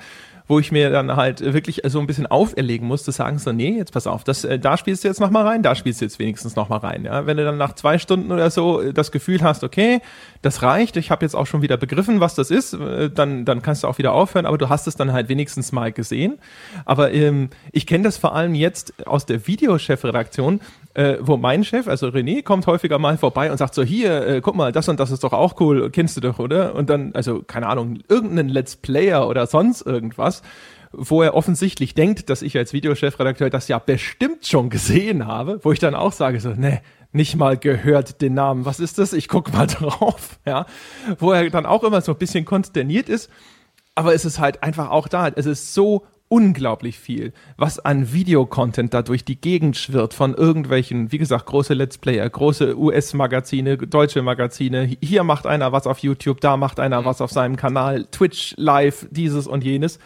wo ich mir dann halt wirklich so ein bisschen auferlegen muss, zu sagen so, nee, jetzt pass auf, das, äh, da spielst du jetzt noch mal rein, da spielst du jetzt wenigstens noch mal rein. Ja? Wenn du dann nach zwei Stunden oder so äh, das Gefühl hast, okay, das reicht, ich habe jetzt auch schon wieder begriffen, was das ist, äh, dann, dann kannst du auch wieder aufhören, aber du hast es dann halt wenigstens mal gesehen. Aber ähm, ich kenne das vor allem jetzt aus der Videochefredaktion, äh, wo mein Chef, also René, kommt häufiger mal vorbei und sagt so, hier, äh, guck mal, das und das ist doch auch cool, kennst du doch, oder? Und dann, also, keine Ahnung, irgendeinen Let's Player oder sonst irgendwas, wo er offensichtlich denkt, dass ich als Videochefredakteur das ja bestimmt schon gesehen habe, wo ich dann auch sage so, ne, nicht mal gehört den Namen, was ist das? Ich guck mal drauf, ja. Wo er dann auch immer so ein bisschen konsterniert ist, aber es ist halt einfach auch da, es ist so unglaublich viel, was an Videocontent da durch die Gegend schwirrt von irgendwelchen, wie gesagt, große Let's Player, große US-Magazine, deutsche Magazine. Hier macht einer was auf YouTube, da macht einer was auf seinem Kanal, Twitch Live, dieses und jenes.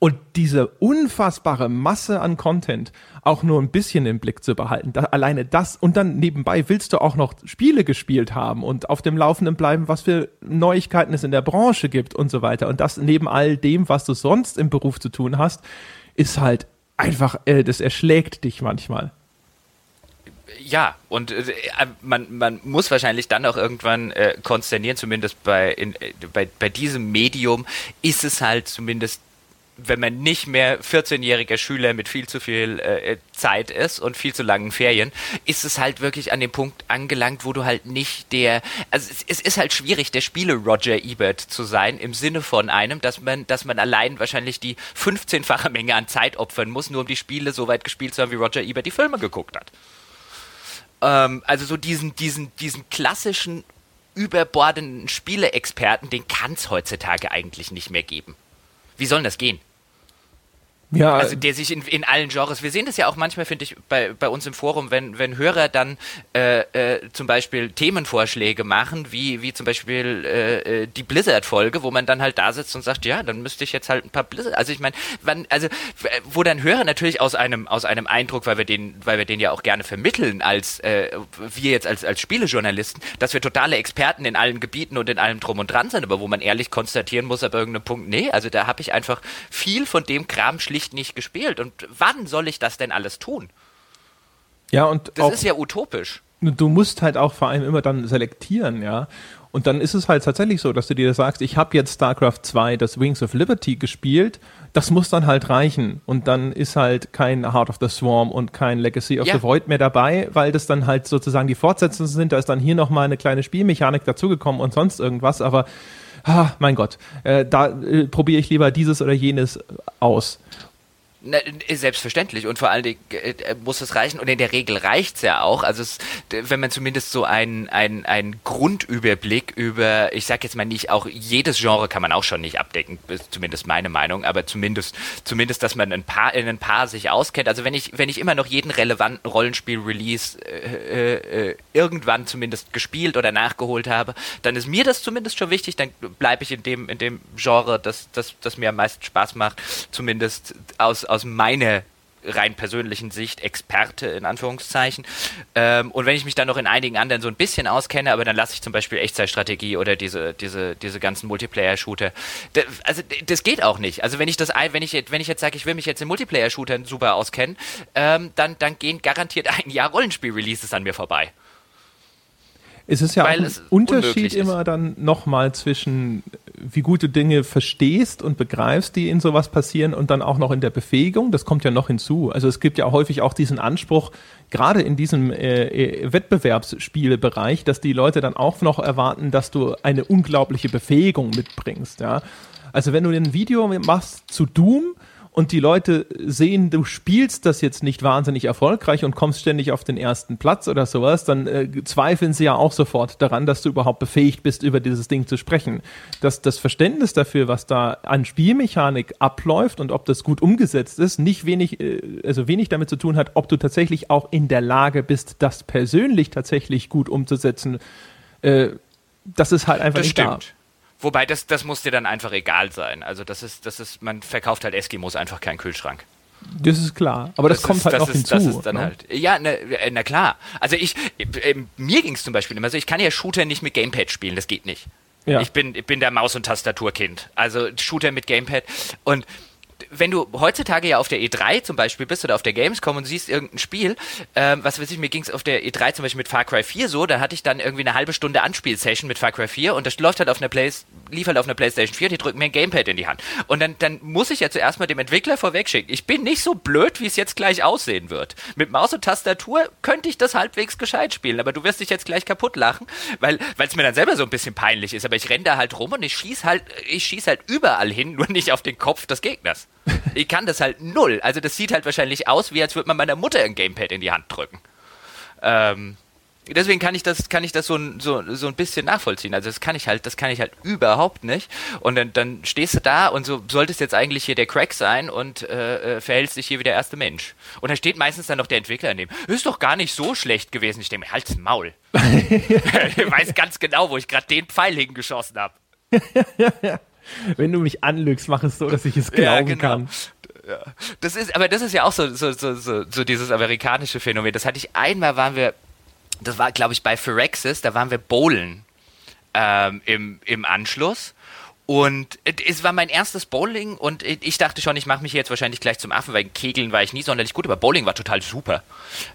Und diese unfassbare Masse an Content auch nur ein bisschen im Blick zu behalten, da, alleine das und dann nebenbei willst du auch noch Spiele gespielt haben und auf dem Laufenden bleiben, was für Neuigkeiten es in der Branche gibt und so weiter. Und das neben all dem, was du sonst im Beruf zu tun hast, ist halt einfach, äh, das erschlägt dich manchmal. Ja, und äh, man, man muss wahrscheinlich dann auch irgendwann äh, konsternieren, zumindest bei, in, äh, bei, bei diesem Medium ist es halt zumindest wenn man nicht mehr 14-jähriger Schüler mit viel zu viel äh, Zeit ist und viel zu langen Ferien, ist es halt wirklich an dem Punkt angelangt, wo du halt nicht der, also es, es ist halt schwierig, der Spiele Roger Ebert zu sein, im Sinne von einem, dass man, dass man allein wahrscheinlich die 15-fache Menge an Zeit opfern muss, nur um die Spiele so weit gespielt zu haben, wie Roger Ebert die Filme geguckt hat. Ähm, also so diesen, diesen, diesen klassischen überbordenden Spieleexperten, den kann es heutzutage eigentlich nicht mehr geben. Wie soll das gehen? Ja, also der sich in, in allen Genres, wir sehen das ja auch manchmal, finde ich, bei, bei uns im Forum, wenn, wenn Hörer dann äh, äh, zum Beispiel Themenvorschläge machen, wie, wie zum Beispiel äh, äh, die Blizzard-Folge, wo man dann halt da sitzt und sagt, ja, dann müsste ich jetzt halt ein paar Blizzard, also ich meine, also wo dann Hörer natürlich aus einem, aus einem Eindruck, weil wir den, weil wir den ja auch gerne vermitteln, als äh, wir jetzt als, als Spielejournalisten, dass wir totale Experten in allen Gebieten und in allem drum und dran sind, aber wo man ehrlich konstatieren muss, ab irgendeinem Punkt, nee, also da habe ich einfach viel von dem Kram schlicht schlicht nicht gespielt. Und wann soll ich das denn alles tun? Ja, und das ist ja utopisch. Du musst halt auch vor allem immer dann selektieren, ja. Und dann ist es halt tatsächlich so, dass du dir sagst, ich habe jetzt StarCraft 2, das Wings of Liberty gespielt, das muss dann halt reichen. Und dann ist halt kein Heart of the Swarm und kein Legacy of ja. the Void mehr dabei, weil das dann halt sozusagen die Fortsetzungen sind. Da ist dann hier nochmal eine kleine Spielmechanik dazugekommen und sonst irgendwas. Aber, ah, mein Gott, äh, da äh, probiere ich lieber dieses oder jenes aus. Na, selbstverständlich und vor allen Dingen äh, äh, muss es reichen und in der Regel reicht es ja auch. Also es, wenn man zumindest so einen ein Grundüberblick über, ich sag jetzt mal nicht, auch jedes Genre kann man auch schon nicht abdecken, zumindest meine Meinung, aber zumindest, zumindest, dass man ein paar in ein paar sich auskennt. Also wenn ich, wenn ich immer noch jeden relevanten Rollenspiel-Release äh, äh, irgendwann zumindest gespielt oder nachgeholt habe, dann ist mir das zumindest schon wichtig, dann bleibe ich in dem, in dem Genre, das, das, das mir am meisten Spaß macht, zumindest aus aus meiner rein persönlichen Sicht Experte in Anführungszeichen. Ähm, und wenn ich mich dann noch in einigen anderen so ein bisschen auskenne, aber dann lasse ich zum Beispiel Echtzeitstrategie oder diese, diese, diese ganzen Multiplayer-Shooter. also das geht auch nicht. Also wenn ich das wenn ich, wenn ich jetzt sage, ich will mich jetzt in Multiplayer-Shootern super auskennen, ähm, dann, dann gehen garantiert ein Jahr Rollenspiel-Releases an mir vorbei. Es ist ja Weil auch ein Unterschied immer dann nochmal zwischen, wie gut du Dinge verstehst und begreifst, die in sowas passieren und dann auch noch in der Befähigung. Das kommt ja noch hinzu. Also es gibt ja häufig auch diesen Anspruch, gerade in diesem äh, äh, Wettbewerbsspielebereich, dass die Leute dann auch noch erwarten, dass du eine unglaubliche Befähigung mitbringst. Ja? Also wenn du ein Video machst zu Doom und die Leute sehen, du spielst das jetzt nicht wahnsinnig erfolgreich und kommst ständig auf den ersten Platz oder sowas, dann äh, zweifeln sie ja auch sofort daran, dass du überhaupt befähigt bist, über dieses Ding zu sprechen. Dass das Verständnis dafür, was da an Spielmechanik abläuft und ob das gut umgesetzt ist, nicht wenig, äh, also wenig damit zu tun hat, ob du tatsächlich auch in der Lage bist, das persönlich tatsächlich gut umzusetzen. Äh, das ist halt einfach das nicht stimmt. da. Wobei, das, das muss dir dann einfach egal sein. Also das ist, das ist, man verkauft halt Eskimos einfach keinen Kühlschrank. Das ist klar, aber das, das kommt ist, halt das noch ist, hinzu. Das ist dann ne? halt, ja, na, äh, na klar. Also ich, äh, mir ging es zum Beispiel immer so, ich kann ja Shooter nicht mit Gamepad spielen, das geht nicht. Ja. Ich, bin, ich bin der Maus- und Tastaturkind. Also Shooter mit Gamepad. Und wenn du heutzutage ja auf der E3 zum Beispiel bist oder auf der Gamescom und siehst irgendein Spiel, ähm, was weiß ich, mir ging es auf der E3 zum Beispiel mit Far Cry 4 so, da hatte ich dann irgendwie eine halbe Stunde Anspielsession mit Far Cry 4 und das läuft halt auf einer Play lief halt auf einer PlayStation 4, die drücken mir ein Gamepad in die Hand. Und dann, dann muss ich ja zuerst mal dem Entwickler vorwegschicken. Ich bin nicht so blöd, wie es jetzt gleich aussehen wird. Mit Maus und Tastatur könnte ich das halbwegs gescheit spielen, aber du wirst dich jetzt gleich kaputt lachen, weil es mir dann selber so ein bisschen peinlich ist. Aber ich renne da halt rum und ich schieß halt, ich schieß halt überall hin, nur nicht auf den Kopf des Gegners. Ich kann das halt null. Also das sieht halt wahrscheinlich aus, wie als würde man meiner Mutter ein Gamepad in die Hand drücken. Ähm, deswegen kann ich das, kann ich das so ein, so, so ein bisschen nachvollziehen. Also das kann ich halt, das kann ich halt überhaupt nicht. Und dann, dann stehst du da und so solltest jetzt eigentlich hier der Crack sein und äh, äh verhältst dich hier wie der erste Mensch. Und da steht meistens dann noch der Entwickler in dem. Ist doch gar nicht so schlecht gewesen. Ich denke mir, halt's Maul. ich weiß ganz genau, wo ich gerade den Pfeil hingeschossen habe. Wenn du mich anlügst, mach es so, dass ich es glauben ja, genau. kann. Ja. Das ist, aber das ist ja auch so, so, so, so, so dieses amerikanische Phänomen. Das hatte ich einmal, waren wir, das war, glaube ich, bei Phyrexis, da waren wir bowlen ähm, im, im Anschluss. Und es war mein erstes Bowling und ich dachte schon, ich mache mich jetzt wahrscheinlich gleich zum Affen, weil Kegeln war ich nie sonderlich gut, aber Bowling war total super.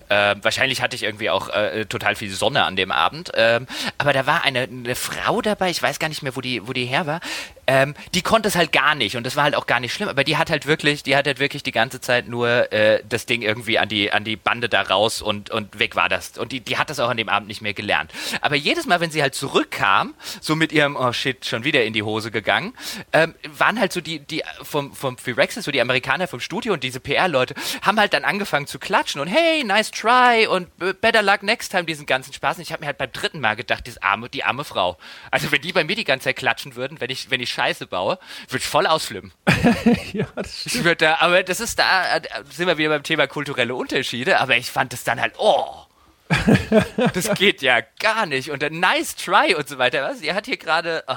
Äh, wahrscheinlich hatte ich irgendwie auch äh, total viel Sonne an dem Abend. Ähm, aber da war eine, eine, Frau dabei, ich weiß gar nicht mehr, wo die, wo die her war. Ähm, die konnte es halt gar nicht und das war halt auch gar nicht schlimm, aber die hat halt wirklich, die hat halt wirklich die ganze Zeit nur äh, das Ding irgendwie an die, an die Bande da raus und, und weg war das. Und die, die hat das auch an dem Abend nicht mehr gelernt. Aber jedes Mal, wenn sie halt zurückkam, so mit ihrem, oh shit, schon wieder in die Hose gegangen, ähm, waren halt so die, die vom, vom Phyrexis, so die Amerikaner vom Studio und diese PR-Leute, haben halt dann angefangen zu klatschen und hey, nice try und better luck next time, diesen ganzen Spaß. Und ich habe mir halt beim dritten Mal gedacht, das arme, die arme Frau. Also wenn die bei mir die ganze Zeit klatschen würden, wenn ich, wenn ich Scheiße baue, ich voll ausflippen. ja, das stimmt. Da, aber das ist da, sind wir wieder beim Thema kulturelle Unterschiede, aber ich fand das dann halt, oh. das geht ja gar nicht. Und dann nice try und so weiter. Was? Ihr hat hier gerade. Oh.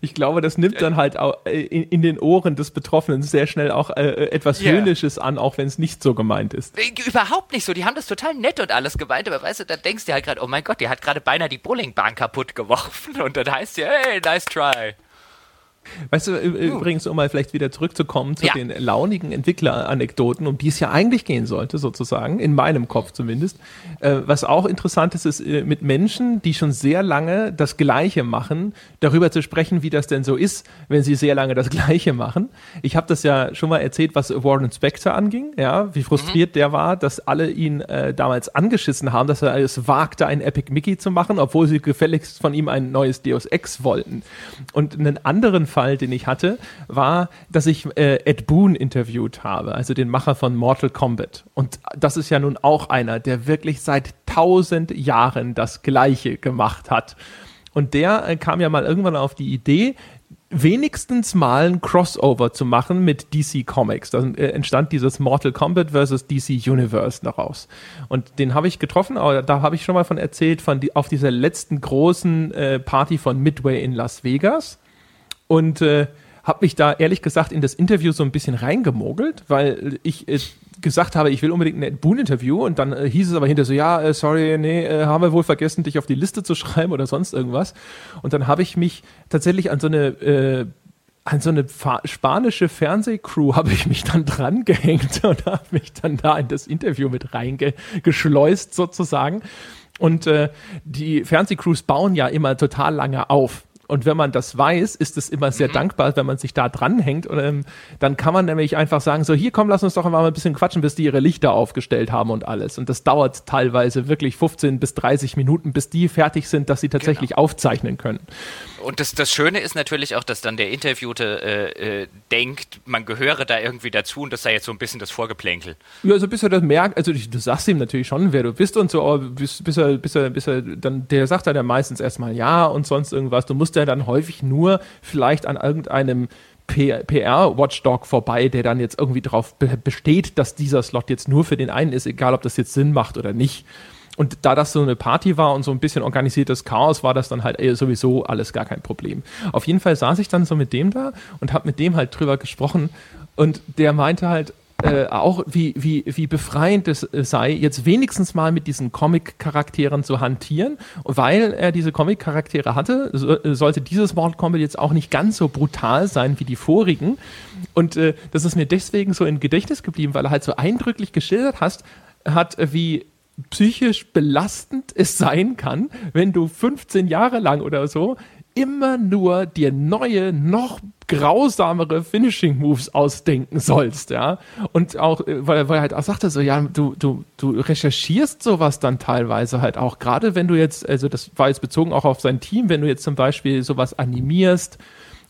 Ich glaube, das nimmt dann halt auch äh, in, in den Ohren des Betroffenen sehr schnell auch äh, äh etwas yeah. Höhnisches an, auch wenn es nicht so gemeint ist. Äh, überhaupt nicht so. Die haben das total nett und alles gemeint, aber weißt du, da denkst du halt gerade, oh mein Gott, der hat gerade beinahe die Bowlingbahn kaputt geworfen und dann heißt ja, hey, nice try. Weißt du, uh. übrigens, um mal vielleicht wieder zurückzukommen zu ja. den launigen Entwickleranekdoten, um die es ja eigentlich gehen sollte, sozusagen, in meinem Kopf zumindest. Äh, was auch interessant ist, ist äh, mit Menschen, die schon sehr lange das Gleiche machen, darüber zu sprechen, wie das denn so ist, wenn sie sehr lange das Gleiche machen. Ich habe das ja schon mal erzählt, was Warren Spector anging, ja, wie frustriert mhm. der war, dass alle ihn äh, damals angeschissen haben, dass er es wagte, ein Epic Mickey zu machen, obwohl sie gefälligst von ihm ein neues Deus Ex wollten. Und einen anderen Fall, den ich hatte, war, dass ich äh, Ed Boon interviewt habe, also den Macher von Mortal Kombat. Und das ist ja nun auch einer, der wirklich seit tausend Jahren das Gleiche gemacht hat. Und der äh, kam ja mal irgendwann auf die Idee, wenigstens mal ein Crossover zu machen mit DC Comics. Da äh, entstand dieses Mortal Kombat vs. DC Universe daraus. Und den habe ich getroffen, aber da habe ich schon mal von erzählt, von die, auf dieser letzten großen äh, Party von Midway in Las Vegas und äh, habe mich da ehrlich gesagt in das Interview so ein bisschen reingemogelt, weil ich äh, gesagt habe, ich will unbedingt ein Boon-Interview und dann äh, hieß es aber hinter so, ja, äh, sorry, nee, äh, haben wir wohl vergessen, dich auf die Liste zu schreiben oder sonst irgendwas. Und dann habe ich mich tatsächlich an so eine äh, an so eine spanische Fernsehcrew habe ich mich dann dran gehängt und habe mich dann da in das Interview mit reingeschleust sozusagen. Und äh, die Fernsehcrews bauen ja immer total lange auf. Und wenn man das weiß, ist es immer sehr mhm. dankbar, wenn man sich da dranhängt. Und ähm, dann kann man nämlich einfach sagen, so hier komm, lass uns doch mal ein bisschen quatschen, bis die ihre Lichter aufgestellt haben und alles. Und das dauert teilweise wirklich 15 bis 30 Minuten, bis die fertig sind, dass sie tatsächlich genau. aufzeichnen können. Und das, das Schöne ist natürlich auch, dass dann der Interviewte äh, äh, denkt, man gehöre da irgendwie dazu und das sei jetzt so ein bisschen das Vorgeplänkel. Ja, also bis er das merkt, also du sagst ihm natürlich schon, wer du bist und so, bis, bis er, bis er, bis er dann, der sagt dann ja meistens erstmal ja und sonst irgendwas. Du musst ja dann häufig nur vielleicht an irgendeinem PR-Watchdog vorbei, der dann jetzt irgendwie darauf besteht, dass dieser Slot jetzt nur für den einen ist, egal ob das jetzt Sinn macht oder nicht. Und da das so eine Party war und so ein bisschen organisiertes Chaos, war das dann halt sowieso alles gar kein Problem. Auf jeden Fall saß ich dann so mit dem da und habe mit dem halt drüber gesprochen und der meinte halt, äh, auch wie, wie, wie befreiend es sei, jetzt wenigstens mal mit diesen Comic-Charakteren zu hantieren. weil er diese Comic-Charaktere hatte, so, sollte dieses Mortal Kombat jetzt auch nicht ganz so brutal sein wie die vorigen. Und äh, das ist mir deswegen so im Gedächtnis geblieben, weil er halt so eindrücklich geschildert hast, hat, wie psychisch belastend es sein kann, wenn du 15 Jahre lang oder so immer nur dir neue, noch grausamere Finishing Moves ausdenken sollst, ja. Und auch, äh, weil, weil er halt auch sagte so, ja, du, du, du recherchierst sowas dann teilweise halt auch, gerade wenn du jetzt, also das war jetzt bezogen auch auf sein Team, wenn du jetzt zum Beispiel sowas animierst,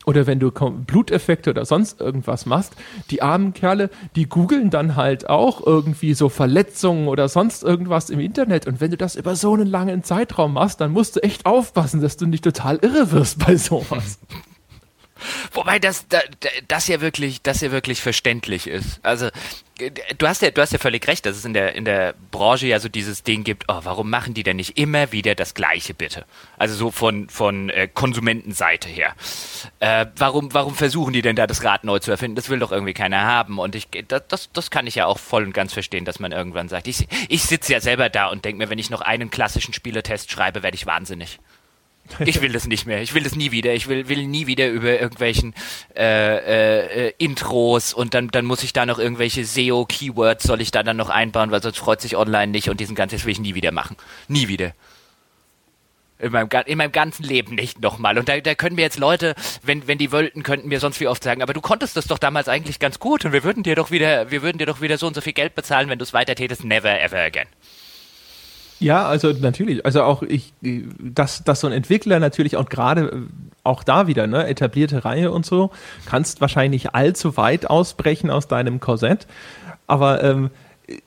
oder wenn du Bluteffekte oder sonst irgendwas machst, die armen Kerle, die googeln dann halt auch irgendwie so Verletzungen oder sonst irgendwas im Internet. Und wenn du das über so einen langen Zeitraum machst, dann musst du echt aufpassen, dass du nicht total irre wirst bei sowas. Wobei das, das, ja wirklich, das ja wirklich verständlich ist. Also du hast ja, du hast ja völlig recht, dass es in der, in der Branche ja so dieses Ding gibt, oh, warum machen die denn nicht immer wieder das Gleiche bitte? Also so von, von äh, Konsumentenseite her. Äh, warum, warum versuchen die denn da das Rad neu zu erfinden? Das will doch irgendwie keiner haben. Und ich, das, das kann ich ja auch voll und ganz verstehen, dass man irgendwann sagt, ich, ich sitze ja selber da und denke mir, wenn ich noch einen klassischen Spieletest schreibe, werde ich wahnsinnig. Ich will das nicht mehr. Ich will das nie wieder. Ich will, will nie wieder über irgendwelchen äh, äh, Intros und dann, dann muss ich da noch irgendwelche SEO-Keywords soll ich da dann noch einbauen, weil sonst freut sich online nicht und diesen ganzen, will ich nie wieder machen. Nie wieder. In meinem, in meinem ganzen Leben nicht nochmal. Und da, da können mir jetzt Leute, wenn, wenn die wollten, könnten mir sonst wie oft sagen, aber du konntest das doch damals eigentlich ganz gut und wir würden dir doch wieder, wir würden dir doch wieder so und so viel Geld bezahlen, wenn du es weiter tätest. Never ever again. Ja, also natürlich. Also auch ich, dass, dass so ein Entwickler natürlich auch gerade äh, auch da wieder, ne, etablierte Reihe und so, kannst wahrscheinlich allzu weit ausbrechen aus deinem Korsett. Aber ähm,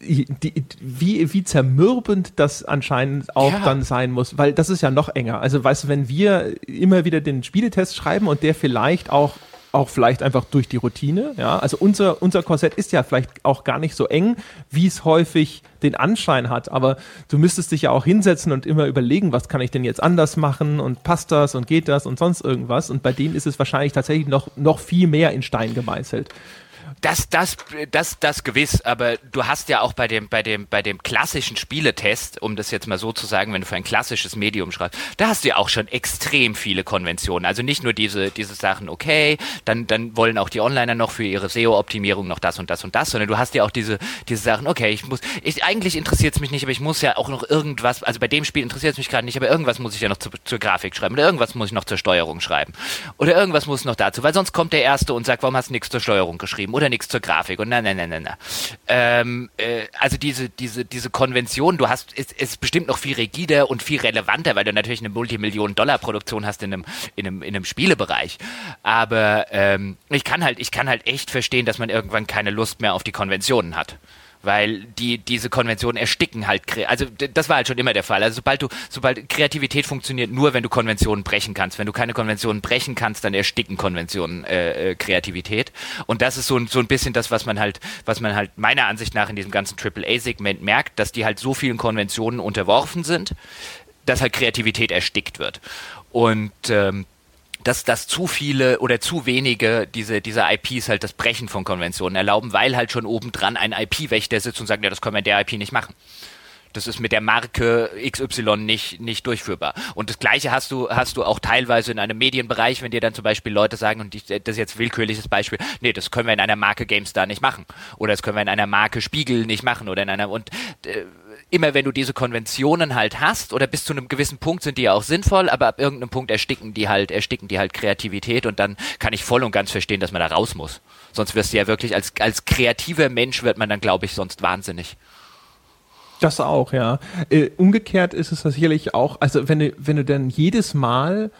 die, wie, wie zermürbend das anscheinend auch ja. dann sein muss, weil das ist ja noch enger. Also weißt du, wenn wir immer wieder den Spieletest schreiben und der vielleicht auch auch vielleicht einfach durch die Routine. Ja, also unser, unser Korsett ist ja vielleicht auch gar nicht so eng, wie es häufig den Anschein hat. Aber du müsstest dich ja auch hinsetzen und immer überlegen, was kann ich denn jetzt anders machen und passt das und geht das und sonst irgendwas. Und bei denen ist es wahrscheinlich tatsächlich noch, noch viel mehr in Stein gemeißelt. Das, das, das, das gewiss, aber du hast ja auch bei dem, bei dem, bei dem klassischen Spieletest, um das jetzt mal so zu sagen, wenn du für ein klassisches Medium schreibst, da hast du ja auch schon extrem viele Konventionen. Also nicht nur diese, diese Sachen, okay, dann, dann wollen auch die Onliner noch für ihre SEO-Optimierung noch das und das und das, sondern du hast ja auch diese, diese Sachen, okay, ich muss, ich, eigentlich interessiert es mich nicht, aber ich muss ja auch noch irgendwas, also bei dem Spiel interessiert es mich gerade nicht, aber irgendwas muss ich ja noch zu, zur Grafik schreiben oder irgendwas muss ich noch zur Steuerung schreiben oder irgendwas muss noch dazu, weil sonst kommt der Erste und sagt, warum hast du nichts zur Steuerung geschrieben oder nichts zur Grafik und na, na, na, na, na. Ähm, äh, also diese, diese, diese Konvention, du hast, ist, ist bestimmt noch viel rigider und viel relevanter, weil du natürlich eine Multimillionen-Dollar-Produktion hast in einem, in einem, in einem Spielebereich. Aber ähm, ich kann halt, ich kann halt echt verstehen, dass man irgendwann keine Lust mehr auf die Konventionen hat weil die diese Konventionen ersticken halt. Also das war halt schon immer der Fall. Also sobald du, sobald Kreativität funktioniert nur, wenn du Konventionen brechen kannst. Wenn du keine Konventionen brechen kannst, dann ersticken Konventionen äh, äh, Kreativität. Und das ist so, so ein bisschen das, was man halt, was man halt meiner Ansicht nach in diesem ganzen AAA-Segment merkt, dass die halt so vielen Konventionen unterworfen sind, dass halt Kreativität erstickt wird. Und ähm, dass, dass zu viele oder zu wenige diese, diese IPs halt das Brechen von Konventionen erlauben, weil halt schon obendran ein IP-Wächter sitzt und sagt, ja, das können wir in der IP nicht machen. Das ist mit der Marke XY nicht, nicht durchführbar. Und das Gleiche hast du, hast du auch teilweise in einem Medienbereich, wenn dir dann zum Beispiel Leute sagen, und ich, das ist jetzt willkürliches Beispiel, nee, das können wir in einer Marke GameStar nicht machen. Oder das können wir in einer Marke Spiegel nicht machen. Oder in einer, und, äh, immer wenn du diese Konventionen halt hast, oder bis zu einem gewissen Punkt sind die ja auch sinnvoll, aber ab irgendeinem Punkt ersticken die halt, ersticken die halt Kreativität und dann kann ich voll und ganz verstehen, dass man da raus muss. Sonst wirst du ja wirklich als, als kreativer Mensch wird man dann, glaube ich, sonst wahnsinnig. Das auch, ja. Äh, umgekehrt ist es sicherlich auch, also wenn du, wenn du dann jedes Mal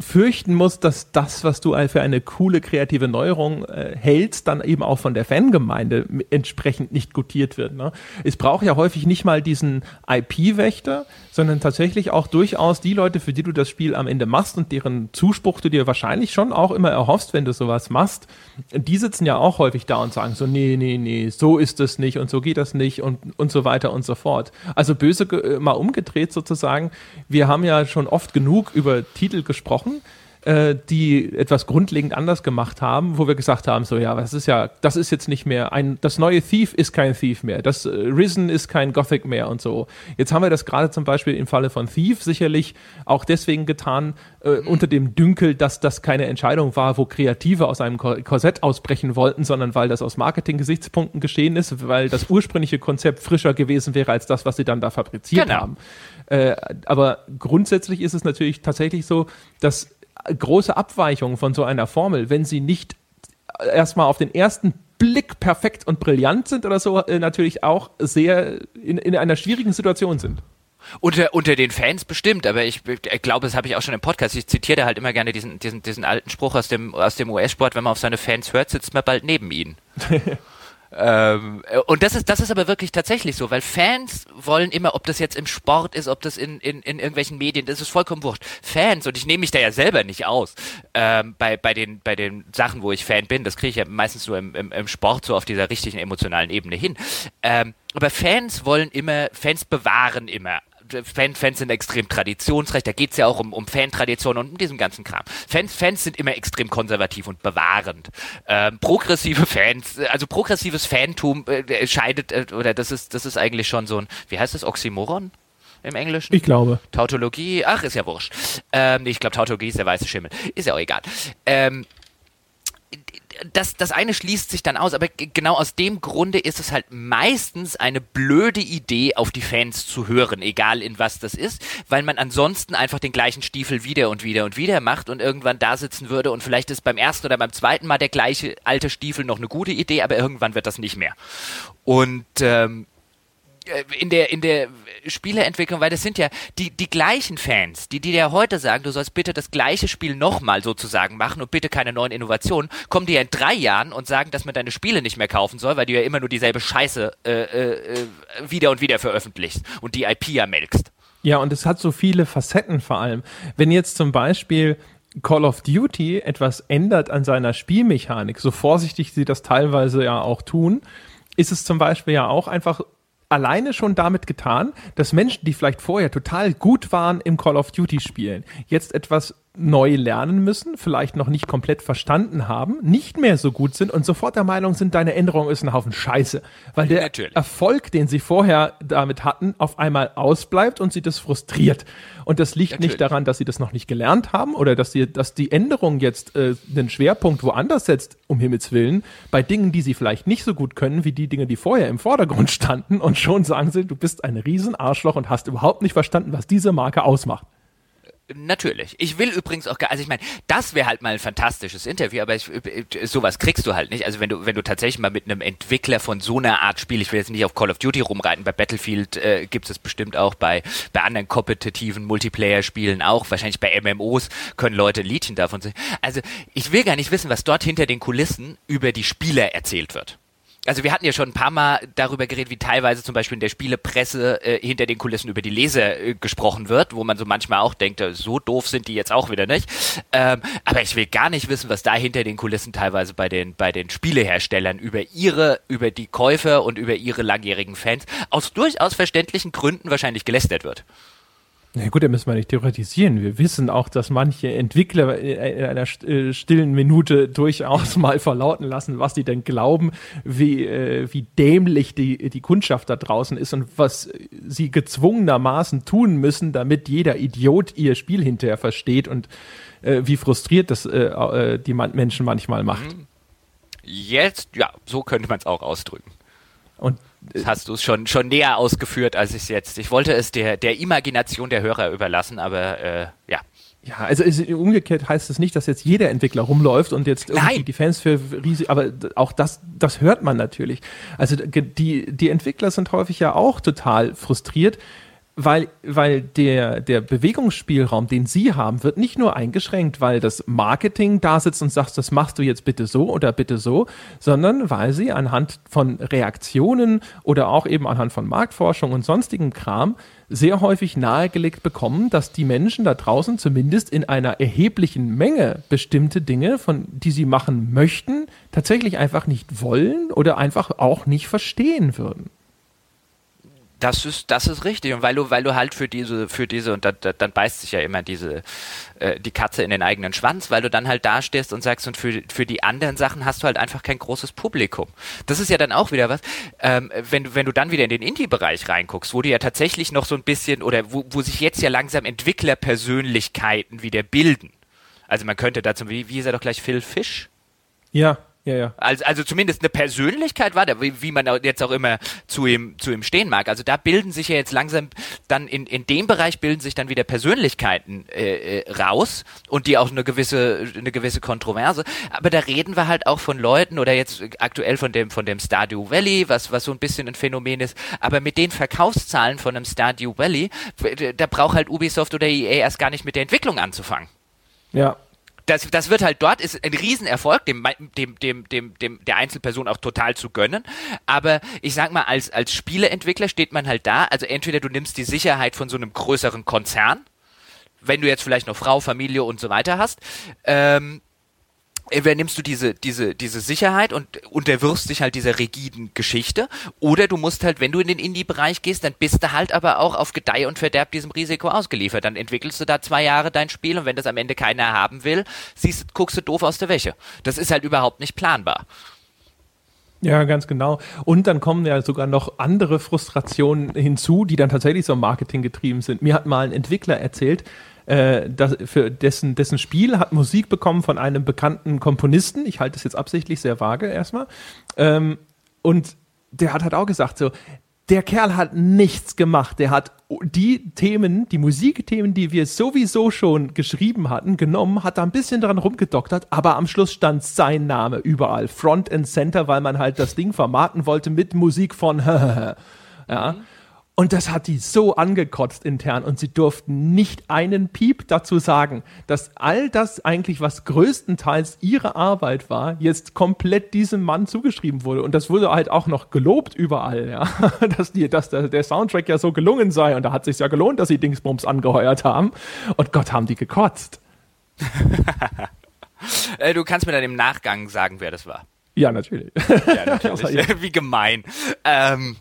fürchten musst, dass das, was du für eine coole kreative Neuerung äh, hältst, dann eben auch von der Fangemeinde entsprechend nicht gutiert wird. Ne? Es braucht ja häufig nicht mal diesen IP-Wächter, sondern tatsächlich auch durchaus die Leute, für die du das Spiel am Ende machst und deren Zuspruch du dir wahrscheinlich schon auch immer erhoffst, wenn du sowas machst, die sitzen ja auch häufig da und sagen so, nee, nee, nee, so ist es nicht und so geht das nicht und, und so weiter und so fort. Also böse mal umgedreht sozusagen, wir haben ja schon oft genug über Titel gesprochen, Sachen, äh, die etwas grundlegend anders gemacht haben, wo wir gesagt haben, so ja, das ist ja, das ist jetzt nicht mehr ein, das neue Thief ist kein Thief mehr, das äh, Risen ist kein Gothic mehr und so. Jetzt haben wir das gerade zum Beispiel im Falle von Thief sicherlich auch deswegen getan, äh, unter dem Dünkel, dass das keine Entscheidung war, wo Kreative aus einem Korsett ausbrechen wollten, sondern weil das aus Marketing-Gesichtspunkten geschehen ist, weil das ursprüngliche Konzept frischer gewesen wäre als das, was sie dann da fabriziert genau. haben. Äh, aber grundsätzlich ist es natürlich tatsächlich so, dass große Abweichungen von so einer Formel, wenn sie nicht erstmal auf den ersten Blick perfekt und brillant sind oder so, äh, natürlich auch sehr in, in einer schwierigen Situation sind. Unter, unter den Fans bestimmt, aber ich, ich glaube, das habe ich auch schon im Podcast. Ich zitiere da halt immer gerne diesen, diesen, diesen alten Spruch aus dem, aus dem US-Sport, wenn man auf seine Fans hört, sitzt man bald neben ihnen. Ähm, äh, und das ist, das ist aber wirklich tatsächlich so, weil Fans wollen immer, ob das jetzt im Sport ist, ob das in, in, in irgendwelchen Medien, das ist vollkommen wurscht. Fans, und ich nehme mich da ja selber nicht aus, ähm, bei, bei, den, bei den Sachen, wo ich Fan bin, das kriege ich ja meistens nur im, im, im Sport so auf dieser richtigen emotionalen Ebene hin. Ähm, aber Fans wollen immer, Fans bewahren immer Fan, Fans sind extrem traditionsreich, da geht es ja auch um, um Fantradition und um diesen ganzen Kram. Fans, Fans sind immer extrem konservativ und bewahrend. Ähm, progressive Fans, also progressives Fantum äh, scheidet, äh, oder das ist, das ist eigentlich schon so ein, wie heißt das, Oxymoron? im Englischen? Ich glaube. Tautologie, ach, ist ja wurscht. Ähm, ich glaube, Tautologie ist der weiße Schimmel. Ist ja auch egal. Ähm, das, das eine schließt sich dann aus, aber genau aus dem Grunde ist es halt meistens eine blöde Idee, auf die Fans zu hören, egal in was das ist, weil man ansonsten einfach den gleichen Stiefel wieder und wieder und wieder macht und irgendwann da sitzen würde und vielleicht ist beim ersten oder beim zweiten Mal der gleiche alte Stiefel noch eine gute Idee, aber irgendwann wird das nicht mehr. Und ähm, äh, in der, in der Spieleentwicklung, weil das sind ja die, die gleichen Fans, die, die dir heute sagen, du sollst bitte das gleiche Spiel nochmal sozusagen machen und bitte keine neuen Innovationen, kommen dir in drei Jahren und sagen, dass man deine Spiele nicht mehr kaufen soll, weil du ja immer nur dieselbe Scheiße äh, äh, wieder und wieder veröffentlichst und die IP ja melkst. Ja, und es hat so viele Facetten vor allem. Wenn jetzt zum Beispiel Call of Duty etwas ändert an seiner Spielmechanik, so vorsichtig sie das teilweise ja auch tun, ist es zum Beispiel ja auch einfach alleine schon damit getan, dass Menschen, die vielleicht vorher total gut waren im Call of Duty spielen, jetzt etwas neu lernen müssen, vielleicht noch nicht komplett verstanden haben, nicht mehr so gut sind und sofort der Meinung sind, deine Änderung ist ein Haufen Scheiße. Weil der Natürlich. Erfolg, den sie vorher damit hatten, auf einmal ausbleibt und sie das frustriert. Und das liegt Natürlich. nicht daran, dass sie das noch nicht gelernt haben oder dass, sie, dass die Änderung jetzt äh, den Schwerpunkt woanders setzt, um Himmels Willen, bei Dingen, die sie vielleicht nicht so gut können, wie die Dinge, die vorher im Vordergrund standen und schon sagen sie, du bist ein Riesenarschloch und hast überhaupt nicht verstanden, was diese Marke ausmacht. Natürlich. Ich will übrigens auch, also ich meine, das wäre halt mal ein fantastisches Interview, aber ich, sowas kriegst du halt nicht. Also wenn du, wenn du tatsächlich mal mit einem Entwickler von so einer Art Spiel, ich will jetzt nicht auf Call of Duty rumreiten, bei Battlefield äh, gibt es bestimmt auch bei, bei anderen kompetitiven Multiplayer-Spielen auch, wahrscheinlich bei MMOs können Leute Liedchen davon singen. Also ich will gar nicht wissen, was dort hinter den Kulissen über die Spieler erzählt wird also wir hatten ja schon ein paar Mal darüber geredet, wie teilweise zum Beispiel in der Spielepresse äh, hinter den Kulissen über die Leser äh, gesprochen wird, wo man so manchmal auch denkt, äh, so doof sind die jetzt auch wieder nicht. Ähm, aber ich will gar nicht wissen, was da hinter den Kulissen teilweise bei den, bei den Spieleherstellern über ihre, über die Käufer und über ihre langjährigen Fans aus durchaus verständlichen Gründen wahrscheinlich gelästert wird. Na gut, da müssen wir nicht theoretisieren. Wir wissen auch, dass manche Entwickler in einer äh, stillen Minute durchaus mal verlauten lassen, was sie denn glauben, wie, äh, wie dämlich die, die Kundschaft da draußen ist und was sie gezwungenermaßen tun müssen, damit jeder Idiot ihr Spiel hinterher versteht und äh, wie frustriert das äh, äh die Menschen manchmal macht. Jetzt, ja, so könnte man es auch ausdrücken. Und Jetzt hast du es schon, schon näher ausgeführt, als ich es jetzt. Ich wollte es der, der Imagination der Hörer überlassen, aber äh, ja. Ja, also ist, umgekehrt heißt es nicht, dass jetzt jeder Entwickler rumläuft und jetzt irgendwie Nein. die Fans für riesig, aber auch das, das hört man natürlich. Also die, die Entwickler sind häufig ja auch total frustriert, weil, weil der, der Bewegungsspielraum, den Sie haben, wird nicht nur eingeschränkt, weil das Marketing da sitzt und sagt, das machst du jetzt bitte so oder bitte so, sondern weil Sie anhand von Reaktionen oder auch eben anhand von Marktforschung und sonstigem Kram sehr häufig nahegelegt bekommen, dass die Menschen da draußen zumindest in einer erheblichen Menge bestimmte Dinge, von die sie machen möchten, tatsächlich einfach nicht wollen oder einfach auch nicht verstehen würden. Das ist, das ist richtig. Und weil du, weil du halt für diese, für diese, und da, da, dann beißt sich ja immer diese, äh, die Katze in den eigenen Schwanz, weil du dann halt dastehst und sagst, und für, für die anderen Sachen hast du halt einfach kein großes Publikum. Das ist ja dann auch wieder was, ähm, wenn du, wenn du dann wieder in den Indie-Bereich reinguckst, wo du ja tatsächlich noch so ein bisschen, oder wo, wo sich jetzt ja langsam Entwicklerpersönlichkeiten wieder bilden. Also man könnte dazu, wie, wie ist er doch gleich Phil Fish? Ja. Ja, ja. Also, also zumindest eine Persönlichkeit war der, wie, wie man jetzt auch immer zu ihm, zu ihm stehen mag. Also da bilden sich ja jetzt langsam dann in, in dem Bereich bilden sich dann wieder Persönlichkeiten äh, äh, raus und die auch eine gewisse, eine gewisse Kontroverse. Aber da reden wir halt auch von Leuten oder jetzt aktuell von dem, von dem Stardew Valley, was, was so ein bisschen ein Phänomen ist. Aber mit den Verkaufszahlen von einem Stardew Valley, da braucht halt Ubisoft oder EA erst gar nicht mit der Entwicklung anzufangen. Ja, das, das wird halt dort, ist ein Riesenerfolg, dem, dem, dem, dem, dem der Einzelperson auch total zu gönnen. Aber ich sag mal, als, als Spieleentwickler steht man halt da, also entweder du nimmst die Sicherheit von so einem größeren Konzern, wenn du jetzt vielleicht noch Frau, Familie und so weiter hast, ähm, entweder nimmst du diese, diese, diese Sicherheit und unterwirfst dich halt dieser rigiden Geschichte, oder du musst halt, wenn du in den Indie-Bereich gehst, dann bist du halt aber auch auf Gedeih und Verderb diesem Risiko ausgeliefert. Dann entwickelst du da zwei Jahre dein Spiel und wenn das am Ende keiner haben will, siehst, guckst du doof aus der Wäsche. Das ist halt überhaupt nicht planbar. Ja, ganz genau. Und dann kommen ja sogar noch andere Frustrationen hinzu, die dann tatsächlich so Marketing getrieben sind. Mir hat mal ein Entwickler erzählt, äh, das, für dessen, dessen Spiel hat Musik bekommen von einem bekannten Komponisten. Ich halte es jetzt absichtlich sehr vage erstmal. Ähm, und der hat halt auch gesagt, so, der Kerl hat nichts gemacht. Der hat die Themen, die Musikthemen, die wir sowieso schon geschrieben hatten, genommen, hat da ein bisschen dran rumgedoktert, aber am Schluss stand sein Name überall. Front and Center, weil man halt das Ding vermarkten wollte mit Musik von ja. Mhm. Und das hat die so angekotzt intern und sie durften nicht einen Piep dazu sagen, dass all das eigentlich, was größtenteils ihre Arbeit war, jetzt komplett diesem Mann zugeschrieben wurde. Und das wurde halt auch noch gelobt überall, ja, dass, die, dass der, der Soundtrack ja so gelungen sei. Und da hat sich ja gelohnt, dass sie Dingsbums angeheuert haben. Und Gott, haben die gekotzt. Äh, du kannst mir dann im Nachgang sagen, wer das war. Ja, natürlich. Ja, natürlich. Wie gemein. Ähm,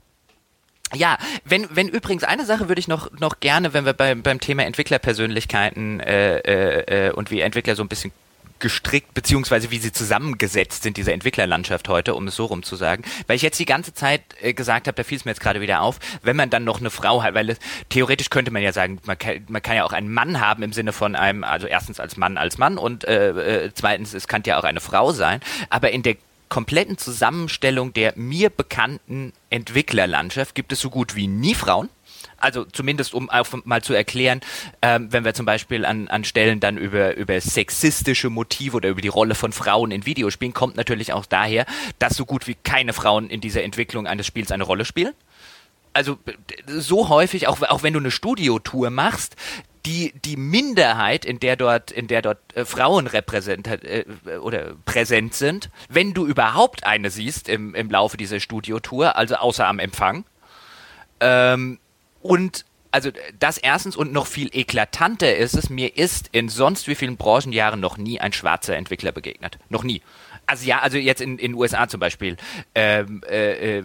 ja, wenn, wenn übrigens eine Sache würde ich noch, noch gerne, wenn wir beim, beim Thema Entwicklerpersönlichkeiten äh, äh, äh, und wie Entwickler so ein bisschen gestrickt, beziehungsweise wie sie zusammengesetzt sind, diese Entwicklerlandschaft heute, um es so rum zu sagen. Weil ich jetzt die ganze Zeit äh, gesagt habe, da fiel es mir jetzt gerade wieder auf, wenn man dann noch eine Frau hat, weil es, theoretisch könnte man ja sagen, man kann, man kann ja auch einen Mann haben im Sinne von einem, also erstens als Mann als Mann und äh, äh, zweitens, es kann ja auch eine Frau sein, aber in der kompletten Zusammenstellung der mir bekannten Entwicklerlandschaft gibt es so gut wie nie Frauen. Also zumindest um auch mal zu erklären, ähm, wenn wir zum Beispiel an, an Stellen dann über, über sexistische Motive oder über die Rolle von Frauen in Videospielen, kommt natürlich auch daher, dass so gut wie keine Frauen in dieser Entwicklung eines Spiels eine Rolle spielen also so häufig, auch, auch wenn du eine Studiotour machst, die, die Minderheit, in der dort, in der dort äh, Frauen repräsentiert äh, oder präsent sind, wenn du überhaupt eine siehst im, im Laufe dieser Studiotour, also außer am Empfang. Ähm, und also das erstens und noch viel eklatanter ist es, mir ist in sonst wie vielen Branchenjahren noch nie ein schwarzer Entwickler begegnet. Noch nie. Also ja, also jetzt in den USA zum Beispiel. Ähm, äh, äh,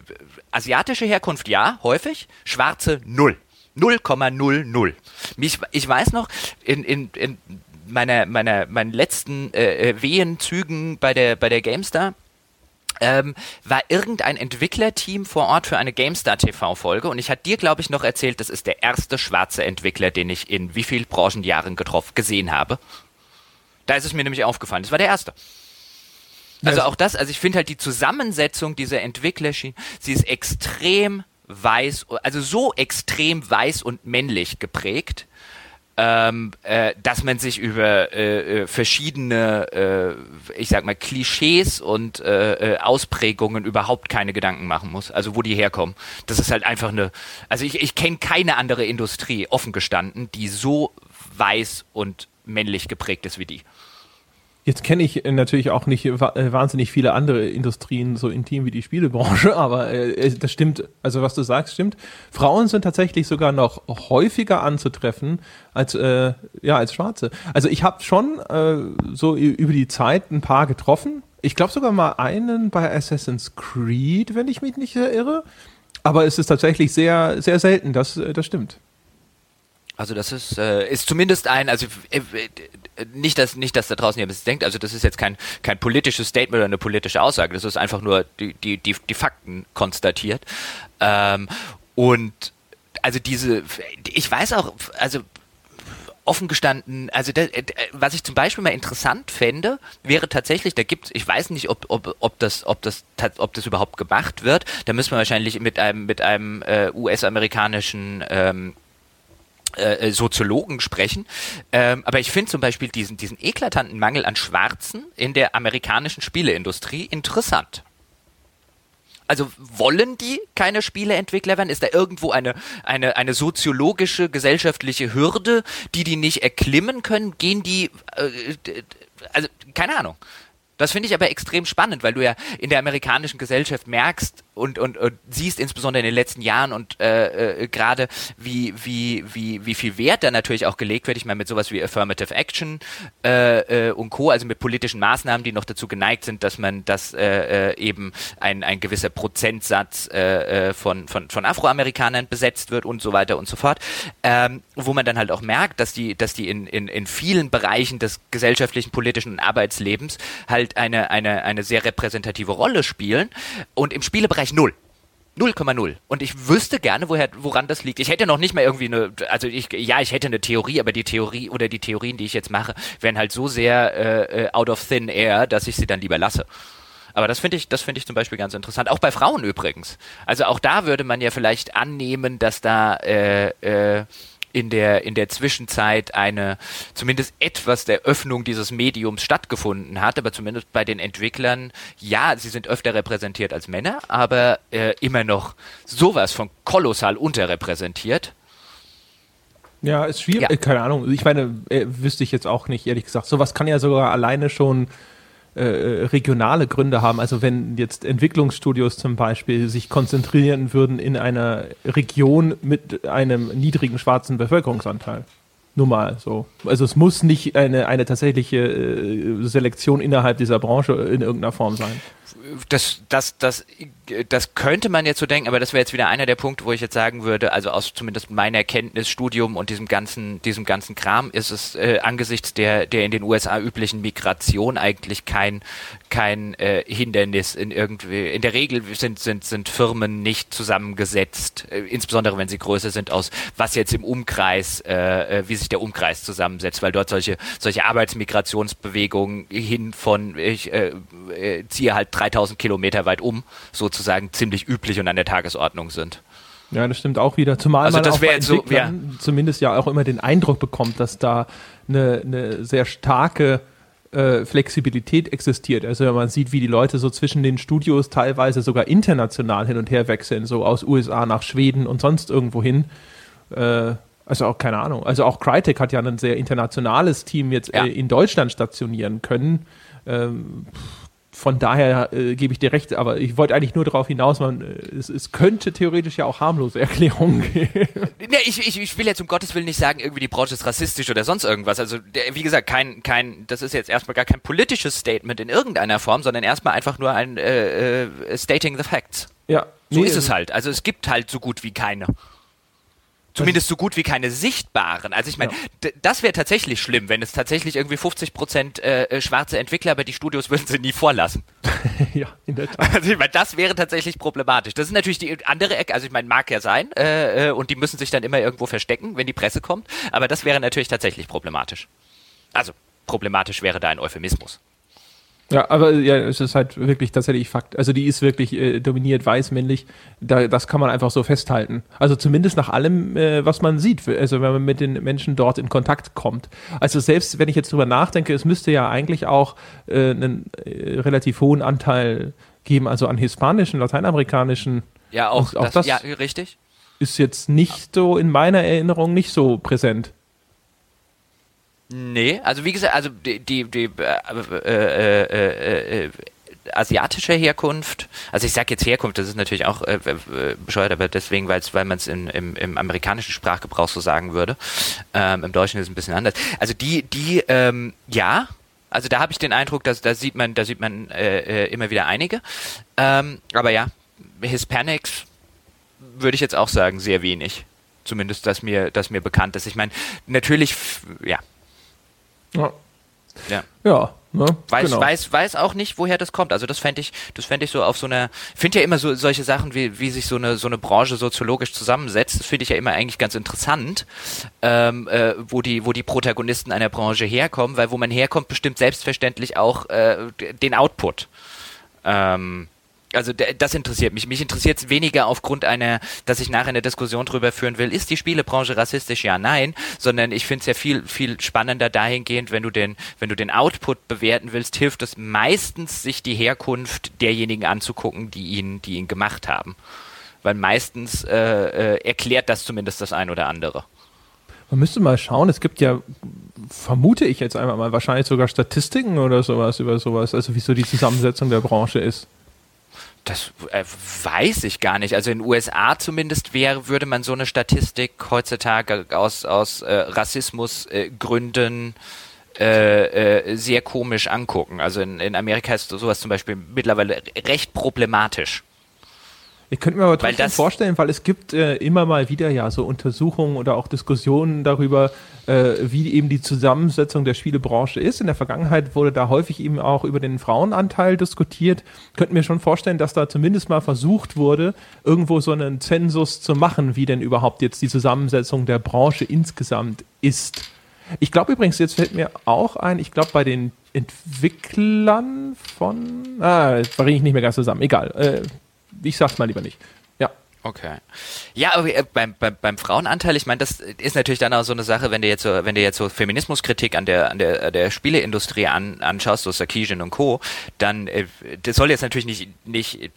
asiatische Herkunft ja, häufig. Schwarze null. 0,00. Ich, ich weiß noch, in, in, in meiner, meiner, meinen letzten äh, äh, Wehenzügen bei der, bei der GameStar ähm, war irgendein Entwicklerteam vor Ort für eine GameStar TV-Folge und ich hatte dir, glaube ich, noch erzählt, das ist der erste schwarze Entwickler, den ich in wie viel Branchenjahren getroffen, gesehen habe. Da ist es mir nämlich aufgefallen. Das war der erste. Also auch das, also ich finde halt die Zusammensetzung dieser Entwicklerschienen, sie ist extrem weiß, also so extrem weiß und männlich geprägt, ähm, äh, dass man sich über äh, äh verschiedene, äh, ich sag mal, Klischees und äh, äh, Ausprägungen überhaupt keine Gedanken machen muss. Also wo die herkommen. Das ist halt einfach eine, also ich, ich kenne keine andere Industrie, offen gestanden, die so weiß und männlich geprägt ist wie die. Jetzt kenne ich äh, natürlich auch nicht äh, wahnsinnig viele andere Industrien so intim wie die Spielebranche, aber äh, das stimmt, also was du sagst, stimmt. Frauen sind tatsächlich sogar noch häufiger anzutreffen als äh, ja als Schwarze. Also ich habe schon äh, so über die Zeit ein paar getroffen. Ich glaube sogar mal einen bei Assassin's Creed, wenn ich mich nicht irre. Aber es ist tatsächlich sehr sehr selten. Das das stimmt. Also das ist, äh, ist zumindest ein, also äh, äh, nicht, dass nicht, dass da draußen jemand denkt, also das ist jetzt kein, kein politisches Statement oder eine politische Aussage, das ist einfach nur die, die, die, die Fakten konstatiert. Ähm, und also diese, ich weiß auch, also offen gestanden, also das, äh, was ich zum Beispiel mal interessant fände, wäre tatsächlich, da gibt ich weiß nicht, ob, ob, ob das, ob das, ob das überhaupt gemacht wird. Da müssen wir wahrscheinlich mit einem, mit einem äh, US-amerikanischen ähm, äh, äh, Soziologen sprechen. Ähm, aber ich finde zum Beispiel diesen, diesen eklatanten Mangel an Schwarzen in der amerikanischen Spieleindustrie interessant. Also wollen die keine Spieleentwickler werden? Ist da irgendwo eine, eine, eine soziologische, gesellschaftliche Hürde, die die nicht erklimmen können? Gehen die, äh, also keine Ahnung. Das finde ich aber extrem spannend, weil du ja in der amerikanischen Gesellschaft merkst, und, und, und siehst insbesondere in den letzten Jahren und äh, äh, gerade wie, wie, wie, wie viel Wert da natürlich auch gelegt wird. Ich meine, mit sowas wie Affirmative Action äh, äh, und Co., also mit politischen Maßnahmen, die noch dazu geneigt sind, dass man, dass äh, äh, eben ein, ein gewisser Prozentsatz von, von, von Afroamerikanern besetzt wird und so weiter und so fort. Ähm, wo man dann halt auch merkt, dass die, dass die in, in, in vielen Bereichen des gesellschaftlichen, politischen und Arbeitslebens halt eine, eine, eine sehr repräsentative Rolle spielen. Und im Spielebereich Bereich null. 0,0. Und ich wüsste gerne, woher, woran das liegt. Ich hätte noch nicht mal irgendwie eine, also ich, ja, ich hätte eine Theorie, aber die Theorie oder die Theorien, die ich jetzt mache, wären halt so sehr äh, äh out of thin air, dass ich sie dann lieber lasse. Aber das finde ich, das finde ich zum Beispiel ganz interessant. Auch bei Frauen übrigens. Also auch da würde man ja vielleicht annehmen, dass da äh, äh, in der, in der Zwischenzeit eine zumindest etwas der Öffnung dieses Mediums stattgefunden hat, aber zumindest bei den Entwicklern, ja, sie sind öfter repräsentiert als Männer, aber äh, immer noch sowas von kolossal unterrepräsentiert. Ja, ist schwierig, ja. keine Ahnung. Ich meine, äh, wüsste ich jetzt auch nicht, ehrlich gesagt. Sowas kann ja sogar alleine schon äh, äh, regionale Gründe haben. Also wenn jetzt Entwicklungsstudios zum Beispiel sich konzentrieren würden in einer Region mit einem niedrigen schwarzen Bevölkerungsanteil. Nur mal so. Also es muss nicht eine, eine tatsächliche äh, Selektion innerhalb dieser Branche in irgendeiner Form sein das, das, das, das könnte man jetzt so denken, aber das wäre jetzt wieder einer der Punkte, wo ich jetzt sagen würde, also aus zumindest meiner Kenntnis, Studium und diesem ganzen, diesem ganzen Kram ist es äh, angesichts der, der in den USA üblichen Migration eigentlich kein, kein äh, Hindernis. In irgendwie, in der Regel sind, sind, sind Firmen nicht zusammengesetzt, äh, insbesondere wenn sie größer sind, aus was jetzt im Umkreis, äh, äh wie sich der Umkreis zusammensetzt, weil dort solche, solche Arbeitsmigrationsbewegungen hin von, ich äh, ziehe halt 3000 Kilometer weit um, sozusagen ziemlich üblich und an der Tagesordnung sind. Ja, das stimmt auch wieder. Zumal also man das auch so, ja. zumindest ja auch immer den Eindruck bekommt, dass da eine, eine sehr starke äh, Flexibilität existiert. Also wenn man sieht, wie die Leute so zwischen den Studios teilweise sogar international hin und her wechseln, so aus USA nach Schweden und sonst irgendwo hin. Äh, also auch keine Ahnung. Also auch Crytek hat ja ein sehr internationales Team jetzt ja. äh, in Deutschland stationieren können. Ähm, von daher äh, gebe ich dir recht, aber ich wollte eigentlich nur darauf hinaus, man, äh, es, es, könnte theoretisch ja auch harmlose Erklärungen geben. Nee, ich, ich, ich will jetzt um Gottes Willen nicht sagen, irgendwie die Branche ist rassistisch oder sonst irgendwas. Also, der, wie gesagt, kein, kein, das ist jetzt erstmal gar kein politisches Statement in irgendeiner Form, sondern erstmal einfach nur ein äh, äh, Stating the Facts. Ja. So nee, ist es halt. Also es gibt halt so gut wie keine. Zumindest so gut wie keine sichtbaren. Also ich meine, ja. das wäre tatsächlich schlimm, wenn es tatsächlich irgendwie 50 Prozent äh, äh, schwarze Entwickler, aber die Studios würden sie nie vorlassen. ja, in der Tat. Also ich meine, das wäre tatsächlich problematisch. Das ist natürlich die andere Ecke, also ich meine, mag ja sein, äh, äh, und die müssen sich dann immer irgendwo verstecken, wenn die Presse kommt, aber das wäre natürlich tatsächlich problematisch. Also, problematisch wäre da ein Euphemismus. Ja, aber ja, es ist halt wirklich tatsächlich Fakt. Also die ist wirklich äh, dominiert weiß, männlich. Da, das kann man einfach so festhalten. Also zumindest nach allem, äh, was man sieht. Also wenn man mit den Menschen dort in Kontakt kommt. Also selbst wenn ich jetzt drüber nachdenke, es müsste ja eigentlich auch äh, einen äh, relativ hohen Anteil geben, also an hispanischen, lateinamerikanischen. Ja, auch, auch das, das, ja, richtig. Ist jetzt nicht so in meiner Erinnerung nicht so präsent. Nee, also wie gesagt, also die, die, die äh, äh, äh, äh, asiatische Herkunft, also ich sage jetzt Herkunft, das ist natürlich auch äh, bescheuert, aber deswegen, weil's, weil man es im, im amerikanischen Sprachgebrauch so sagen würde. Ähm, Im Deutschen ist es ein bisschen anders. Also die, die, ähm, ja, also da habe ich den Eindruck, dass da sieht man, da sieht man äh, immer wieder einige. Ähm, aber ja, Hispanics würde ich jetzt auch sagen, sehr wenig. Zumindest, dass mir, dass mir bekannt ist. Ich meine, natürlich, ja, ja. Ja. Ja. Ne? Weiß, genau. weiß, weiß auch nicht, woher das kommt. Also das fände ich, das fände ich so auf so einer, finde ja immer so solche Sachen, wie, wie sich so eine, so eine Branche soziologisch zusammensetzt, das finde ich ja immer eigentlich ganz interessant, ähm, äh, wo die, wo die Protagonisten einer Branche herkommen, weil wo man herkommt, bestimmt selbstverständlich auch äh, den Output. Ähm, also das interessiert mich. Mich interessiert es weniger aufgrund einer, dass ich nachher eine Diskussion darüber führen will, ist die Spielebranche rassistisch? Ja, nein, sondern ich finde es ja viel, viel spannender dahingehend, wenn du den, wenn du den Output bewerten willst, hilft es meistens, sich die Herkunft derjenigen anzugucken, die ihn, die ihn gemacht haben. Weil meistens äh, äh, erklärt das zumindest das ein oder andere. Man müsste mal schauen, es gibt ja, vermute ich jetzt einmal mal, wahrscheinlich sogar Statistiken oder sowas über sowas, also wie so die Zusammensetzung der Branche ist. Das äh, weiß ich gar nicht. Also in den USA zumindest wäre, würde man so eine Statistik heutzutage aus, aus äh, Rassismusgründen äh, äh, sehr komisch angucken. Also in, in Amerika ist sowas zum Beispiel mittlerweile recht problematisch. Ich könnte mir aber trotzdem vorstellen, weil es gibt äh, immer mal wieder ja so Untersuchungen oder auch Diskussionen darüber, äh, wie eben die Zusammensetzung der Spielebranche ist. In der Vergangenheit wurde da häufig eben auch über den Frauenanteil diskutiert. Ich könnte mir schon vorstellen, dass da zumindest mal versucht wurde, irgendwo so einen Zensus zu machen, wie denn überhaupt jetzt die Zusammensetzung der Branche insgesamt ist. Ich glaube übrigens, jetzt fällt mir auch ein, ich glaube bei den Entwicklern von, ah, bringe ich nicht mehr ganz zusammen, egal. Äh, ich sag's mal lieber nicht. Okay. Ja, aber äh, beim, beim, beim Frauenanteil, ich meine, das ist natürlich dann auch so eine Sache, wenn du jetzt so, wenn du jetzt so Feminismuskritik an der, an der, der Spieleindustrie an, anschaust, so Sarkeesian und Co., dann, äh, das soll jetzt natürlich nicht, nicht,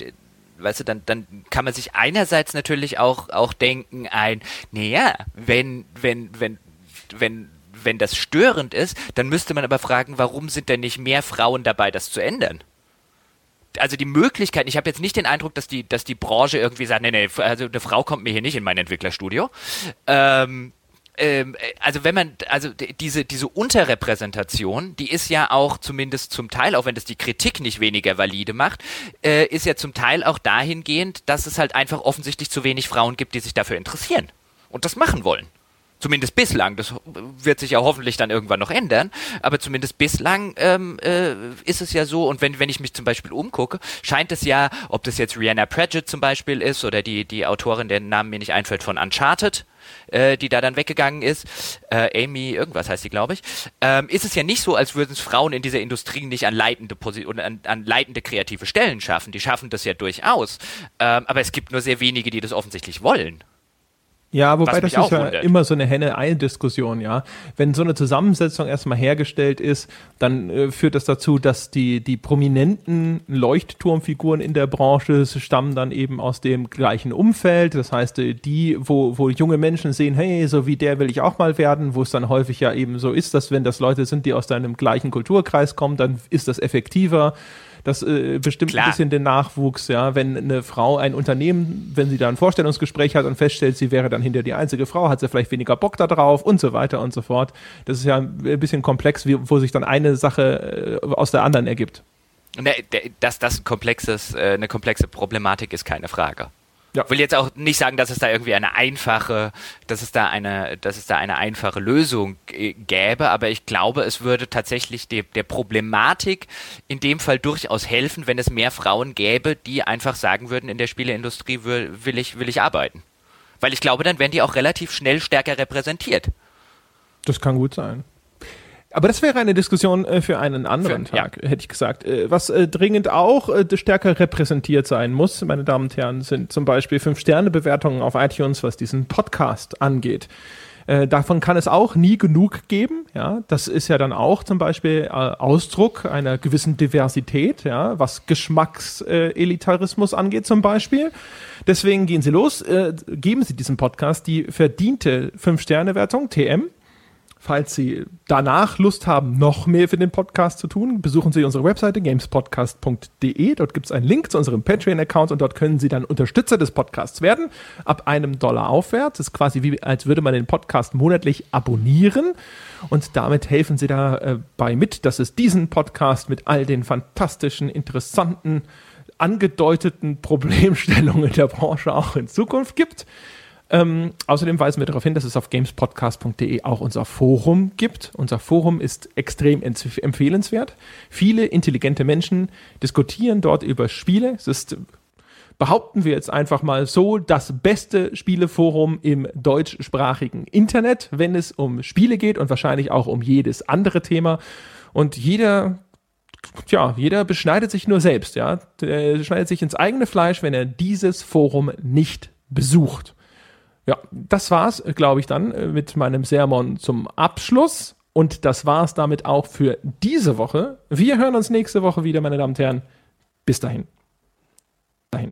weißt du, dann, dann kann man sich einerseits natürlich auch, auch denken ein, naja, wenn, wenn, wenn, wenn, wenn das störend ist, dann müsste man aber fragen, warum sind denn nicht mehr Frauen dabei, das zu ändern? Also die Möglichkeit, ich habe jetzt nicht den Eindruck, dass die, dass die Branche irgendwie sagt, nee, nee, also eine Frau kommt mir hier nicht in mein Entwicklerstudio. Ähm, ähm, also wenn man, also diese, diese Unterrepräsentation, die ist ja auch zumindest zum Teil, auch wenn das die Kritik nicht weniger valide macht, äh, ist ja zum Teil auch dahingehend, dass es halt einfach offensichtlich zu wenig Frauen gibt, die sich dafür interessieren und das machen wollen. Zumindest bislang. Das wird sich ja hoffentlich dann irgendwann noch ändern. Aber zumindest bislang ähm, äh, ist es ja so. Und wenn, wenn ich mich zum Beispiel umgucke, scheint es ja, ob das jetzt Rihanna Pratchett zum Beispiel ist oder die, die Autorin, deren Namen mir nicht einfällt, von Uncharted, äh, die da dann weggegangen ist, äh, Amy, irgendwas heißt sie, glaube ich, ähm, ist es ja nicht so, als würden es Frauen in dieser Industrie nicht an leitende an, an leitende kreative Stellen schaffen. Die schaffen das ja durchaus. Ähm, aber es gibt nur sehr wenige, die das offensichtlich wollen. Ja, wobei das ist ja immer so eine Henne-Ei-Diskussion, ja. Wenn so eine Zusammensetzung erstmal hergestellt ist, dann äh, führt das dazu, dass die, die prominenten Leuchtturmfiguren in der Branche stammen dann eben aus dem gleichen Umfeld. Das heißt, äh, die, wo, wo junge Menschen sehen, hey, so wie der will ich auch mal werden, wo es dann häufig ja eben so ist, dass wenn das Leute sind, die aus deinem gleichen Kulturkreis kommen, dann ist das effektiver das äh, bestimmt Klar. ein bisschen den Nachwuchs, ja. Wenn eine Frau ein Unternehmen, wenn sie da ein Vorstellungsgespräch hat und feststellt, sie wäre dann hinter die einzige Frau, hat sie vielleicht weniger Bock da drauf und so weiter und so fort. Das ist ja ein bisschen komplex, wie, wo sich dann eine Sache äh, aus der anderen ergibt. Ne, dass das ein komplexes, äh, eine komplexe Problematik ist, keine Frage. Ja. Will jetzt auch nicht sagen, dass es da irgendwie eine einfache, dass es da eine, dass es da eine einfache Lösung gäbe, aber ich glaube, es würde tatsächlich de, der Problematik in dem Fall durchaus helfen, wenn es mehr Frauen gäbe, die einfach sagen würden, in der Spieleindustrie will, will ich, will ich arbeiten. Weil ich glaube, dann wären die auch relativ schnell stärker repräsentiert. Das kann gut sein. Aber das wäre eine Diskussion äh, für einen anderen für, Tag, ja. hätte ich gesagt. Äh, was äh, dringend auch äh, stärker repräsentiert sein muss, meine Damen und Herren, sind zum Beispiel Fünf-Sterne-Bewertungen auf iTunes, was diesen Podcast angeht. Äh, davon kann es auch nie genug geben. Ja, das ist ja dann auch zum Beispiel äh, Ausdruck einer gewissen Diversität, ja, was Geschmackselitarismus angeht zum Beispiel. Deswegen gehen Sie los, geben Sie diesem Podcast die verdiente Fünf-Sterne-Wertung, TM. Falls Sie danach Lust haben, noch mehr für den Podcast zu tun, besuchen Sie unsere Webseite gamespodcast.de. Dort gibt es einen Link zu unserem Patreon-Account und dort können Sie dann Unterstützer des Podcasts werden. Ab einem Dollar aufwärts. Das ist quasi wie, als würde man den Podcast monatlich abonnieren. Und damit helfen Sie dabei äh, mit, dass es diesen Podcast mit all den fantastischen, interessanten, angedeuteten Problemstellungen der Branche auch in Zukunft gibt. Ähm, außerdem weisen wir darauf hin, dass es auf gamespodcast.de auch unser Forum gibt. Unser Forum ist extrem empfehlenswert. Viele intelligente Menschen diskutieren dort über Spiele. Es ist, behaupten wir jetzt einfach mal so, das beste Spieleforum im deutschsprachigen Internet, wenn es um Spiele geht und wahrscheinlich auch um jedes andere Thema. Und jeder Tja, jeder beschneidet sich nur selbst, ja. Er schneidet sich ins eigene Fleisch, wenn er dieses Forum nicht besucht. Ja, das war's, glaube ich, dann äh, mit meinem Sermon zum Abschluss. Und das war's damit auch für diese Woche. Wir hören uns nächste Woche wieder, meine Damen und Herren. Bis dahin.